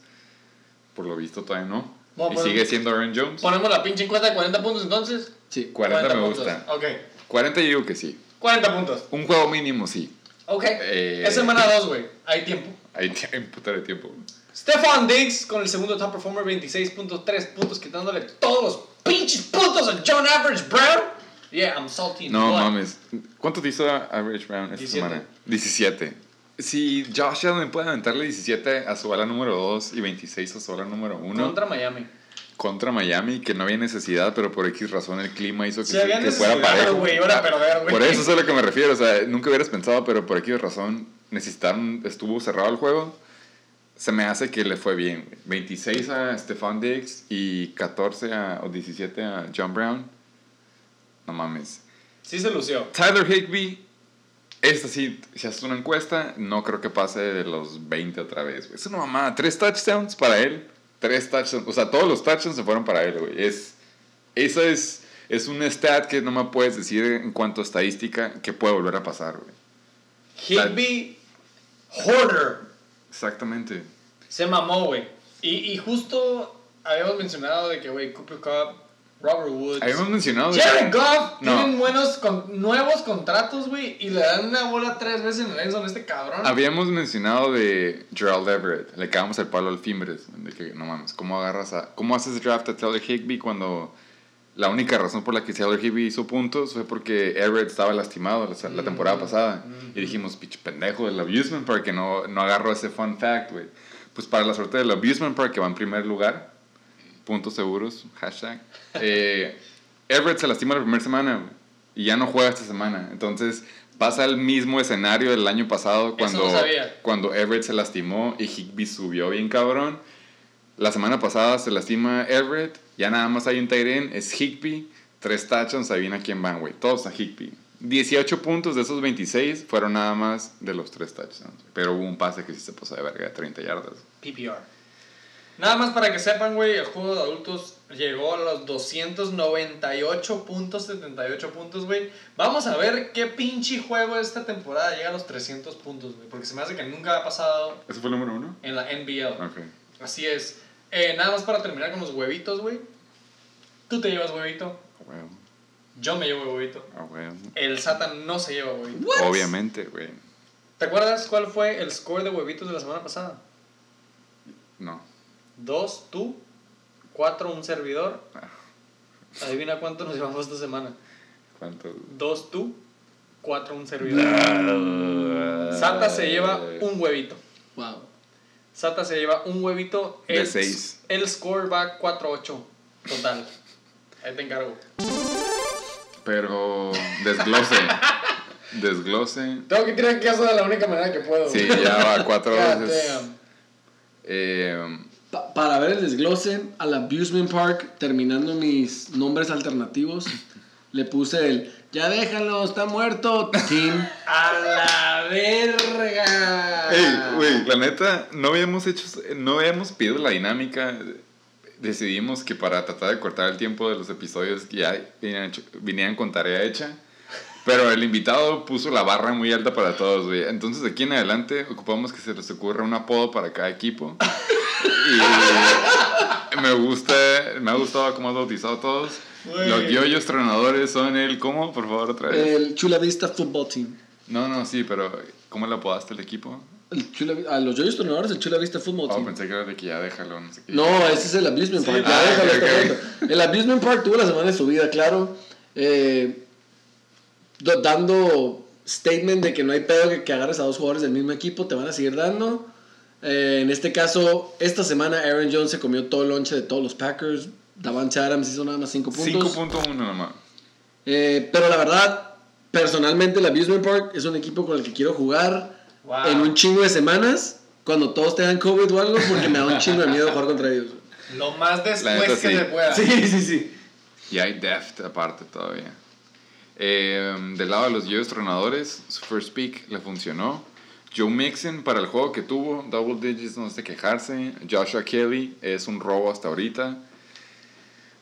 por lo visto todavía no. Vamos a y poner- sigue siendo Aaron Jones. Ponemos la pinche encuesta de 40 puntos entonces. Sí. 40 me puntos. gusta. Ok. 40 yo digo que sí. 40 puntos. Un juego mínimo sí. Ok. Eh. Es semana 2, güey. Hay tiempo. Hay un puta de tiempo. Stefan Diggs con el segundo top performer, 26.3 puntos, quitándole todos los pinches puntos a John Average Brown. Yeah, I'm salty. No mames. ¿Cuánto te hizo Average Brown esta 17. semana? 17. Si Josh Allen puede aventarle 17 a su ala número 2 y 26 a su ala número 1 Contra Miami. contra Miami, que no había necesidad, pero por X razón el clima hizo que, Sí, se- que fuera parejo. iban a Ah, perder. Por eso es a lo que me refiero. O sea, nunca hubieras pensado, pero por X razón necesitaron, estuvo cerrado el juego. Se me hace que le fue bien. güey. 26 a Stefan Diggs y 14 a, o 17 a John Brown. No mames. Sí se lució. Tyler Higby, esta sí, si haces una encuesta, no creo que pase de los 20 otra vez, güey. Es una mamada. Tres touchdowns para él. Tres touchdowns. O sea, todos los touchdowns se fueron para él, güey. Es, eso es, es un stat que no me puedes decir en cuanto a estadística que puede volver a pasar, güey. Higby Hoarder. Exactamente. Se mamó, güey. Y, y justo habíamos mencionado de que, güey, Cooper Cup, Robert Woods. Habíamos mencionado... Jared Goff No. tienen buenos con, nuevos contratos, güey, y le dan una bola tres veces en el endzone a este cabrón. Habíamos mencionado de Gerald Everett, le cagamos el palo al Fimbres, de que no mames, ¿cómo agarras a, cómo haces draft a Taylor Higby cuando la única razón por la que Taylor Higby hizo puntos fue porque Everett estaba lastimado la, la temporada pasada y dijimos, pinche pendejo del abusement park que no, no agarró ese fun fact, güey. Pues para la suerte del abusement park que va en primer lugar, puntos seguros, hashtag. Eh, Everett se lastima la primera semana y ya no juega esta semana. Entonces pasa el mismo escenario del año pasado cuando, no cuando Everett se lastimó y Higby subió bien cabrón. La semana pasada se lastima Everett, ya nada más hay un tight end, es Higby, tres touchdowns, adivina quién van, güey, todos a Higby. 18 puntos de esos 26 fueron nada más de los tres touchdowns, pero hubo un pase que sí se pasó de verga, de 30 yardas. PPR. Nada más para que sepan, güey, el juego de adultos llegó a los 298.78 puntos, güey. Vamos a ver qué pinche juego de esta temporada llega a los 300 puntos, güey. Porque se me hace que nunca ha pasado ¿Ese fue el número uno? en la NBL. Ok. Así es. Eh, nada más para terminar con los huevitos, güey. Tú te llevas huevito. A huevo, Yo me llevo huevito. a huevo. El Satan no se lleva huevito. Obviamente, güey. ¿Te acuerdas cuál fue el score de huevitos de la semana pasada? No. Dos, tú. Cuatro, un servidor. Ah. Adivina cuánto nos llevamos esta semana. ¿Cuánto? Dos, tú. Cuatro, un servidor. Sata se lleva un huevito. Wow. Sata se lleva un huevito. De El- seis. El score va 4-8. Total. Ahí te encargo. Pero desglose. desglose. Tengo que tirar caso de la única manera que puedo. Sí, ya va cuatro veces. Eh, Pa- para ver el desglose, al Abusement Park, terminando mis nombres alternativos, le puse el Ya déjalo, está muerto, Team. [laughs] A la verga. Ey, güey, la neta, no habíamos hecho, no habíamos pedido la dinámica. Decidimos que para tratar de cortar el tiempo de los episodios que ya hecho- vinieran con tarea hecha. Pero el invitado puso la barra muy alta para todos, güey. Entonces, de aquí en adelante, ocupamos que se les ocurra un apodo para cada equipo. [laughs] Y me gusta, me ha gustado cómo has bautizado a todos. Los yoyos tronadores son el, ¿cómo? Por favor, otra vez. El Chula Vista Football Team. No, no, sí, pero ¿cómo le apodaste al equipo? El Chula, a los Joyos Tornadores, el Chula Vista Football Oh, Team. pensé que era de que ya déjalo, no sé qué. No, ese es el Abusement Park. ah, ya déjalo, ok, está ok. correcto. El Abusement Park tuvo la semana de su vida, claro. eh, dando statement de que no hay pedo que, que agarres a dos jugadores del mismo equipo, te van a seguir dando. Eh, en este caso, esta semana Aaron Jones se comió todo el lonche de todos los Packers. Davante Adams hizo nada más 5 puntos. 5.1 nomás. Eh, pero la verdad, personalmente el Abusement Park es un equipo con el que quiero jugar Wow. en un chingo de semanas. Cuando todos tengan COVID o algo, porque me da un [laughs] chingo de miedo jugar contra ellos. Lo más La después neta, que sí. se pueda. Sí, sí, sí. Y hay deft aparte todavía. Eh, del lado de los yoyos tronadores, su first pick le funcionó. Joe Mixon para el juego que tuvo, double digits, no sé quejarse. Joshua Kelly es un robo hasta ahorita.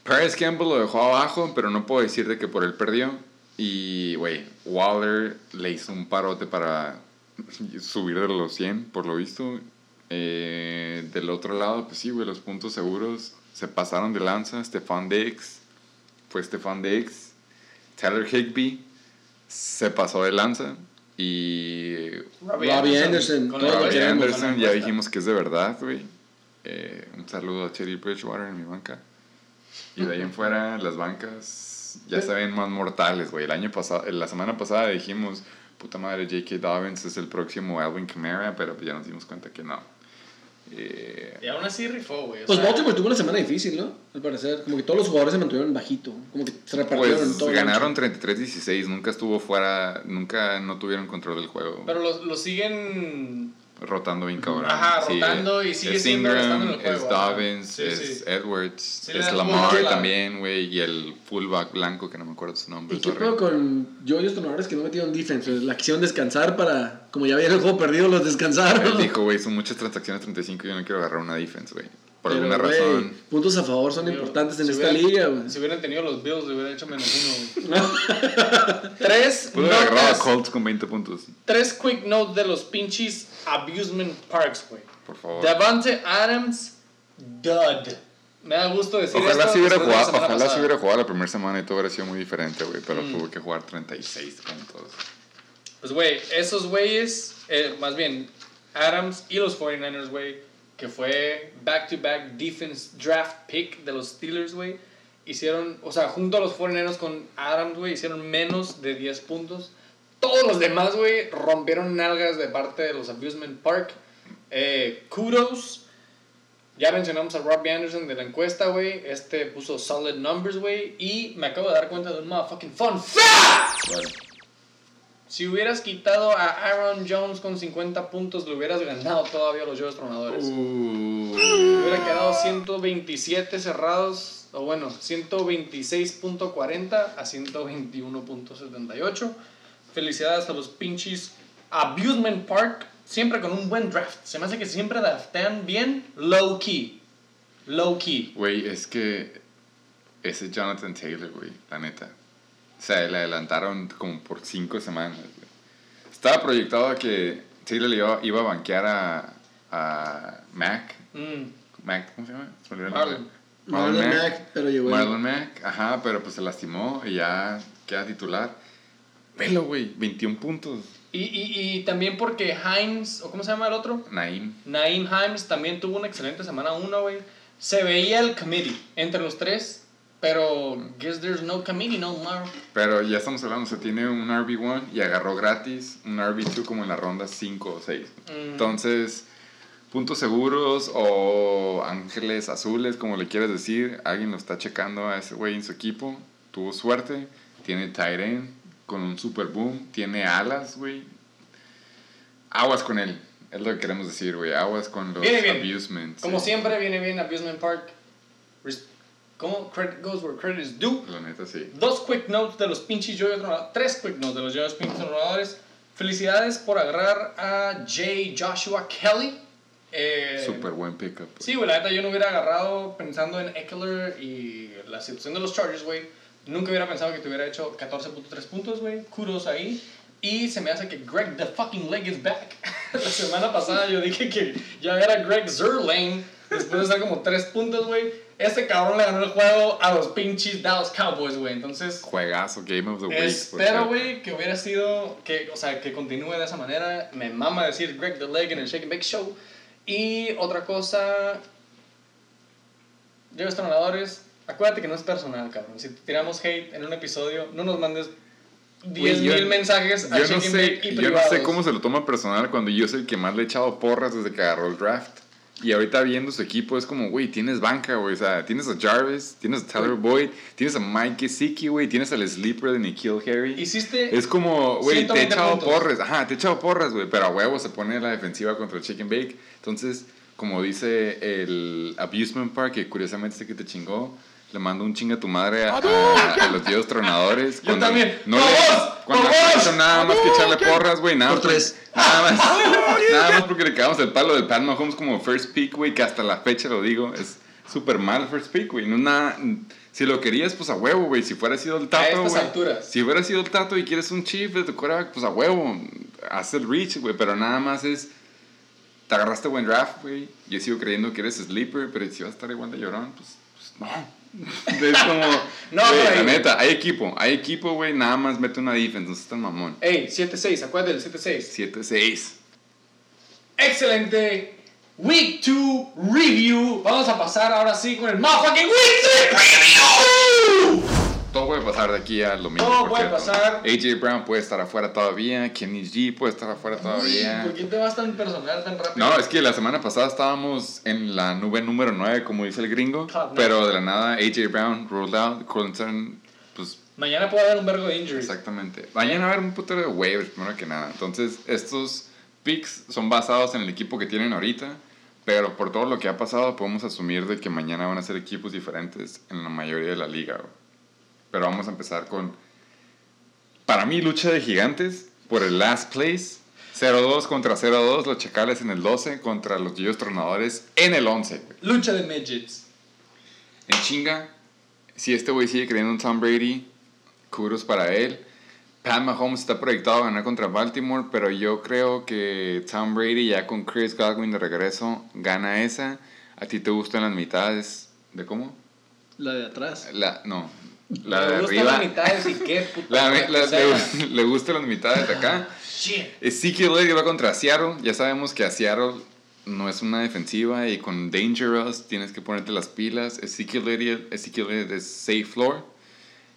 Paris Campbell lo dejó abajo, pero no puedo decir de que por él perdió. Y, güey, Waller le hizo un parote para [laughs] subir de los 100, por lo visto. Eh, del otro lado, pues sí, los puntos seguros se pasaron de lanza. Stefan Diggs, fue Stefan Diggs. Tyler Higby se pasó de lanza. Y Robbie Anderson, con todo la lo Robbie. Anderson, la ya dijimos que es de verdad, güey. Eh, un saludo a Cherry Bridgewater en mi banca. Y de ahí en fuera, las bancas ya se ven más mortales, güey. El año pasado, la semana pasada dijimos, puta madre, J.K. Dobbins es el próximo Alvin Kamara, pero ya nos dimos cuenta que no. Eh, Y aún así rifó, güey. Pues sea, Baltimore tuvo una semana difícil, ¿no? Al parecer. Como que todos los jugadores se mantuvieron bajito. Como que se repartieron pues todo. ganaron ancho. 33-16, nunca estuvo fuera, nunca no tuvieron control del juego. Pero lo, lo siguen. Rotando bien cabrón. Ajá, rotando y sigue es siendo Ingram, en el juego, es. Dobbins, Sí, es sí. Edwards, es Lamar también, güey, y el fullback blanco que no me acuerdo su nombre. ¿Y qué pedo con Joyos Tornadores que no metieron defense? La acción descansar para. Como ya habían el juego perdido, los descansaron. Él dijo, güey, son muchas transacciones 35 y yo no quiero agarrar una defense, güey. Por Pero, alguna razón. puntos a favor son importantes en Si esta hubieran- liga, güey. Si hubieran tenido los Bills, le hubiera hecho menos uno, güey. [laughs] Tres Pudo haber agarrado a. Colts con 20 puntos, Tres quick notes de los pinches Abusement Parks, güey. por favor. Davante Adams, dud. Me da gusto decir Ojalá esto si hubiera jugado, ojalá si pasada. hubiera jugado la primera semana y todo hubiera sido muy diferente, güey, pero Mm. tuvo que jugar 36 puntos. Pues, güey, esos güeyes, eh, más bien, Adams y los 49ers, güey, que fue back-to-back defense draft pick de los Steelers, güey, hicieron, o sea, junto a los 49ers con Adams, güey, hicieron menos de 10 puntos. Todos los demás, güey, rompieron nalgas de parte de los Abusement Park. Eh, kudos. Ya mencionamos a Robbie Anderson de la encuesta, güey. Este puso solid numbers, güey. Y me acabo de dar cuenta de un motherfucking fun fact. Bueno, Si hubieras quitado a Aaron Jones con 50 puntos, le hubieras ganado todavía a los Joyos Tronadores. Uh, Hubiera quedado 127 cerrados, o bueno, 126.40 a 121.78. Felicidades a los pinches Abusement Park, siempre con un buen draft. Se me hace que siempre draftean bien low key. Low key. Güey, es que ese Jonathan Taylor, güey, la neta. O sea, le adelantaron como por cinco semanas, güey. Estaba proyectado a que Taylor le iba, iba a banquear a, a Mac. Mm. Mac, ¿cómo se llama? Marlon. nombre. Marlon Mack, pero llegó. Marlon Mack, ajá, pero pues se lastimó y ya queda titular. Velo, güey, 21 puntos. Y, y, y también porque Himes, o ¿cómo se llama el otro? Naim. Naim Himes también tuvo una excelente semana 1, güey. Se veía el committee entre los tres, pero guess there's no committee no more. Pero ya estamos hablando, se tiene un RB1 y agarró gratis un RB2 como en la ronda 5 o 6. Mm. Entonces, puntos seguros o ángeles azules, como le quieras decir, alguien lo está checando a ese güey en su equipo. Tuvo suerte, tiene tight end con un super boom, tiene alas, güey. Aguas con él, es lo que queremos decir, güey. Aguas con los Viene bien. abusements. Como sí. siempre, viene bien Abusement Park. ¿Cómo? Credit goes where credit is due. La neta, sí. Dos quick notes de los pinches Joyos Tronadores. Tres quick notes de los Joyos pinches Tronadores. Felicidades por agarrar a J. Joshua Kelly. Eh, Súper buen pickup. güey. Sí, güey, la neta yo no hubiera agarrado pensando en Eckler y la situación de los Chargers, güey. Nunca hubiera pensado que te hubiera hecho 14.3 puntos, güey. Kudos ahí. Y se me hace que Greg the fucking leg is back. [laughs] la semana pasada yo dije que ya era Greg Zerlane después de estar como 3 puntos, güey. Este cabrón le ganó el juego a los pinches Dallas Cowboys, güey. Entonces, Juegazo, Game of the Week. Espero, güey, que hubiera sido, que, o sea, que continúe de esa manera. Me mama decir Greg the Leg en el Shake and Bake Show. Y otra cosa, yo tronadores, acuérdate que no es personal, cabrón. Si te tiramos hate en un episodio, no nos mandes 10 Güey, yo- mil mensajes a Yo no, sé, y yo no sé cómo se lo toma personal cuando yo soy el que más le he echado porras desde que agarró el draft. Y ahorita viendo su equipo es como, güey, tienes banca, güey. O sea, tienes a Jarvis, tienes a Tyler Boyd, tienes a Mike Gesicki, güey. Tienes al sleeper de Nikhil Harry. Hiciste Es como, güey, te he 120 echado puntos. porras. Ajá, te he echado porras, güey. Pero a huevo se pone la defensiva contra el Chicken Bake. Entonces, como dice el Abusement Park, que curiosamente este que te chingó, le mando un chinga a tu madre a, a- a los dios tronadores. Yo también. No ¡Por le, vos! cuando ¡Por no nada más que echarle porras, güey. Nada, Por más- tres. Nada más, [laughs] nada más porque le cagamos el palo del Pat Mahomes como first pick, güey, que hasta la fecha lo digo, es súper mal first pick, güey. No nada, si lo querías, pues a huevo, güey. Si fuera sido el tato, estas güey. alturas. Si hubiera sido el tato y quieres un chip de tu quarterback, pues a huevo, haz el reach, güey. Pero nada más es, te agarraste buen draft, güey. Yo sigo creyendo que eres sleeper, pero si vas a estar igual de llorón, pues, pues no. Es como, No, güey, güey. la neta, hay equipo, hay equipo, güey. Nada más mete una defense, no seas tan mamón. Ey, 7-6, acuérdate del 7-6. 7-6. Excelente. Week 2 review. Vamos a pasar ahora sí con el motherfucking Week 3 review. Todo puede pasar de aquí al domingo. Todo puede pasar. AJ Brown puede estar afuera todavía. Kenny G puede estar afuera todavía. Uy, ¿Por qué te vas tan personal tan rápido? No, es que la semana pasada estábamos en la nube número 9, como dice el gringo. Nine. pero de la nada, AJ Brown ruled out. Colton, pues Mañana puede haber un vergo de injuries. exactamente. Vayan a ver un putero de waivers, primero que nada. Entonces, estos picks son basados en el equipo que tienen ahorita. Pero por todo lo que ha pasado, podemos asumir de que mañana van a ser equipos diferentes en la mayoría de la liga. Pero vamos a empezar con, para mí, lucha de gigantes por el last place. 0-2 contra 0-2, los Chacales en el 12 contra los Yuyos Tronadores en el 11. güey. Lucha de midgets. En chinga, si este güey sigue creyendo en Tom Brady, kudos para él. Pat Mahomes está proyectado a ganar contra Baltimore, pero yo creo que Tom Brady ya con Chris Godwin de regreso gana esa. ¿A ti te gustan las mitades de cómo? La de atrás. La, no, la de arriba. las mitades qué La, la- que sea. le, le gustan las mitades de acá. Ezekiel Elliott va contra Seattle. Ya sabemos que a Seattle no es una defensiva y con Dangerous tienes que ponerte las pilas. Ezekiel Elliott, Ezekiel Elliott es safe floor.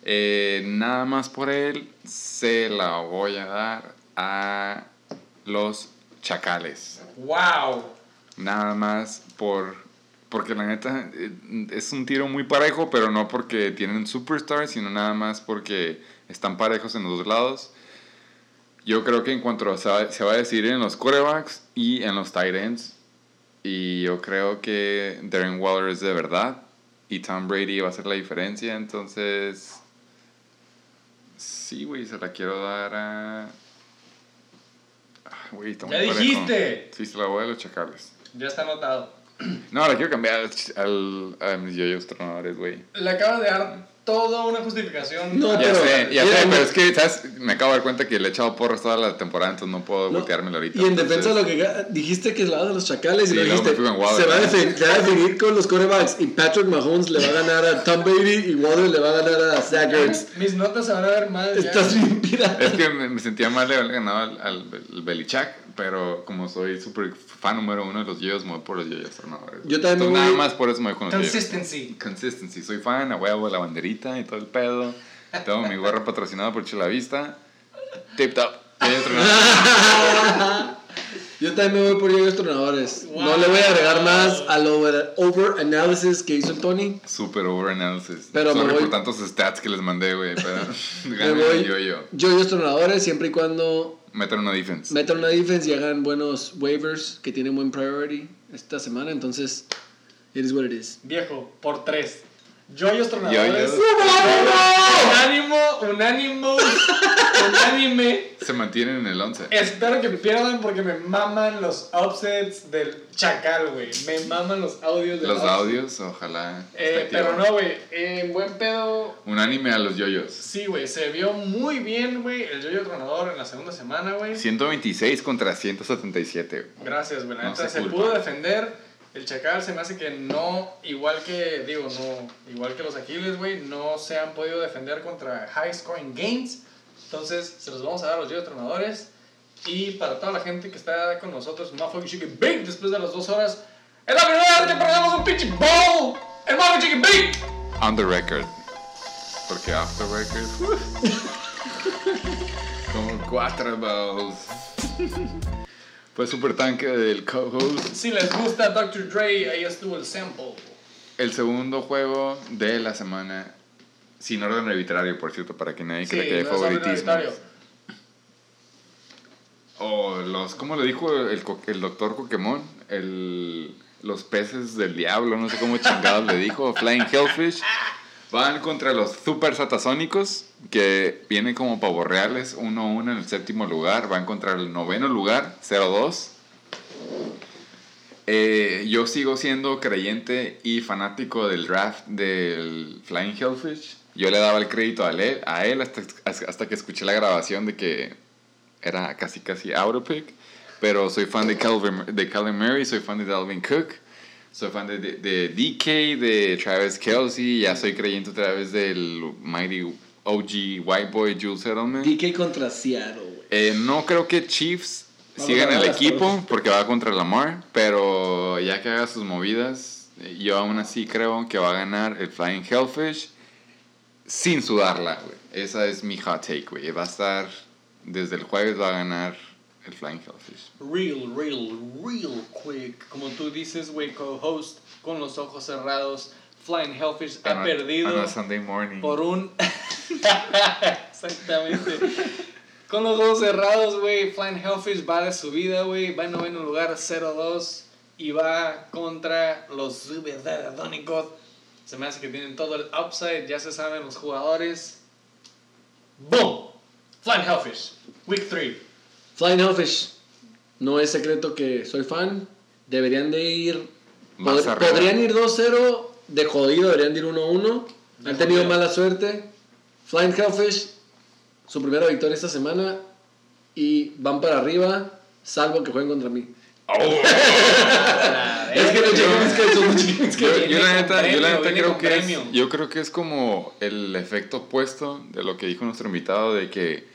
Eh, nada más por él se la voy a dar a los Chacales. Wow. Nada más por porque la neta eh, es un tiro muy parejo, pero no porque tienen superstars, sino nada más porque están parejos en los dos lados. Yo creo que en cuanto se va, a decidir en los quarterbacks y en los tight ends. Y yo creo que Darren Waller es de verdad. Y Tom Brady va a hacer la diferencia. Entonces, sí, güey, se la quiero dar a... Ah, Güey, está muy ¡Ya parejo. dijiste! Sí, se la voy a los chacales. Ya está anotado. [clears throat] No, la quiero cambiar al, a mis yoyos tronadores, güey. Le acabas de dar toda una justificación. No, Ya pero- sé, ya sé, pero es que, ¿sabes? Me acabo de dar cuenta que le he echado porras toda la temporada, entonces no puedo No, volteármelo ahorita. Y en entonces- defensa de lo que dijiste que es lado de los chacales Sí, y lo dijiste, fui con Waddle. se va, a definir, con los quarterbacks y Patrick Mahomes le va a ganar a Tom Brady y Waddle le va a ganar a Zach Ertz. Mis notas se van a ver mal. Estás bien pirata. Es que me, me sentía mal de haber ganado al, al, al Belichick, pero como soy súper fan número uno de los yoyos, me voy por los yoyos tornadores. Yo también me Entonces, nada voy- más por eso me voy con los yoyos. Consistency. Consistency. Soy fan, a huevo, la banderita y todo el pedo. Tengo mi gorra patrocinada por Chela Vista. Tipped up. Yoyos [laughs] tornadores. Yo también me voy por ellos entrenadores. No le voy a agregar más al over, over analysis que hizo el Tony. Super over analysis. Pero me Sorry voy- por tantos stats que les mandé, güey, pero [laughs] Me voy el yo-yo. yo y entrenadores siempre y cuando Metan una defense. metan una defense y hagan buenos waivers que tienen buen priority esta semana. Entonces, it is what it is. Viejo, por tres. Yoyos tronadores. Yoyos. Unánimo, unánimo, unánime. Se mantienen en el 11. Espero que pierdan porque me maman los upsets del chacal, güey. Me maman los audios de Los audios, ojalá. Eh, pero no, güey. En buen pedo. Un anime a los yoyos. Sí, güey. Se vio muy bien, güey. El yoyo tronador en la segunda semana, güey. 126 contra 177. güey. Gracias, güey. La No se se pudo defender. El Chacal se me hace que no, igual que, digo, no, igual que los Aquiles, güey, no se han podido defender contra high scoring games. Entonces, se los vamos a dar a los yo entrenadores. Y para toda la gente que está con nosotros, Motherfucking Chicken Bake, después de las dos horas, es la primera vez que perdemos un pinche bowl. El Motherfucking Chicken Bake. On the record. Porque the record. [laughs] Como cuatro balls. Fue super tanque del co-host. Si les gusta Dr. Dre, ahí estuvo el sample. El segundo juego de la semana. Sin orden arbitrario, por cierto, para que nadie Sí, crea que hay no orden favoritismo. O los, ¿cómo lo dijo el, el doctor Pokémon? El, los peces del diablo, no sé cómo chingados le dijo, Flying Hellfish. Van contra los super satasónicos, que vienen como pavos reales, 1-1 en el séptimo lugar. Van contra el noveno lugar, 0-2. Eh, yo sigo siendo creyente y fanático del draft del Flying Hellfish. Yo le daba el crédito a él, a él hasta, hasta que escuché la grabación de que era casi casi autopick. Pero soy fan de Calvin, de Calvin Murray, soy fan de Dalvin Cook, soy fan de, de, de DK, de Travis Kelsey, ya soy creyente otra vez del Mighty OG White Boy Jules Edelman. DK contra Seattle, güey. Eh, no creo que Chiefs sigan el equipo porque va contra Lamar, pero ya que haga sus movidas, eh, yo aún así creo que va a ganar el Flying Hellfish sin sudarla, güey. Esa es mi hot take, güey. Va a estar desde el jueves va a ganar el Flying Hellfish. Real, real, real quick. Como tú dices, güey, co-host, con los ojos cerrados. Flying Hellfish ha a- perdido a Sunday morning. por un. [laughs] Exactamente. Con los ojos cerrados, güey. Flying Hellfish va de subida, güey. Va en noveno lugar, 0-2. Y va contra los Subedónicos. Se me hace que tienen todo el upside. Ya se saben los jugadores. ¡Boom! Flying Hellfish. Week 3. Flying Hellfish. No es secreto que soy fan. Deberían de ir. Más pod- arriba. podrían ir 2-0. De jodido, deberían de ir 1-1. De Han tenido mala suerte. Flying Hellfish. Su primera victoria esta semana. Y van para arriba. Salvo que jueguen contra mí. [laughs] Es que no chequen mis Yo, yo la neta, yo la neta creo que es, premio. yo creo que es como el efecto opuesto de lo que dijo nuestro invitado de que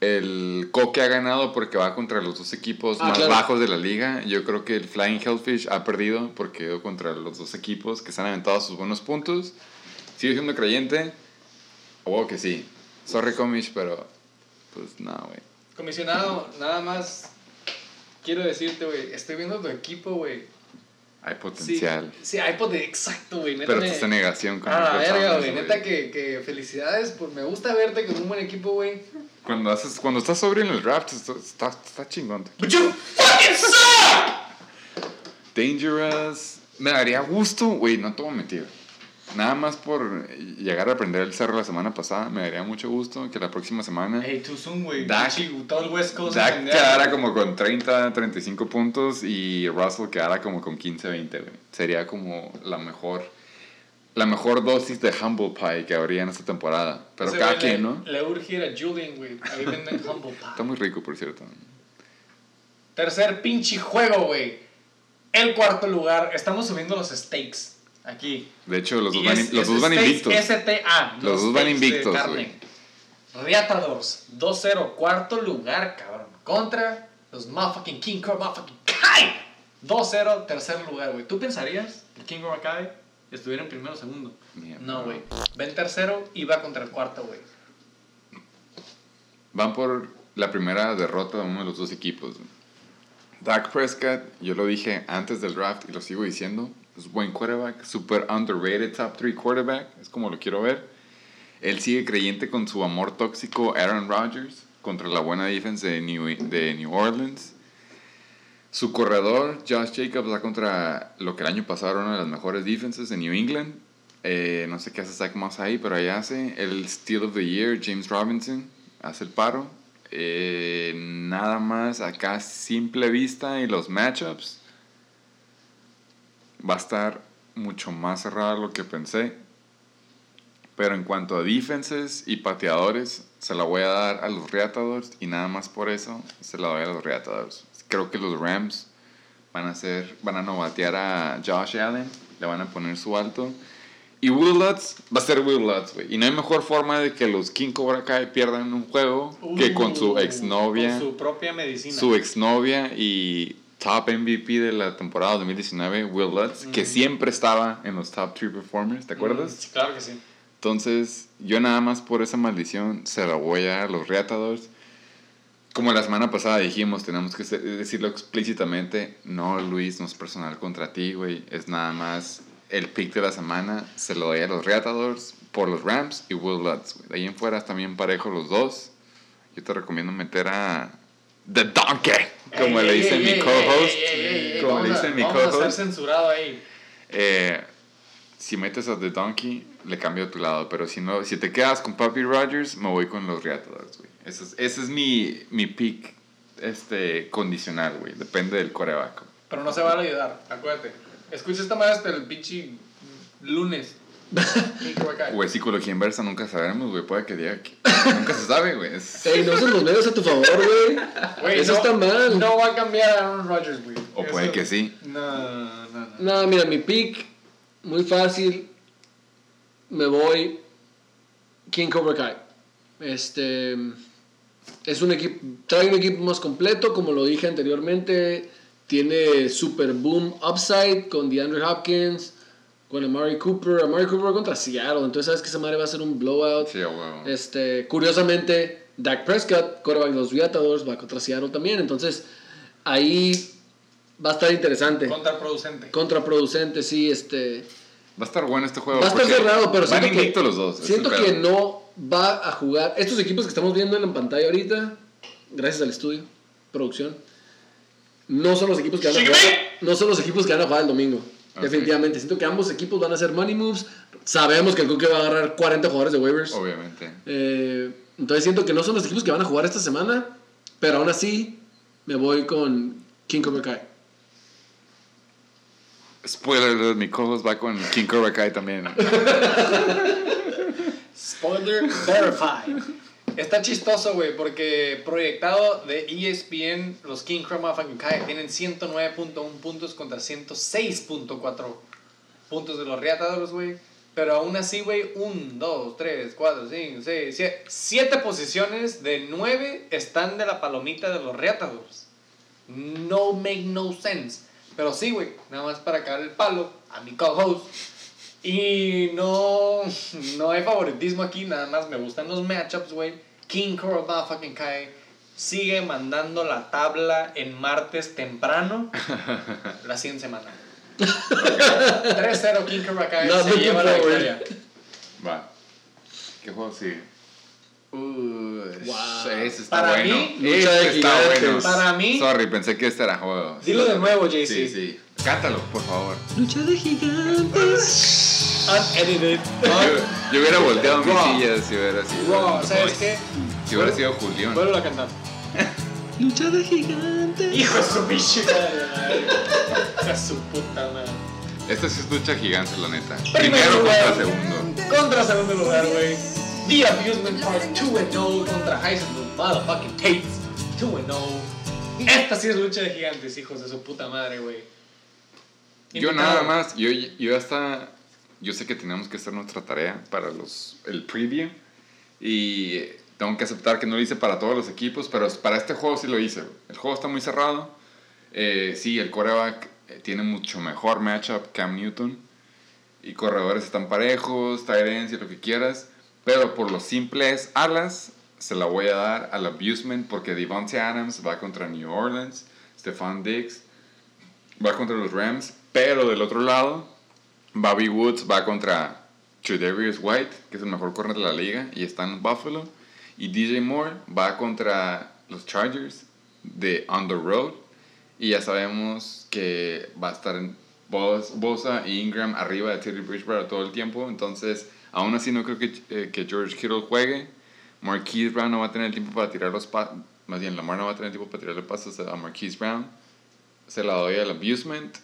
el Coque ha ganado porque va contra los dos equipos Ah, más claro. bajos de la liga. Yo creo que el Flying Hellfish ha perdido porque quedó contra los dos equipos que se han aventado sus buenos puntos. Sigo siendo creyente. O que sí. Sorry, Comish, pero pues no, güey. Comisionado, nada más quiero decirte, güey, estoy viendo tu equipo, güey. Hay Sí, potencial. sí, hay potencial, exacto, güey. neta pero me- estás negación con Ah, verga, güey. Neta que, que felicidades, pues me gusta verte con un buen equipo, güey. Cuando, haces, cuando estás sobre en el draft, está, está, está chingón. But you fucking suck! Dangerous. Me daría gusto, güey, no a mentir. Nada más por llegar a aprender el cerro la semana pasada, me daría mucho gusto que la próxima semana Hey, too soon, güey. Dak- Todo el West Coast. Dak quedara como con 30, 35 puntos y Russell quedara como con 15, 20, güey. Sería como la mejor la mejor dosis de humble pie que habría en esta temporada. Pero Ese cada güey le- quien, ¿no? Le urge ir a Julian, güey. Ahí venden Humble Está Pie. muy rico, por cierto. Tercer pinche juego, güey. El cuarto lugar. Estamos subiendo los stakes. Aquí. De hecho, los dos van, es- los dos van invictos. STA. Los dos van de invictos, carne. Riatadors, 2-0, cuarto lugar, cabrón. Contra los motherfucking King Cobra motherfucking Kai. 2-0, tercer lugar, güey. ¿Tú pensarías que King Cobra Kai estuviera en primero o segundo? Mierda. No, güey. Ven tercero y va contra el cuarto, güey. Van por la primera derrota de uno de los dos equipos. Dak Prescott, yo lo dije antes del draft y lo sigo diciendo, es buen quarterback, super underrated top 3 quarterback, es como lo quiero ver. Él sigue creyente con su amor tóxico Aaron Rodgers contra la buena defense de New, de New Orleans. Su corredor, Josh Jacobs, va contra lo que el año pasado era una de las mejores defenses de New England. Eh, no sé qué hace Zach Moss ahí, pero ahí hace. El Steal of the Year, James Robinson, hace el paro. Eh, nada más acá, simple vista y los matchups. Va a estar mucho más cerrado lo que pensé. Pero en cuanto a defenses y pateadores, se la voy a dar a los Reatadores y nada más por eso se la doy a los Reatadores. Creo que los Rams van a hacer, van a novatear a Josh Allen, le van a poner su alto. Y Will Lutz va a ser Will Lutz, güey. Y no hay mejor forma de que los King Cobra Kai pierdan un juego que con su Uh, exnovia, Con su propia medicina. su exnovia y top MVP de la temporada 2019, Will Lutz, que siempre estaba en los top 3 performers, ¿te acuerdas? Mm, sí, claro que sí. Entonces, yo nada más por esa maldición se la voy a los Reatadores. Como la semana pasada dijimos, tenemos que decirlo explícitamente. No, Luis, no es personal contra ti, güey. Es nada más el pick de la semana. Se lo doy a los Reatadores por los Rams y Will Lutz, güey. De ahí en fuera están bien parejos los dos. Yo te recomiendo meter a The Donkey, como Ey, le dice ey, mi co-host. Como le vamos a- dice mi co-host. censurado ahí. Eh, si metes a The Donkey, le cambio a tu lado. Pero si no, si te quedas con Papi Rogers, me voy con los Reatadores, güey. Ese es, ese es mi, mi pick este, condicional, güey. Depende del coreback. Pero no se va a ayudar, acuérdate. Escucha esta madre hasta el pinche lunes. King Cobra Kai. Güey, psicología inversa nunca sabremos, güey. Puede que diga que [laughs] nunca se sabe, güey. Ey, no uses los medios a tu favor, güey. Güey, Eso no- está mal. No va a cambiar a Aaron Rodgers, güey. O Eso- puede que sí. No, no, no. No, mira, mi pick, muy fácil. Me voy King Cobra Kai. Este es un equipo, trae un equipo más completo, como lo dije anteriormente. Tiene super boom upside con DeAndre Hopkins, con Amari Cooper. Amari Cooper va contra Seattle, entonces sabes que esa madre va a ser un blowout. Sí. Este, curiosamente, Dak Prescott, quarterback de los Viatadores, va contra Seattle también. Entonces, ahí va a estar interesante. Contraproducente. Contraproducente, sí, este. Va a estar bueno este juego. Va a estar cerrado, pero Van siento que, invictos los dos. es siento que no va a jugar. Estos equipos que estamos viendo en la pantalla ahorita, gracias al estudio, producción, no son los equipos que van a jugar, no son los equipos que van a jugar el domingo. Definitivamente. Siento que ambos equipos van a hacer money moves. Sabemos que el Cook va a agarrar 40 jugadores de waivers. Obviamente. Eh, entonces siento que no son los equipos que van a jugar esta semana, pero aún así me voy con King Cobra Kai. Spoiler mi co va con King Cobra Kai también. [laughs] Spoiler verified. Está chistoso, güey, porque proyectado de ESPN, los King Chroma Fucking Kai tienen 109.1 puntos contra 106.4 puntos de los Reatadores, güey. Pero aún así, güey, 1, 2, 3, 4, 5, 6, 7. 7 posiciones de 9 están de la palomita de los Reatadores. No make no sense. Pero sí, güey, nada más para cagar el palo a mi co-host. Y no, no hay favoritismo aquí, nada más me gustan los matchups, güey. King Cobra fucking Kai sigue mandando la tabla en martes temprano [laughs] la siguiente semana. 3-0 King Cobra Kai Not se lleva la victoria. Va. ¿Qué juego sigue? Uh, Wow. Ese está Para bueno. mí, Este está bueno. Para mí- Sorry, pensé que este era juego. Dilo de nuevo, JC. Sí, sí. Cántalo, por favor. Lucha de gigantes. Unedited. Yo, yo hubiera volteado mi Raw. silla si hubiera sido. Raw, ¿sabes qué? Si hubiera sido Julián. Vuelvo a cantar. Lucha de gigantes. Hijo de su pinche madre, su puta madre. Esta sí es lucha gigante, la neta. Primero lugar. contra segundo. Contra segundo lugar, güey. The Abusement Park 2-0 contra Heisenberg Motherfucking Tates 2-0. Esta sí es lucha de gigantes, hijos de su puta madre, güey. Yo nada más, yo, yo hasta, yo sé que tenemos que hacer nuestra tarea para los, el preview y tengo que aceptar que no lo hice para todos los equipos, pero para este juego sí lo hice. El juego está muy cerrado. Eh, sí, el quarterback eh, tiene mucho mejor matchup Cam Newton y corredores están parejos, ends y lo que quieras, pero por los simples alas se la voy a dar al abusement porque Devontae Adams va contra New Orleans, Stephon Diggs va contra los Rams, pero del otro lado, Bobby Woods va contra Tre'Davious White, que es el mejor corner de la liga y está en Buffalo, y DJ Moore va contra los Chargers de On the Road, y ya sabemos que va a estar en Bos- Bosa y Ingram arriba de Teddy Bridgewater todo el tiempo, entonces aún así no creo que, eh, George Kittle juegue. Marquise Brown no va a tener tiempo para tirar los pasos, más bien Lamar no va a tener tiempo para tirarle pasos a Marquise Brown se la doy al abusement.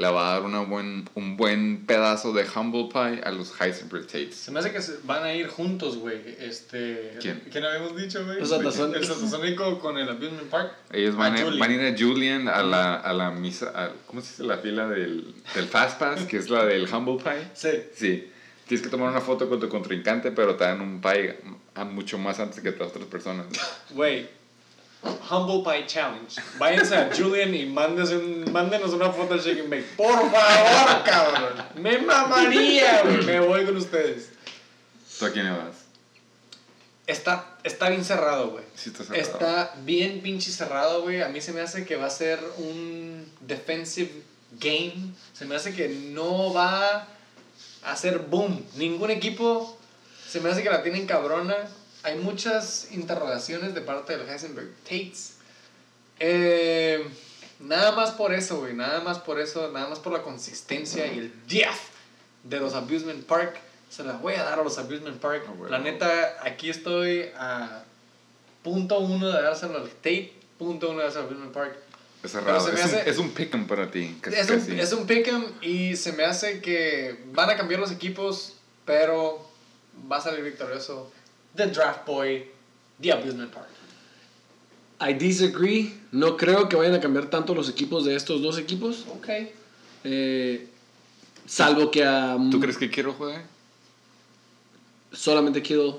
Le va a dar una buen, un buen pedazo de humble pie a los Heisenberg Tates. Se me hace que se- van a ir juntos, güey. Este, ¿Quién? ¿Quién habíamos dicho, güey? Los. El Satasónico con el Abusement Park. Ellos van A a, van a ir a Julian a la, a la misa, a- ¿cómo se dice la fila del, del Fast Pass? que es la del humble pie. Sí. Sí. Tienes que tomar una foto con tu contrincante, pero te dan un pie a mucho más antes que las otras personas. Güey. Humble Pie Challenge. Váyanse a Julian y mándenos una foto de Shake and Bake. Por favor, cabrón. Me mamaría, güey. Me voy con ustedes. ¿Tú a quién le vas? Está, está bien cerrado, güey. Sí, está cerrado. Está bien pinche cerrado, güey. A mí se me hace que va a ser un defensive game. Se me hace que no va a hacer boom. Ningún equipo se me hace que la tienen cabrona. Hay muchas interrogaciones de parte del Heisenberg Tates. Eh, nada más por eso, güey. Nada más por eso. Nada más por la consistencia y el depth de los Abusement Park. Se las voy a dar a los Abusement Park. Ah. La neta, aquí estoy a punto uno de dárselo al Tate, punto uno de dárselo al Abusement Park. Es se me Es, un, es un pick'em para ti. Casi, Es un, es un pick'em y se me hace que van a cambiar los equipos, pero va a salir victorioso The Draft Boy, The Abusement Park. I disagree. No creo que vayan a cambiar tanto los equipos de estos dos equipos. Ok. Eh, salvo que a. ¿Tú crees que quiero jugar? Solamente Kittle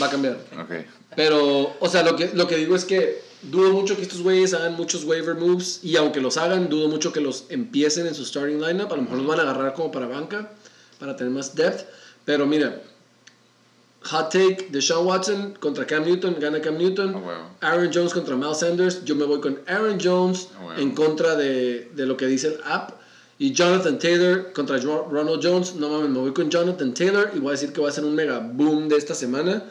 va a cambiar. Ok. Pero, o sea, lo que, lo que digo es que dudo mucho que estos güeyes hagan muchos waiver moves. Y aunque los hagan, dudo mucho que los empiecen en su starting lineup. A lo mejor los van a agarrar como para banca, para tener más depth. Pero mira, hot take: Deshaun Watson contra Cam Newton, gana Cam Newton. Huevo. Aaron Jones contra Miles Sanders. Yo me voy con Aaron Jones huevo. en contra de, de lo que dice el app. Y Jonathan Taylor contra Ronald Jones. No mames, me voy con Jonathan Taylor. Y voy a decir que va a ser un mega boom de esta semana.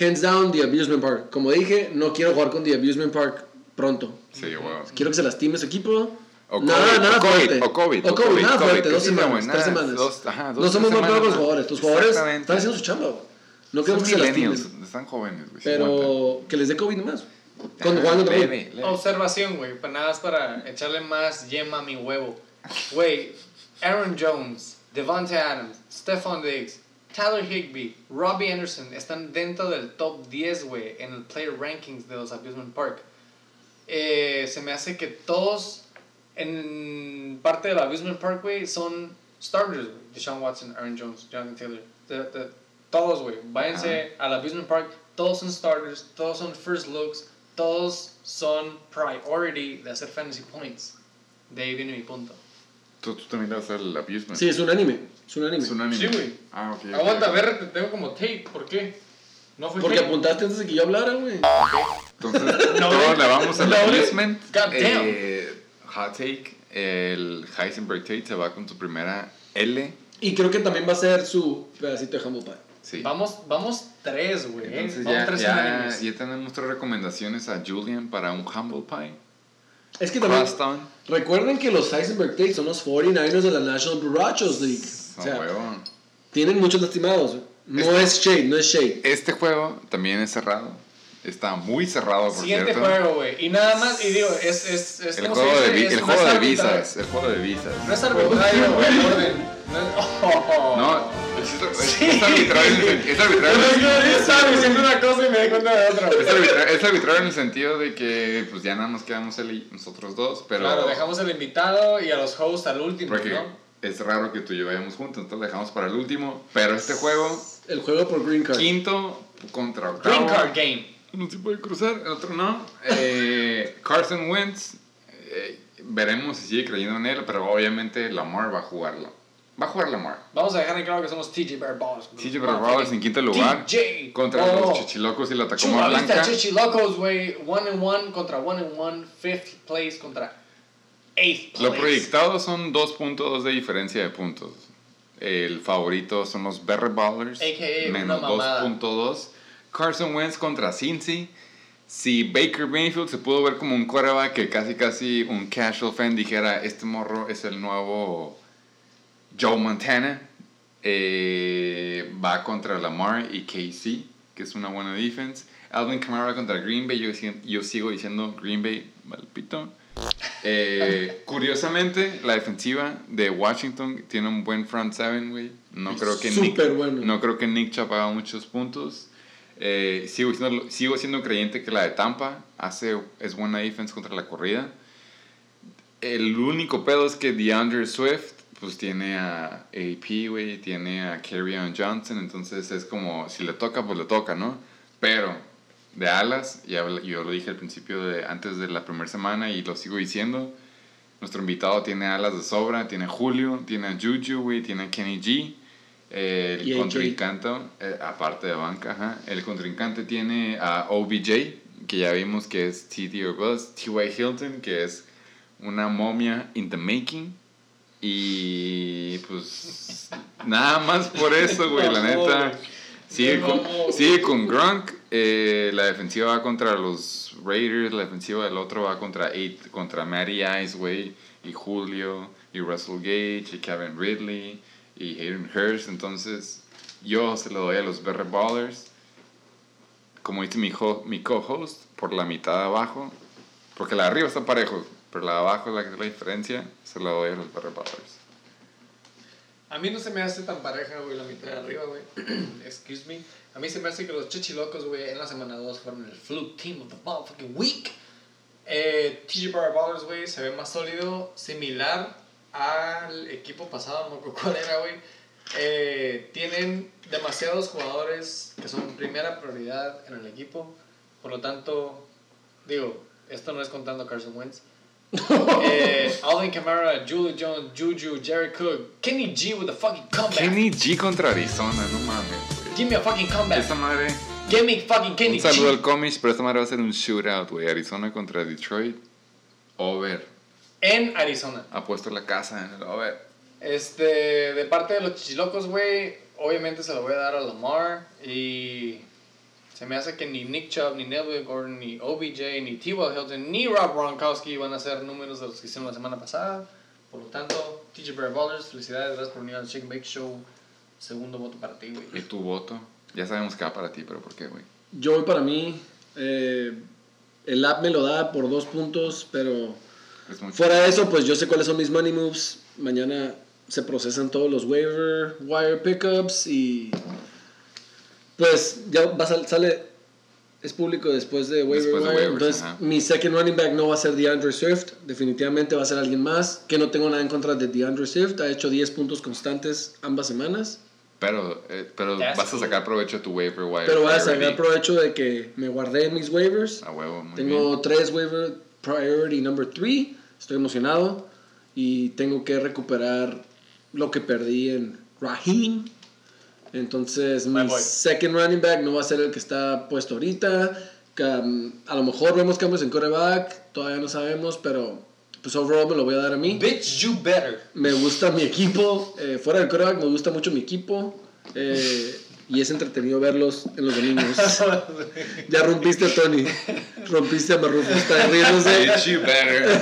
Hands down, The Abusement Park. Como dije, no quiero jugar con The Abusement Park pronto. Sí, huevo. Quiero que se lastime su equipo. O nada, COVID, nada o COVID, fuerte. o COVID, O COVID, COVID, nada COVID, fuerte. Dos semanas, güey, tres semanas. dos- ajá, dos, no somos mal peor con los semanas. jugadores. Los jugadores están haciendo su chamba. güey. No queremos que se lastimen. están jóvenes, güey. Pero que les dé COVID nomás. Cuando leve. Observación, güey, pues nada más para echarle más yema a mi huevo. Güey, Aaron Jones, Devontae Adams, Stephon Diggs, Tyler Higbee, Robbie Anderson están dentro del top 10, güey, en el player rankings de los Abusement Park. Eh, se me hace que todos en parte del Abusement Park, güey, son starters, güey. Deshaun Watson, Aaron Jones, Jonathan Taylor. De- de- todos, güey. Váyanse al Abusement Park. Todos son starters, todos son first looks, todos son priority de hacer fantasy points. De ahí viene mi punto. Tú, tú también le vas al abusement. Sí, es un anime. Es un anime. Es un anime. Sí, güey. Ah, ok. Aguanta, ok. a ver, te tengo como tape. ¿Por qué? No fue Porque tape. apuntaste antes de que yo hablara, güey. Entonces, [laughs] No, le vamos al No, güey. abusement. God damn. Eh, hot take. El Heisenberg Tate se va con su primera L. Y creo que también va a ser su pedacito de humble pie. Sí. Vamos, vamos tres, güey. eh. Entonces Vamos ya, tres ya, ya tenemos tres recomendaciones a Julian para un humble pie. Es que también. Crosstown. Recuerden que los Heisenberg Tates son los 49ers de la National Barrachos League. No, O sea, tienen muchos lastimados. No es shade, no es shade. Este juego también es cerrado. Está muy cerrado, por Siguiente cierto. juego, güey. Y nada más, y digo, es. es, es El ¿cómo se juego de, Es- el juego arbitrario. visas. El juego de visas. No es arbitrario, [laughs] güey, el orden. No es. [laughs] No, es, es- es arbitrario, el- es arbitrario, Yo estaba diciendo una cosa y me di cuenta de otra. es arbitra- es arbitrario en el sentido de que pues ya nada nos quedamos y nosotros dos, pero Claro, dejamos al invitado y a los hosts al último, porque ¿no? es raro que tú y yo vayamos juntos, entonces lo dejamos para el último, pero este juego El juego por Green Card. quinto contra octavo. Green Card Game. Uno se puede cruzar, el otro no. Eh, Carson Wentz, eh, veremos si sigue creyendo en él, pero obviamente Lamar va a jugarlo. Va a jugar Lamar. Vamos a dejar en claro que somos TJ Bear Balls. TJ Ballers en quinto lugar TJ. contra Oh. los Chichilocos y la Tacoma Blanca. Chichilocos, güey. One and one contra one and one. Fifth place contra eighth place. Lo proyectado son 2.2 de diferencia de puntos. El favorito son los Berry Ballers, AKA menos una mamada. 2.2. Carson Wentz contra Cincy. Si Baker Mayfield se pudo ver como un quarterback que casi casi un casual fan dijera, este morro es el nuevo Joe Montana, eh, va contra Lamar y KC, que es una buena defense. Alvin Kamara contra Green Bay, yo, si- yo sigo diciendo Green Bay, malpito. Eh, [laughs] curiosamente, la defensiva de Washington tiene un buen front seven, güey. No creo que Nick, bueno. no creo que Nick Chubb haga muchos puntos. Eh, sigo, siendo, sigo siendo creyente que la de Tampa hace, es buena defense contra la corrida. El único pedo es que DeAndre Swift, pues tiene a AP, güey, tiene a Kerryon Johnson, entonces es como, si le toca, pues le toca, ¿no? Pero de alas, ya yo lo dije al principio, de, antes de la primera semana y lo sigo diciendo, nuestro invitado tiene alas de sobra, tiene a Julio, tiene a Juju, güey, tiene a Kenny G. el contrincante, eh, aparte de banca, ajá, el contrincante tiene a OBJ, que ya vimos que es TD or Buzz, T.Y. Hilton, que es una momia in the making. Y pues [laughs] nada más por eso, güey, la neta. Sigue con, sigue con Gronk. eh, la defensiva va contra los Raiders. La defensiva del otro va contra, eight, contra Matty Ice, güey. Y Julio. Y Russell Gage. Y Kevin Ridley. Y Hayden Hurst. Entonces, yo se lo doy a los Berry Ballers. Como dice mi, mi co-host, por la mitad de abajo. Porque la de arriba está parejo. Pero la de abajo es la que es la diferencia. Se la doy a los Berry Ballers. A mí no se me hace tan pareja, güey, la mitad de arriba, güey. [clears throat] Excuse me. A mí se me hace que los chichilocos, güey, en la semana 2 fueron el fluke team of the motherfucking week. Eh, TG Bar Ballers, güey, se ve más sólido, similar al equipo pasado, no cuál era, güey. Eh, tienen demasiados jugadores que son primera prioridad en el equipo. Por lo tanto, digo, esto no es contando a Carson Wentz. [laughs] eh, Alvin Kamara, Julio Jones, Juju, Jerry Cook, Kenny G with a fucking comeback. Kenny G contra Arizona, no mames, güey. Give me a fucking comeback. Esta madre. Give me fucking Kenny Un saludo G. al Comish, pero esta madre va a ser un shootout, güey. Arizona contra Detroit. Over. En Arizona. Apuesto la casa en el over. Este, de parte de los chichilocos, güey, obviamente se lo voy a dar a Lamar. Y se me hace que ni Nick Chubb, ni Neville Gordon, ni OBJ, ni T. Will Hilton, ni Rob Gronkowski van a hacer números de los que hicieron la semana pasada. Por lo tanto, TJ Bear Ballers, felicidades, gracias por venir al Shake and Bake Show. Segundo voto para ti, güey. ¿Y tu voto? Ya sabemos que va para ti, pero ¿por qué, güey? Yo voy para mí. eh, el app me lo da por dos puntos, pero. Fuera de eso, pues yo sé cuáles son mis money moves. Mañana se procesan todos los waiver, wire pickups y pues ya va a sal- sale es público después de waiver Después de wire. waivers, Entonces, ajá. mi second running back no va a ser DeAndre Swift, definitivamente va a ser alguien más. Que no tengo nada en contra de DeAndre Swift, ha hecho 10 puntos constantes ambas semanas. Pero, eh, pero That's vas a sacar provecho de tu waiver wire. Pero voy a sacar provecho de que me guardé mis waivers. A huevo, muy Tengo bien. tres waiver priority number 3. Estoy emocionado. Y tengo que recuperar lo que perdí en Raheem. Entonces, My mi boy. second running back no va a ser el que está puesto ahorita. Que, um, a lo mejor vemos cambios en quarterback. Todavía no sabemos, pero pues overall me lo voy a dar a mí. Bitch, you better. Me gusta mi equipo. eh, fuera del quarterback me gusta mucho mi equipo. eh, y es entretenido verlos en los domingos. [laughs] ya rompiste, Tony. Rompiste a Marrufo. Está riéndose. Bitch, you better. [laughs]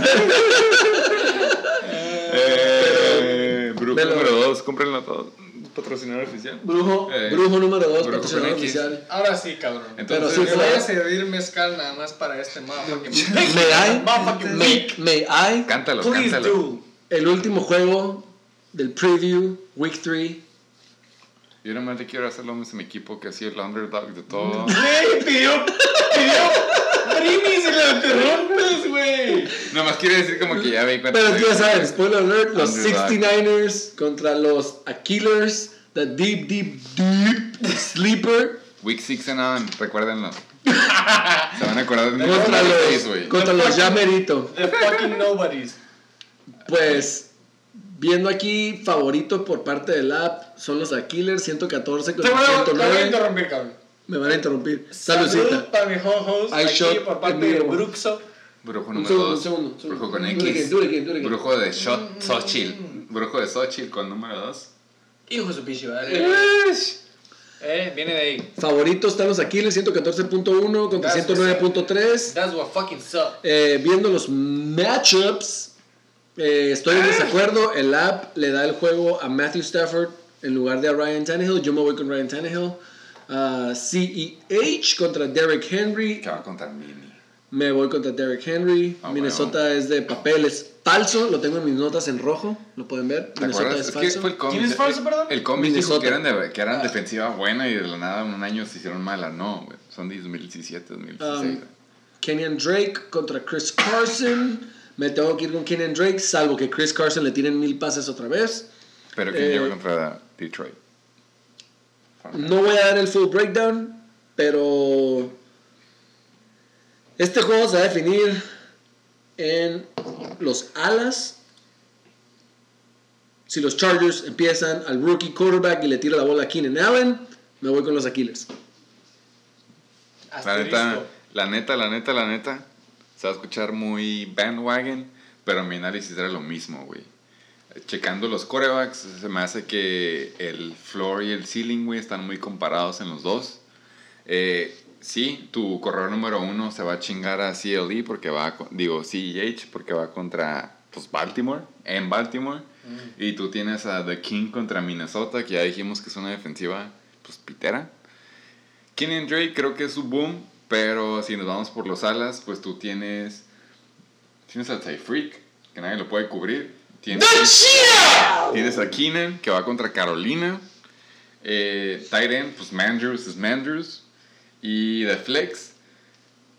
eh, me lo- número 2, cómprenlo todo. patrocinador oficial. Brujo, Eh, brujo número 2, Brujo patrocinador oficial. Ahora sí, cabrón. Entonces, Pero sí, Me voy a servir mezcal nada más para este motherfucking [laughs] may, week. may I, cántalo, Please cántalo. do. el último juego del preview, week 3. Yo le quiero hacer lo mismo mi equipo que así el underdog de todo. Güey, pidió, pidió primis y lo interrumpes, güey. nomás quiero decir como que ya ve cuánto Pero tú ya sabes, spoiler alert, los Underdog. 69ers contra los Aquilers, the deep, deep, deep sleeper. Week 6 and on, recuérdenlo. Se van a acordar de mi Contra los, contra los ya merito. The fucking nobodies. Pues, viendo aquí, favorito por parte del app son los Aquilers, 114 Te voy contra a, te voy a 109. interrumpir, cabrón. Me van a interrumpir. Salud Saludcita. para mi host I aquí shot por parte de. Bruxo. Brujo número segundo, 2. un segundo, un segundo. Brujo con X. Brujo de Shot Xochitl. Brujo de Xochitl con número 2. Hijo de su pinche madre. Eh, viene de ahí. Favoritos están los Aquiles, 114.1 contra That's 109.3. That's what fucking suck. Eh, viendo los matchups, eh, estoy en desacuerdo. El app le da el juego a Matthew Stafford en lugar de a Ryan Tannehill. Yo me voy con Ryan Tannehill. Ah, CEH contra Derrick Henry. Que va contra Mini. Me voy contra Derrick Henry. Ah, Minnesota es de papel, es falso. Lo tengo en mis notas en rojo. Lo pueden ver. ¿Te Minnesota acuerdas? es Es que falso. fue el cómic. ¿Quién es falso, el- perdón? El cómic dijo que eran, de, que Ah. defensiva buena y de la nada en un año se hicieron mala. No. Son de 2017, 2016. Um, Kenyan Drake contra Chris Carson. Me tengo que ir con Kenyan Drake, salvo que Chris Carson le tiren mil pases otra vez. Pero que eh, lleva contra Detroit. No voy a dar el full breakdown, pero este juego se va a definir en los alas. Si los Chargers empiezan al rookie quarterback y le tira la bola a Keenan Allen, me voy con los Aquiles. La neta, la neta, la neta, la neta. Se va a escuchar muy bandwagon, pero mi análisis era lo mismo, güey. Checando los corebacks, se me hace que el floor y el ceiling, güey, están muy comparados en los dos. Eh, sí, tu corredor número uno se va a chingar a CLE porque va, digo, CEH porque va contra, pues, Baltimore, en Baltimore. Y tú tienes a The King contra Minnesota, que ya dijimos que es una defensiva, pues, pitera. Kenyon Drake creo que es su boom, pero si nos vamos por los alas, pues tú tienes. Tienes a Tyreek, que nadie lo puede cubrir. Tienes, tienes a Keenan, que va contra Carolina. Eh, end, pues Mandrews es Mandrews. Y de Flex,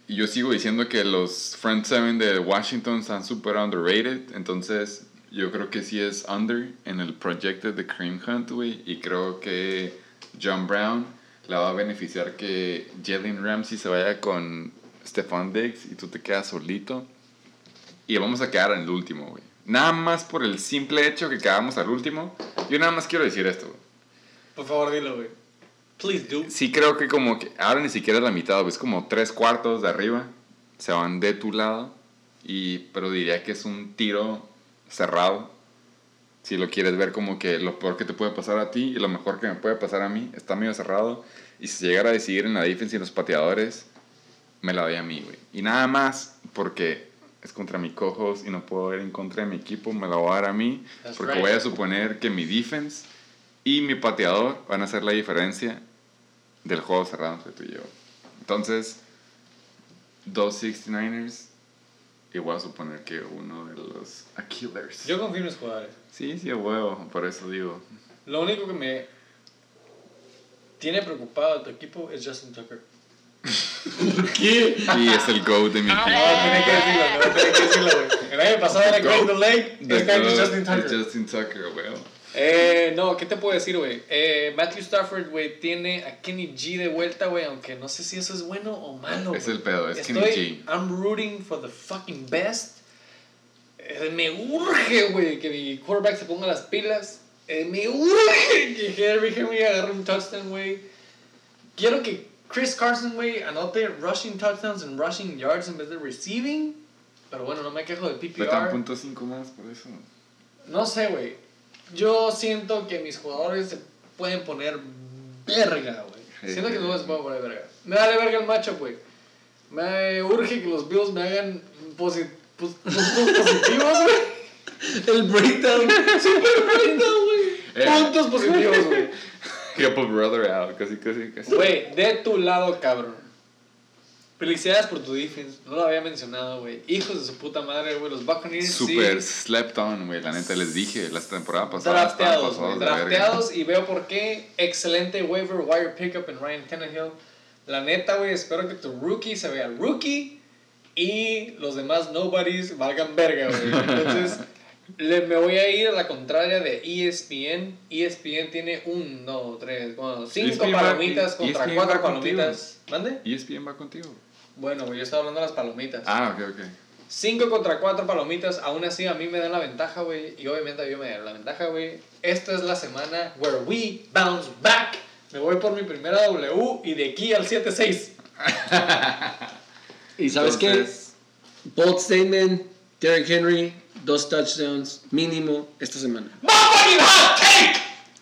y yo sigo diciendo que los front seven de Washington están super underrated. Entonces, yo creo que sí es under en el projected de Cream Hunt, güey. Y creo que John Brown la va a beneficiar que Jalen Ramsey se vaya con Stephon Diggs y tú te quedas solito. Y vamos a quedar en el último, güey. Nada más por el simple hecho que quedamos al último. Yo nada más quiero decir esto, güey. Por favor, dilo, güey. Please do. Sí creo que como que ahora ni siquiera es la mitad, güey, es como tres cuartos de arriba se van de tu lado y pero diría que es un tiro cerrado. Si lo quieres ver como que lo peor que te puede pasar a ti y lo mejor que me puede pasar a mí está medio cerrado y si llegara a decidir en la defensa y en los pateadores me la doy a mí, güey. Y nada más porque es contra mi cojos y no puedo ir en contra de mi equipo, me la voy a dar a mí That's porque right. voy a suponer que mi defense y mi pateador van a hacer la diferencia del juego cerrado entre tú y yo. Entonces, dos 69ers y voy a suponer que uno de los Aquilers. Yo confío en los jugadores. Sí, sí, huevo, por eso digo. Lo único que me tiene preocupado a tu equipo es Justin Tucker. ¿Qué? Y es el GOAT de mi No, equipo. tiene que decirlo, no, tiene que decirlo, güey. El año pasado era Greg. Lake, este año es Justin Tucker. Justin Tucker, huevo. Eh, no, ¿qué te puedo decir, güey? Eh, Matthew Stafford, güey, tiene a Kenny G de vuelta, güey, aunque no sé si eso es bueno o malo. Es güey. el pedo, es Kenny Estoy, G. I'm rooting for the fucking best. Eh, me urge, güey, que mi quarterback se ponga las pilas. Eh, me urge [laughs] que Henry Henry agarre un touchdown, güey. Quiero que Chris Carson, güey, anote rushing touchdowns and rushing yards en vez de receiving. Pero bueno, no me quejo dan PPR. punto cinco más por eso. No sé, güey. Yo siento que mis jugadores se pueden poner verga, güey. Siento que no se pueden poner verga. Me vale verga el matchup, güey. Me urge que los Bills me hagan posi- pos- puntos positivos, güey. El breakdown. Super breakdown, güey. Eh. Puntos positivos, güey. [laughs] A brother out, casi, casi, casi. Güey, de tu lado, cabrón. Felicidades por tu defense. No lo había mencionado, güey. Hijos de su puta madre, güey. Los Buccaneers Super sí. slept on, güey. La neta les dije, la temporada pasada Drafteados, güey. Drafteados y veo por qué. Excelente waiver wire pickup en Ryan Tannehill. La neta, güey, espero que tu rookie se vea rookie y los demás nobodies valgan verga, güey. Entonces, le, me voy a ir a la contraria de E ESPN. ESPN tiene un, dos, tres, cuatro, cinco ESPN va- palomitas contra ESPN cuatro va palomitas. ¿Mande? ESPN va contigo. Bueno, güey, yo estaba hablando de las palomitas. Ah, ok, ok. 5 contra 4 palomitas, aún así a mí me dan la ventaja, güey. Y obviamente a mí me dan la ventaja, güey. Esta es la semana where we bounce back. Me voy por mi primera W y de aquí al 7-6. [laughs] Y sabes Entonces, qué? Bold statement, Derrick Henry, dos touchdowns mínimo esta semana.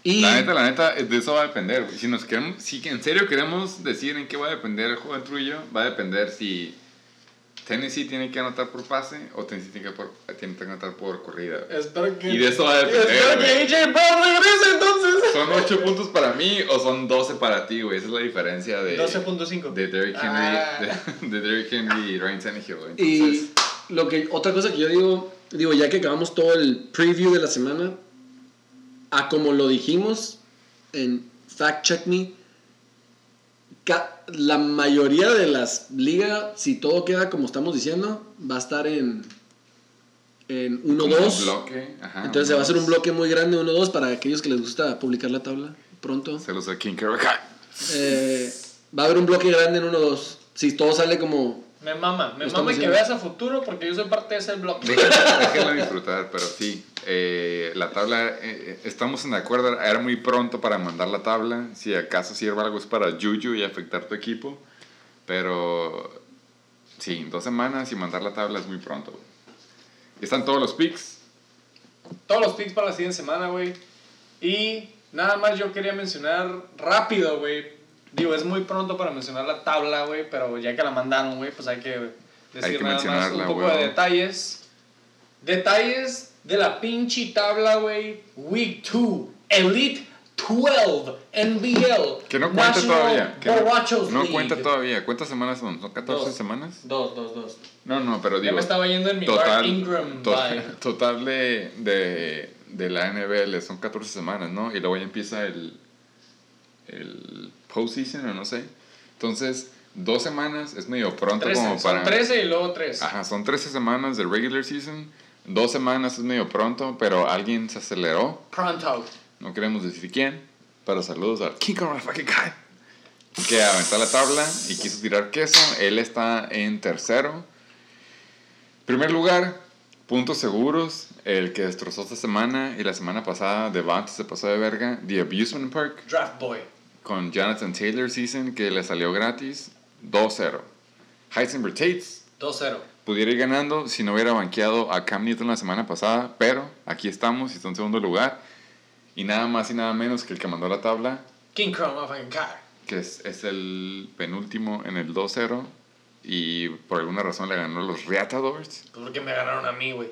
Y La neta, la neta, de eso va a depender. Si nos queremos, si en serio queremos decir en qué va a depender el juego entre tú y yo, va a depender si Tennessee tiene que anotar por pase o Tennessee tiene que, por- tiene que anotar por corrida. Espero que. Y de eso va a depender, Espero que. AJ Brown regrese entonces. ¿Son 8 puntos para mí o son 12 para ti, güey? Esa es la diferencia de... 12.5. De Derrick Henry, Ah. de, de Derrick Henry y Ryan Tannehill, güey. Y Entonces, lo que, otra cosa que yo digo, digo, ya que acabamos todo el preview de la semana, a como lo dijimos en Fact Check Me, la mayoría de las ligas, si todo queda como estamos diciendo, va a estar en, en como un 1-2. bloque, ajá, Entonces se va a hacer un 1-2. bloque muy grande, 1-2, para aquellos que les gusta publicar la tabla pronto. Saludos a King Karakai. Eh, va a haber un bloque grande en 1-2. Si todo sale como... Me mama, me mama que veas a futuro porque yo soy parte de ese. Déjenlo, déjenlo disfrutar, pero sí. Eh, la tabla, eh, eh, estamos en acuerdo, era muy pronto para mandar la tabla. Si acaso sirve algo es para Juju y afectar tu equipo. Pero sí, dos semanas y mandar la tabla es muy pronto. Están todos los picks. todos los picks para la siguiente semana, güey. Y nada más yo quería mencionar rápido, güey. Digo, es muy pronto para mencionar la tabla, güey, pero ya que la mandaron, güey, pues hay que decir que nada más un poco güey. de detalles. Detalles de la pinche tabla, güey. Week 2, Elite 12, NBL. Que no cuenta National todavía. Que no, Borrachos no cuenta todavía. ¿Cuántas semanas son? ¿Son 14 Dos. semanas? Dos, dos, dos. No, no, pero Ya digo. me estaba yendo en mi total, Ingram to- vibe. [laughs] total de, de, de la NBL son 14 semanas, ¿no? Y luego ya empieza el, el postseason o no sé. Entonces, dos semanas es medio pronto 13, como son para... 13 y luego 3. Ajá, son 13 semanas de regular season. Dos semanas es medio pronto, pero alguien se aceleró. Pronto. No queremos decir quién. Pero saludos al King Kong fucking guy. Que aventó la tabla y quiso tirar queso. Él está en tercero. Primer lugar, puntos seguros. El que destrozó esta semana y la semana pasada, Devante se pasó de verga. The Abusement Park Draft Boy. con Jonathan Taylor Season que le salió gratis. 2-0. Heisenberg Tates 2-0. Pudiera ir ganando si no hubiera banqueado a Cam Newton la semana pasada, pero aquí estamos y está en segundo lugar. Y nada más y nada menos que el que mandó la tabla, King Kong motherfucking car. que es, es el penúltimo en el 2-0. Y por alguna razón le ganó a los Reatadores. Pues porque me ganaron a mí, güey.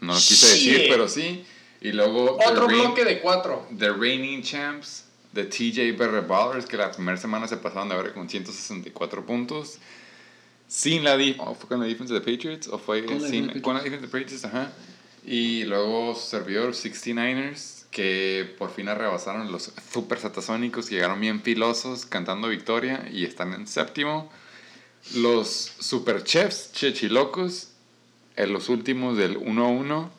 No lo quise decir, pero sí. Y luego Otro the, reign- bloque de 4. the Reigning Champs, de TJ Berre Ballers, que la primera semana se pasaron de ver con 164 puntos. Sin la defensa, ¿fue con la defensa de Patriots? ¿O fue Con la sin- de con la defensa de Patriots? Ajá. Y luego su servidor, 69ers, que por fin arrebasaron los super satasónicos, llegaron bien filosos, cantando victoria y están en séptimo. Los super chefs, chechilocos, en los últimos del 1-1,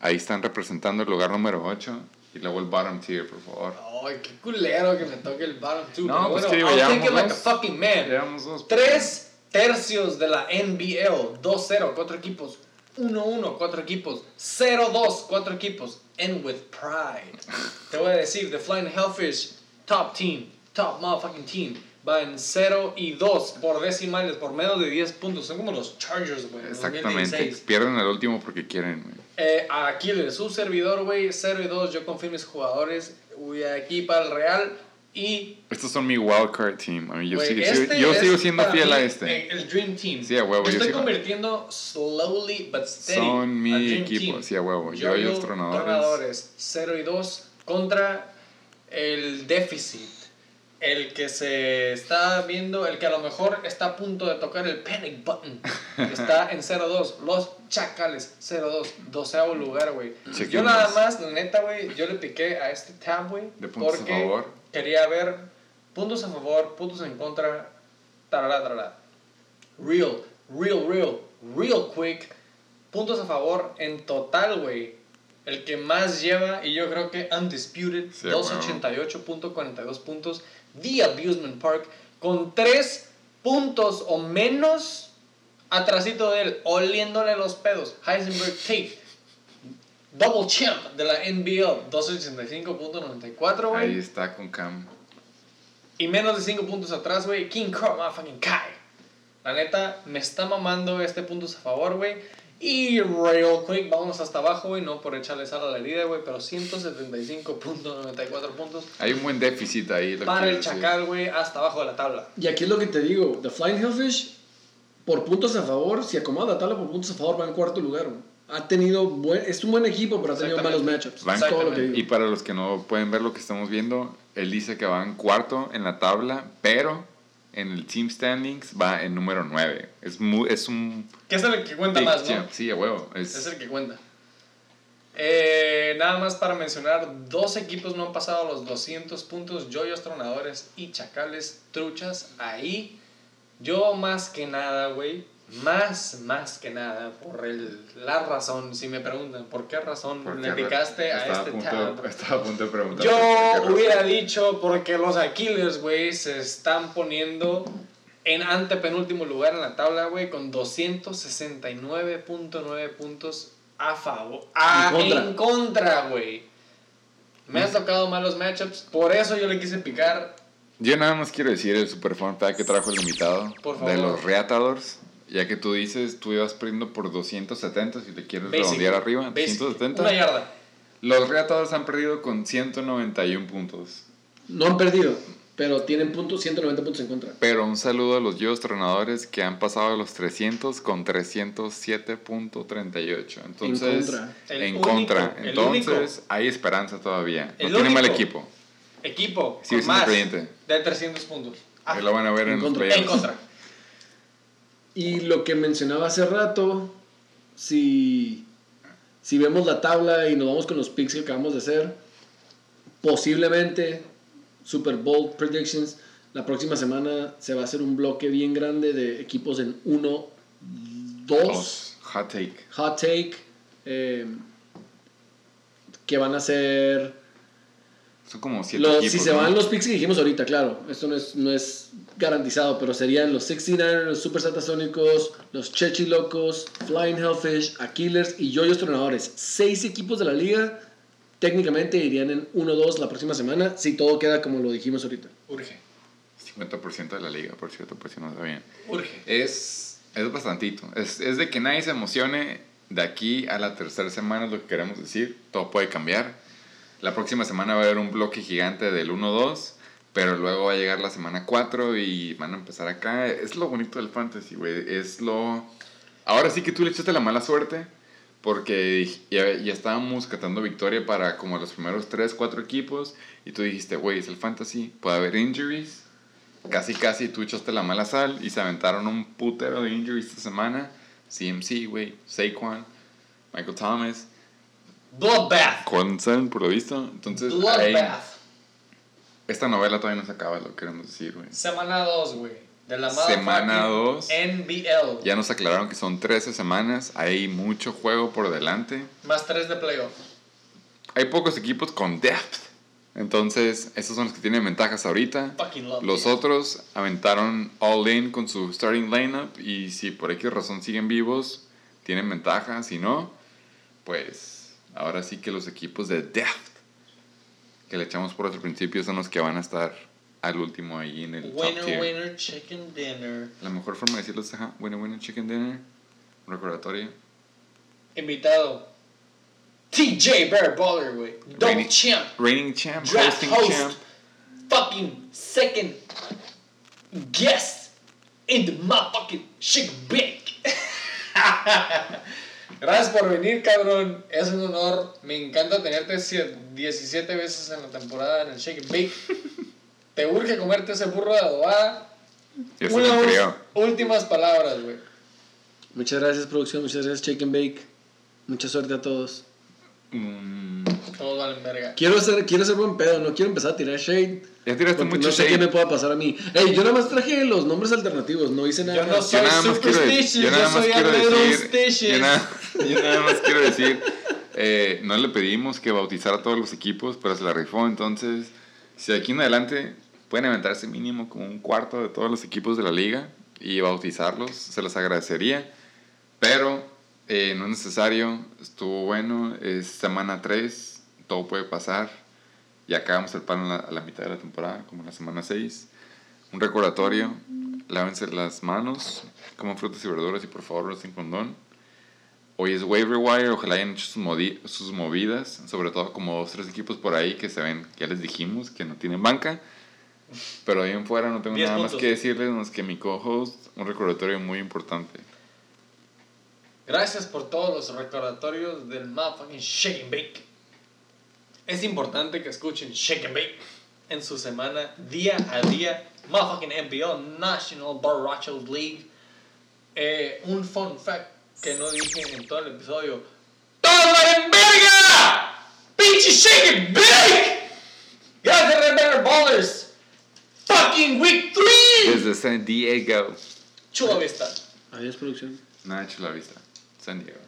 ahí están representando el lugar número 8. Y luego el bottom tier, por favor. Ay, qué culero que me toque el bottom two. No, pues bueno, que digo, I'll ya take it vamos like a fucking man. Llevamos dos. Tres tercios de la NBL. 2-0, cuatro equipos. 1-1, cuatro equipos. 0-2, cuatro equipos. And with pride. Te voy a decir, The Flying Hellfish, top team, top motherfucking team. Va en 0 y 2 por decimales, por menos de 10 puntos. Son como los Chargers, güey. en Exactamente. 2016. Pierden el último porque quieren, güey. Eh, aquí el su servidor, güey, 0 y 2, yo confío en mis jugadores, voy aquí para el Real y... Estos son mi wildcard team. A mí, yo güey, sigo, este yo sigo siendo fiel a este. El, Dream Team. Sí, a huevo, Me yo estoy sigo- convirtiendo slowly but steady. Son mi Dream equipo, Team. sí, a huevo. Yo y los tronadores. Tronadores, 0 y 2, contra el déficit. El que se está viendo, el que a lo mejor está a punto de tocar el panic button. Está [laughs] en 0-2. Los Chacales, 0-2. Doceavo lugar, güey. Yo nada más, la neta, güey, yo le piqué a este tab, güey. De puntos a Porque favor. Quería ver puntos a favor, puntos en contra, tarara. Real, real, real, real quick. Puntos a favor en total, güey. El que más lleva, y yo creo que undisputed, Sí, 288.42 puntos. The Abusement Park, con 3 puntos o menos atrasito de él, oliéndole los pedos. Heisenberg Tate, double champ de la NBL, 285.94, güey. Ahí está con Cam. Y menos de 5 puntos atrás, güey. King Crow, motherfucking Kai. La neta, me está mamando este puntos a favor, güey. Y real quick, vamos hasta abajo, güey. No por echarle sal a la herida, güey. Pero 175.94 puntos Hay un buen déficit ahí. lo para el decir. chacal, güey. Hasta abajo de la tabla. Y aquí es lo que te digo, The Flying Hellfish, por puntos a favor, si acomoda la tabla por puntos a favor, va en cuarto lugar. güey. Ha tenido buen, es un buen equipo, pero ha tenido malos matchups. Van- Es todo lo que digo. Y para los que no pueden ver lo que estamos viendo, él dice que va en cuarto en la tabla, pero en el team standings va en número 9. Es, muy, es un Que es el que cuenta más, ¿no? Sí, a huevo. Es, Es el que cuenta. Eh, nada más para mencionar, dos equipos no han pasado los 200 puntos, Yoyos Tronadores y Chacales Truchas. Ahí, yo más que nada, güey, más, más que nada, por el, la razón, si me preguntan, ¿por qué razón porque le picaste a este punto, tab? Estaba a punto de preguntar. Yo hubiera dicho porque los Aquiles, güey, se están poniendo en antepenúltimo lugar en la tabla, güey, con 269.9 puntos a favor. A, En contra. en contra, güey. Me han tocado malos matchups, por eso yo le quise picar. Yo nada más quiero decir el super fun fact que trajo el invitado Por de favor. los Reatadors. Ya que tú dices, tú ibas perdiendo por 270 si le quieres Basic, redondear arriba. basic, 270. Una yarda. Los Reatadors han perdido con 191 puntos. No han perdido, pero tienen puntos, 190 puntos en contra. Pero un saludo a los Yos Tronadores que han pasado los 300 con 307.38. Entonces, contra. El en único, contra. el Entonces, único. hay esperanza todavía. El no tiene mal equipo. Equipo Sigue con siendo más creyente. de 300 puntos. Ah, Ahí lo van a ver en, en los contra. playoffs. en contra. Y lo que mencionaba hace rato, si, si vemos la tabla y nos vamos con los picks que acabamos de hacer, posiblemente Super Bowl predictions, la próxima semana se va a hacer un bloque bien grande de equipos en 1, 2, Dos. Hot take. hot take, eh, que van a ser Son como 7 los, equipos. si se ¿no? van los picks que dijimos ahorita, claro, esto no es, no es garantizado, pero serían los 69ers, los Super Satasónicos, los Chechi Locos, Flying Hellfish, Aquilers y Yoyos Tronadores. Seis equipos de la liga técnicamente irían en 1-2 la próxima semana si todo queda como lo dijimos ahorita. Urge. 50% de la liga, por cierto, por si no sabían. Urge. Es, es bastantito. Es, es de que nadie se emocione de aquí a la tercera semana, es lo que queremos decir. Todo puede cambiar. La próxima semana va a haber un bloque gigante del 1-2, pero luego va a llegar la semana 4 y van a empezar acá. Es lo bonito del fantasy, güey. Es lo... Ahora sí que tú le echaste la mala suerte, porque ya, ya estábamos catando victoria para como los primeros 3, 4 equipos, y tú dijiste, güey, es el fantasy, puede haber injuries. Casi, casi tú echaste la mala sal y se aventaron un putero de injuries esta semana. CMC, güey, Saquon, Michael Thomas, Bloodbath. Gordon Sutton, por lo visto. Entonces, ahí- Bloodbath. esta novela todavía no se acaba, lo queremos decir, güey. Semana 2, güey. De la Semana motherfucking dos. NBL. Ya nos aclararon que son 13 semanas, hay mucho juego por delante. Más 3 de playoff. Hay pocos equipos con depth. Entonces, esos son los que tienen ventajas ahorita. Fucking love Los it. otros aventaron all in con su starting lineup y si por X razón siguen vivos, tienen ventaja. Si no, pues ahora sí que los equipos de depth que le echamos por otro principio son los que van a estar al último ahí en el top Winner, tier. winner, chicken dinner. La mejor forma de decirlo es ajá, winner, winner, chicken dinner. Recordatorio. Invitado. TJ Bear Baller, güey. Double champ. Reigning champ, Draft host. champ. Fucking second guest in the motherfucking chick bake. [laughs] Gracias por venir, cabrón. Es un honor. Me encanta tenerte cie- 17 veces en la temporada en el Shake and Bake. [laughs] Te urge comerte ese burro de adobada. Unas últimas palabras, güey. Muchas gracias, producción. Muchas gracias, Shake and Bake. Mucha suerte a todos. Mm, Todos valen verga. Quiero ser, quiero ser buen pedo, no quiero empezar a tirar shade. ya tiraste mucho no sé shade. qué me pueda pasar a mí. Ey, yo nada más traje los nombres alternativos, no hice nada Yo no soy Yo nada más quiero, yo nada más soy quiero decir, yo nada, yo nada más quiero decir, eh, no le pedimos que bautizara a todos los equipos, pero se la rifó, entonces, si de aquí en adelante pueden aventarse mínimo como un cuarto de todos los equipos de la liga y bautizarlos, se los agradecería, pero eh, no es necesario, estuvo bueno, es semana 3, todo puede pasar, y acabamos el pan a la, mitad de la temporada, como en la semana 6. Un recordatorio, lávense las manos, coman frutas y verduras y por favor no estén condón. Hoy es waiver wire, ojalá hayan hecho sus, movidas, sobre todo como dos, tres equipos por ahí que se ven, ya les dijimos, que no tienen banca. Pero ahí en fuera no tengo nada más que decirles, más que mi co-host, un recordatorio muy importante. Gracias por todos los recordatorios del Shake and Bake. Es importante que escuchen Shake and Bake en su semana, día a día. Motherfucking NBL, National Borrachos League. Eh, un fun fact que no dije en todo el episodio. ¡Todos valen verga! ¡Pinche Shake and Bake! Gracias, Red Bear Ballers. Fucking Week 3. Desde San Diego. Chula vista. Adiós, producción. Nada, Chula Vista. San Diego.